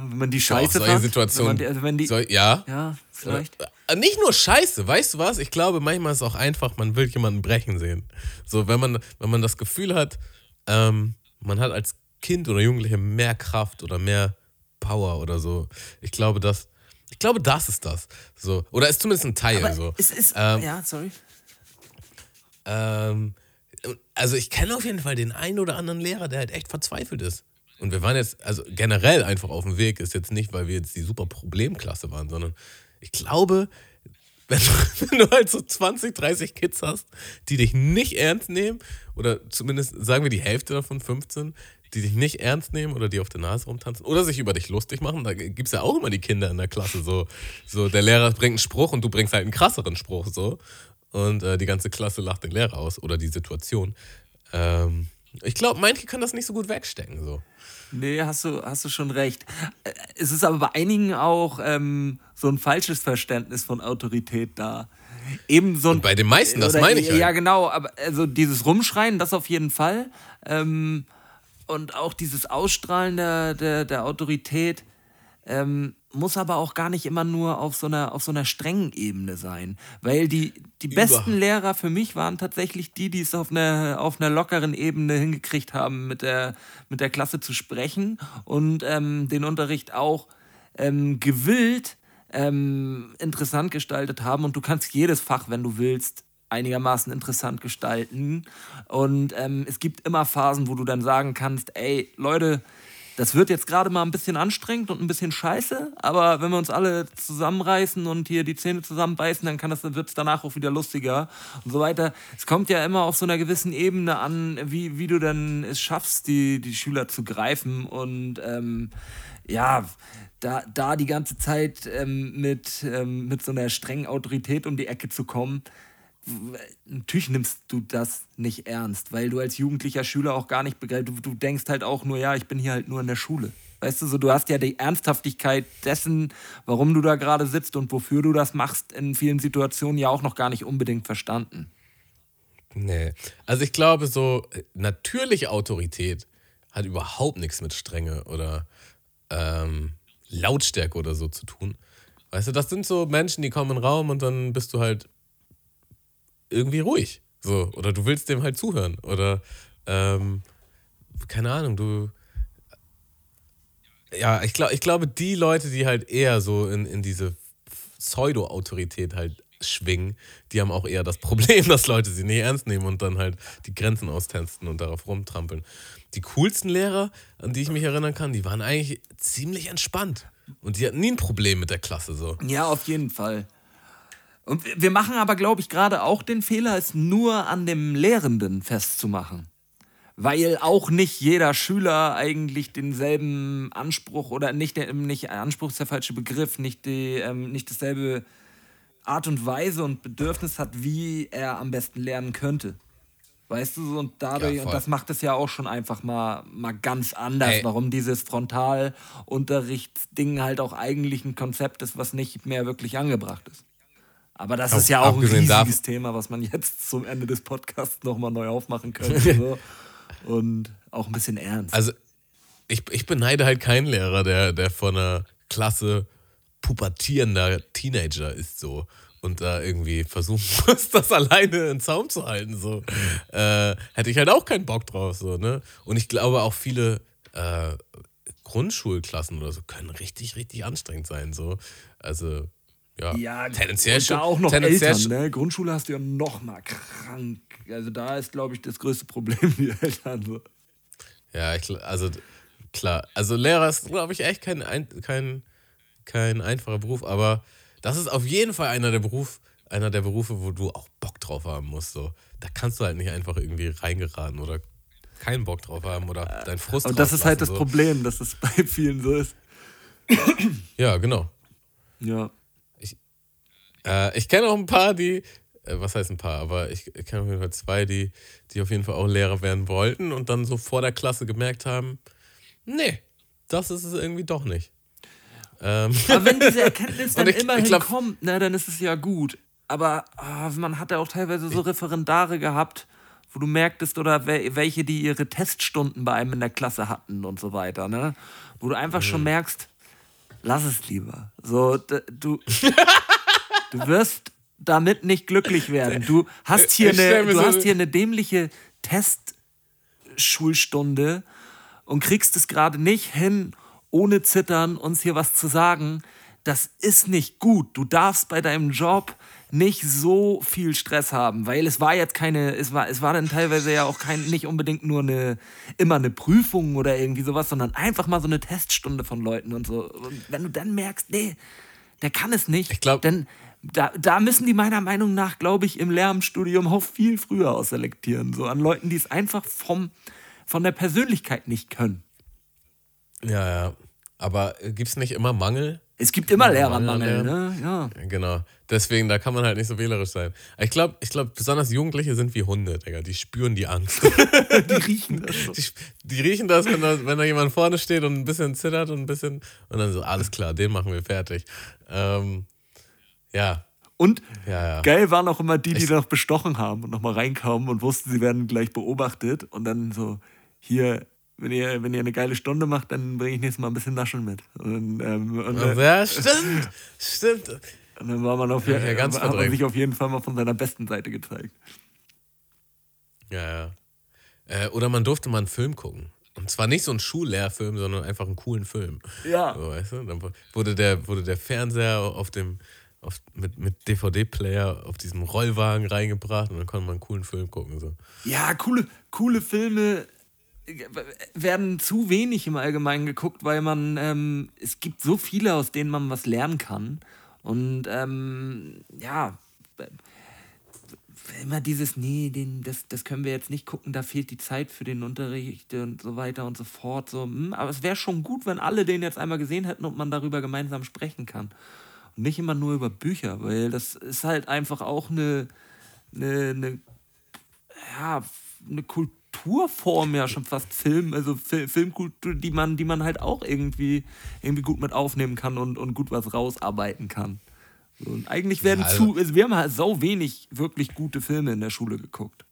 wenn man die Doch, Scheiße solche fand, Situationen. Wenn man die, also wenn die, soll, ja. ja, vielleicht. Nicht nur Scheiße, weißt du was? Ich glaube, manchmal ist es auch einfach, man will jemanden brechen sehen. So, wenn man, wenn man das Gefühl hat, ähm, man hat als Kind oder Jugendliche mehr Kraft oder mehr Power oder so. Ich glaube, das, ich glaube, das ist das. So. Oder ist zumindest ein Teil Aber so. es ist, Ähm, ja, sorry. Ähm, also ich kenne auf jeden Fall den einen oder anderen Lehrer, der halt echt verzweifelt ist. Und wir waren jetzt, also generell einfach auf dem Weg, ist jetzt nicht, weil wir jetzt die super Problemklasse waren, sondern ich glaube, wenn du, wenn du halt so 20, 30 Kids hast, die dich nicht ernst nehmen, oder zumindest sagen wir die Hälfte davon, 15, die dich nicht ernst nehmen oder die auf der Nase rumtanzen oder sich über dich lustig machen, da gibt es ja auch immer die Kinder in der Klasse, so, so der Lehrer bringt einen Spruch und du bringst halt einen krasseren Spruch, so. Und äh, die ganze Klasse lacht den Lehrer aus oder die Situation. Ähm, ich glaube, manche können das nicht so gut wegstecken, so. Nee, hast du, hast du schon recht. Es ist aber bei einigen auch ähm, so ein falsches Verständnis von Autorität da. Eben so ein, Und bei den meisten, das oder- meine ich halt. Ja, genau, aber also dieses Rumschreien, das auf jeden Fall. Ähm, und auch dieses Ausstrahlen der, der, der Autorität ähm, muss aber auch gar nicht immer nur auf so einer, auf so einer strengen Ebene sein. Weil die, die besten. Lehrer für mich waren tatsächlich die, die es auf einer, auf einer lockeren Ebene hingekriegt haben, mit der, mit der Klasse zu sprechen und ähm, den Unterricht auch ähm, gewillt ähm, interessant gestaltet haben. Und du kannst jedes Fach, wenn du willst, einigermaßen interessant gestalten. Und ähm, es gibt immer Phasen, wo du dann sagen kannst, ey, Leute, das wird jetzt gerade mal ein bisschen anstrengend und ein bisschen scheiße, aber wenn wir uns alle zusammenreißen und hier die Zähne zusammenbeißen, dann kann das, wird es danach auch wieder lustiger und so weiter. Es kommt ja immer auf so einer gewissen Ebene an, wie, wie du dann es schaffst, die, die Schüler zu greifen und ähm, ja, da, da die ganze Zeit ähm, mit, ähm, mit so einer strengen Autorität um die Ecke zu kommen, natürlich nimmst du das nicht ernst, weil du als jugendlicher Schüler auch gar nicht begreifst. Du, du denkst halt auch nur, ja, ich bin hier halt nur in der Schule. Weißt du, so du hast ja die Ernsthaftigkeit dessen, warum du da gerade sitzt und wofür du das machst, in vielen Situationen ja auch noch gar nicht unbedingt verstanden. Nee. Also ich glaube, so natürliche Autorität hat überhaupt nichts mit Strenge oder ähm, Lautstärke oder so zu tun. Weißt du, das sind so Menschen, die kommen in den Raum und dann bist du halt irgendwie ruhig. So. Oder du willst dem halt zuhören. Oder ähm, keine Ahnung, du. ja, ich, glaub, ich glaube, die Leute, die halt eher so in, in diese Pseudo-Autorität halt schwingen, die haben auch eher das Problem, dass Leute sie nicht ernst nehmen und dann halt die Grenzen austesten und darauf rumtrampeln. Die coolsten Lehrer, an die ich mich erinnern kann, die waren eigentlich ziemlich entspannt. Und die hatten nie ein Problem mit der Klasse so. Ja, auf jeden Fall. Und wir- machen aber, glaube ich, gerade auch den Fehler, es nur an dem Lehrenden festzumachen. Weil auch nicht jeder Schüler eigentlich denselben Anspruch oder nicht, der, nicht Anspruch ist der falsche Begriff, nicht, die, ähm, nicht dasselbe Art und Weise und Bedürfnis hat, wie er am besten lernen könnte. Weißt du, und dadurch, Ja, und das macht es ja auch schon einfach mal, mal ganz anders, Ey. warum dieses Frontalunterrichtsding halt auch eigentlich ein Konzept ist, was nicht mehr wirklich angebracht ist. Aber das Auch ist ja auch ein riesiges dav- Thema, was man jetzt zum Ende des Podcasts nochmal neu aufmachen könnte. so. Und auch ein bisschen ernst. Also, ich, ich beneide halt keinen Lehrer, der, der von einer Klasse pubertierender Teenager ist so und da irgendwie versuchen muss, das alleine in Zaum zu halten. So. Äh, hätte ich halt auch keinen Bock drauf. So, ne? Und ich glaube auch viele äh, Grundschulklassen oder so können richtig, richtig anstrengend sein. So. Also, ja, ja, tendenziell da schon- auch noch Eltern, ne? Grundschule hast du ja noch mal krank. Also da ist, glaube ich, das größte Problem die Eltern. So. Ja, ich, also klar. Also Lehrer ist, glaube ich, echt kein, ein, kein, kein einfacher Beruf, aber das ist auf jeden Fall einer der, Beruf, einer der Berufe, wo du auch Bock drauf haben musst. So. Da kannst du halt nicht einfach irgendwie reingeraten oder keinen Bock drauf haben oder deinen Frust Und das ist halt das rauslassen, Problem, dass es bei vielen so ist. so. Ja, genau. Ja. Äh, ich kenne auch ein paar, die, äh, was heißt ein paar, aber ich, ich kenne auf jeden Fall zwei, die, die auf jeden Fall auch Lehrer werden wollten und dann so vor der Klasse gemerkt haben, nee, das ist es irgendwie doch nicht. Ähm, Aber wenn diese Erkenntnis dann ich- immerhin ich glaub- kommt, ne, dann ist es ja gut. Aber ah, man hat ja auch teilweise so Referendare gehabt, wo du merktest, oder wel- welche, die ihre Teststunden bei einem in der Klasse hatten und so weiter, ne? Wo du einfach Mhm. schon merkst, lass es lieber. So, du, du wirst damit nicht glücklich werden. Du hast hier, Ich eine, du so- hast hier eine dämliche Testschulstunde und kriegst es gerade nicht hin, ohne Zittern uns hier was zu sagen. Das ist nicht gut. Du darfst bei deinem Job nicht so viel Stress haben, weil es war jetzt keine, es war, es war dann teilweise ja auch kein, nicht unbedingt nur eine, immer eine Prüfung oder irgendwie sowas, sondern einfach mal so eine Teststunde von Leuten und so. Und wenn du dann merkst, nee, der kann es nicht, Ich glaub- dann da, da müssen die meiner Meinung nach, glaube ich, im Lehramtsstudium auch viel früher ausselektieren. So an Leuten, die es einfach vom, von der Persönlichkeit nicht können. Ja, ja. Aber gibt es nicht immer Mangel? Es gibt immer Lehrermangel, ne? Ja. Genau. Deswegen, da kann man halt nicht so wählerisch sein. Ich glaube, ich glaub, besonders Jugendliche sind wie Hunde, Digga. Die spüren die Angst. Die riechen das schon. Die, die riechen das, wenn da, wenn da jemand vorne steht und ein bisschen zittert und ein bisschen. Und dann so, alles klar, den machen wir fertig. Ähm, ja, Und ja, ja. geil waren auch immer die, die noch bestochen haben und nochmal reinkamen und wussten, sie werden gleich beobachtet. Und dann so, hier, wenn ihr, wenn ihr eine geile Stunde macht, dann bringe ich nächstes Mal ein bisschen Naschen mit. Und, ähm, und, äh, Ja, stimmt. Stimmt. und dann war man auf, Ja, ja, hat man sich auf jeden Fall mal von seiner besten Seite gezeigt. Ja, ja. Äh, oder man durfte mal einen Film gucken. Und zwar nicht so einen Schullehrfilm, sondern einfach einen coolen Film. Ja. So, weißt du? Dann wurde der, wurde der Fernseher auf dem, auf, mit, mit DVD-Player auf diesem Rollwagen reingebracht und dann konnte man einen coolen Film gucken. So. Ja, coole, coole Filme äh, werden zu wenig im Allgemeinen geguckt, weil man, ähm, es gibt so viele, aus denen man was lernen kann. Und ähm, ja, äh, immer dieses, nee, den, das, das können wir jetzt nicht gucken, da fehlt die Zeit für den Unterricht und so weiter und so fort. So, hm, aber es wäre schon gut, wenn alle den jetzt einmal gesehen hätten und man darüber gemeinsam sprechen kann. Nicht immer nur über Bücher, weil das ist halt einfach auch eine, eine, eine ja, eine Kulturform ja schon fast Film, also Fil Filmkultur, die man, die man halt auch irgendwie, irgendwie gut mit aufnehmen kann und, und gut was rausarbeiten kann. Und eigentlich werden Ja, also- zu, also wir haben halt so wenig wirklich gute Filme in der Schule geguckt.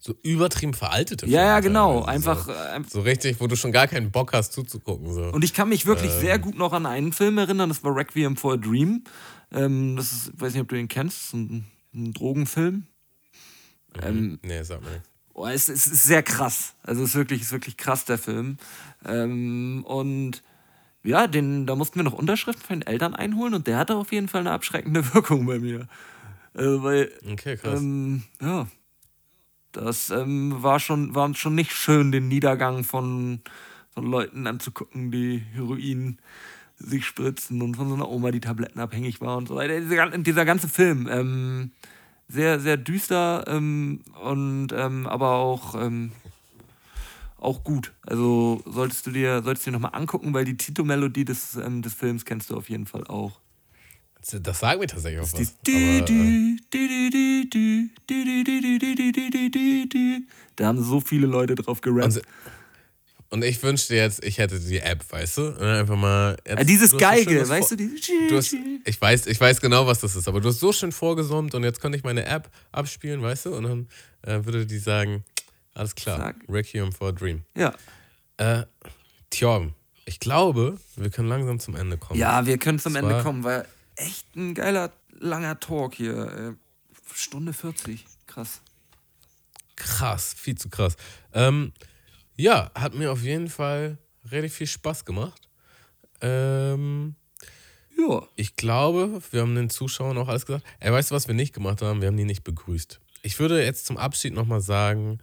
So übertrieben veraltete Ja, ja, Filme genau. teilweise. Einfach, So, äh, so richtig, wo du schon gar keinen Bock hast zuzugucken. So. Und ich kann mich wirklich sehr gut noch an einen Film erinnern, das war Requiem for a Dream. Ähm, das ist, ich weiß nicht, ob du den kennst, ein, ein Drogenfilm. Ähm, nee, sag mal nichts. Oh, es, es ist sehr krass. Also es ist wirklich, ist wirklich krass, der Film. Ähm, und ja, den, da mussten wir noch Unterschriften von den Eltern einholen und der hatte auf jeden Fall eine abschreckende Wirkung bei mir. Also, weil, Okay, krass. ähm, ja, das ähm, war, schon, war schon nicht schön, den Niedergang von, von Leuten anzugucken, die Heroin sich spritzen und von so einer Oma, die Tabletten abhängig war und so weiter. Dieser, dieser ganze Film, ähm, sehr, sehr düster ähm, und ähm, aber auch, ähm, auch gut. Also solltest du dir, solltest dir nochmal angucken, weil die Titelmelodie des, ähm, des Films kennst du auf jeden Fall auch. Das sagen wir tatsächlich auch was. Da haben so viele Leute drauf gerappt. Und ich wünschte jetzt, ich hätte die App, weißt du? Einfach mal. Jetzt, ja, dieses Geige, so weißt du? Diese du hast, ich, weiß, ich weiß genau, was das ist, aber du hast so schön vorgesummt und jetzt könnte ich meine App abspielen, weißt du? Und dann äh, würde die sagen: Alles klar, Sag. Requiem for a Dream. Ja. Äh, Tjorm, ich glaube, wir können langsam zum Ende kommen. Ja, wir können zum Ende kommen, weil echt ein geiler, langer Talk hier. Äh, Stunde 40. Krass. Krass, viel zu krass. Ähm, ja, hat mir auf jeden Fall relativ viel Spaß gemacht. Ähm, Ja. ich glaube, wir haben den Zuschauern auch alles gesagt. Ey, weißt du, was wir nicht gemacht haben? Wir haben die nicht begrüßt. Ich würde jetzt zum Abschied nochmal sagen,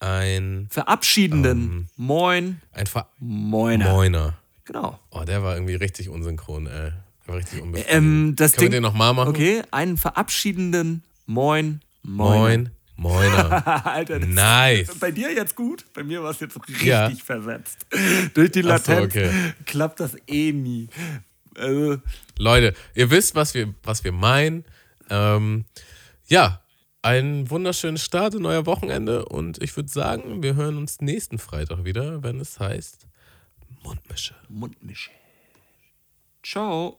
ein, Verabschiedenden. Ähm. Moin. ein Ver Moiner. Moiner. Genau. Oh, der war irgendwie richtig unsynchron, ey. Richtig unbefriedigend. Ähm, das Können wir Ding. den nochmal machen? Okay, einen verabschiedenden Moin. Moiner. Moin, Moiner. Alter, das nice. Bei dir jetzt gut? Bei mir war es jetzt richtig Ja. versetzt. Durch die Ach so, Latenz okay. klappt das eh nie. Also, Leute, ihr wisst, was wir, was wir meinen. Ähm, ja, einen wunderschönen Start in euer Wochenende und ich würde sagen, wir hören uns nächsten Freitag wieder, wenn es heißt Mundmische. Mundmische. Ciao.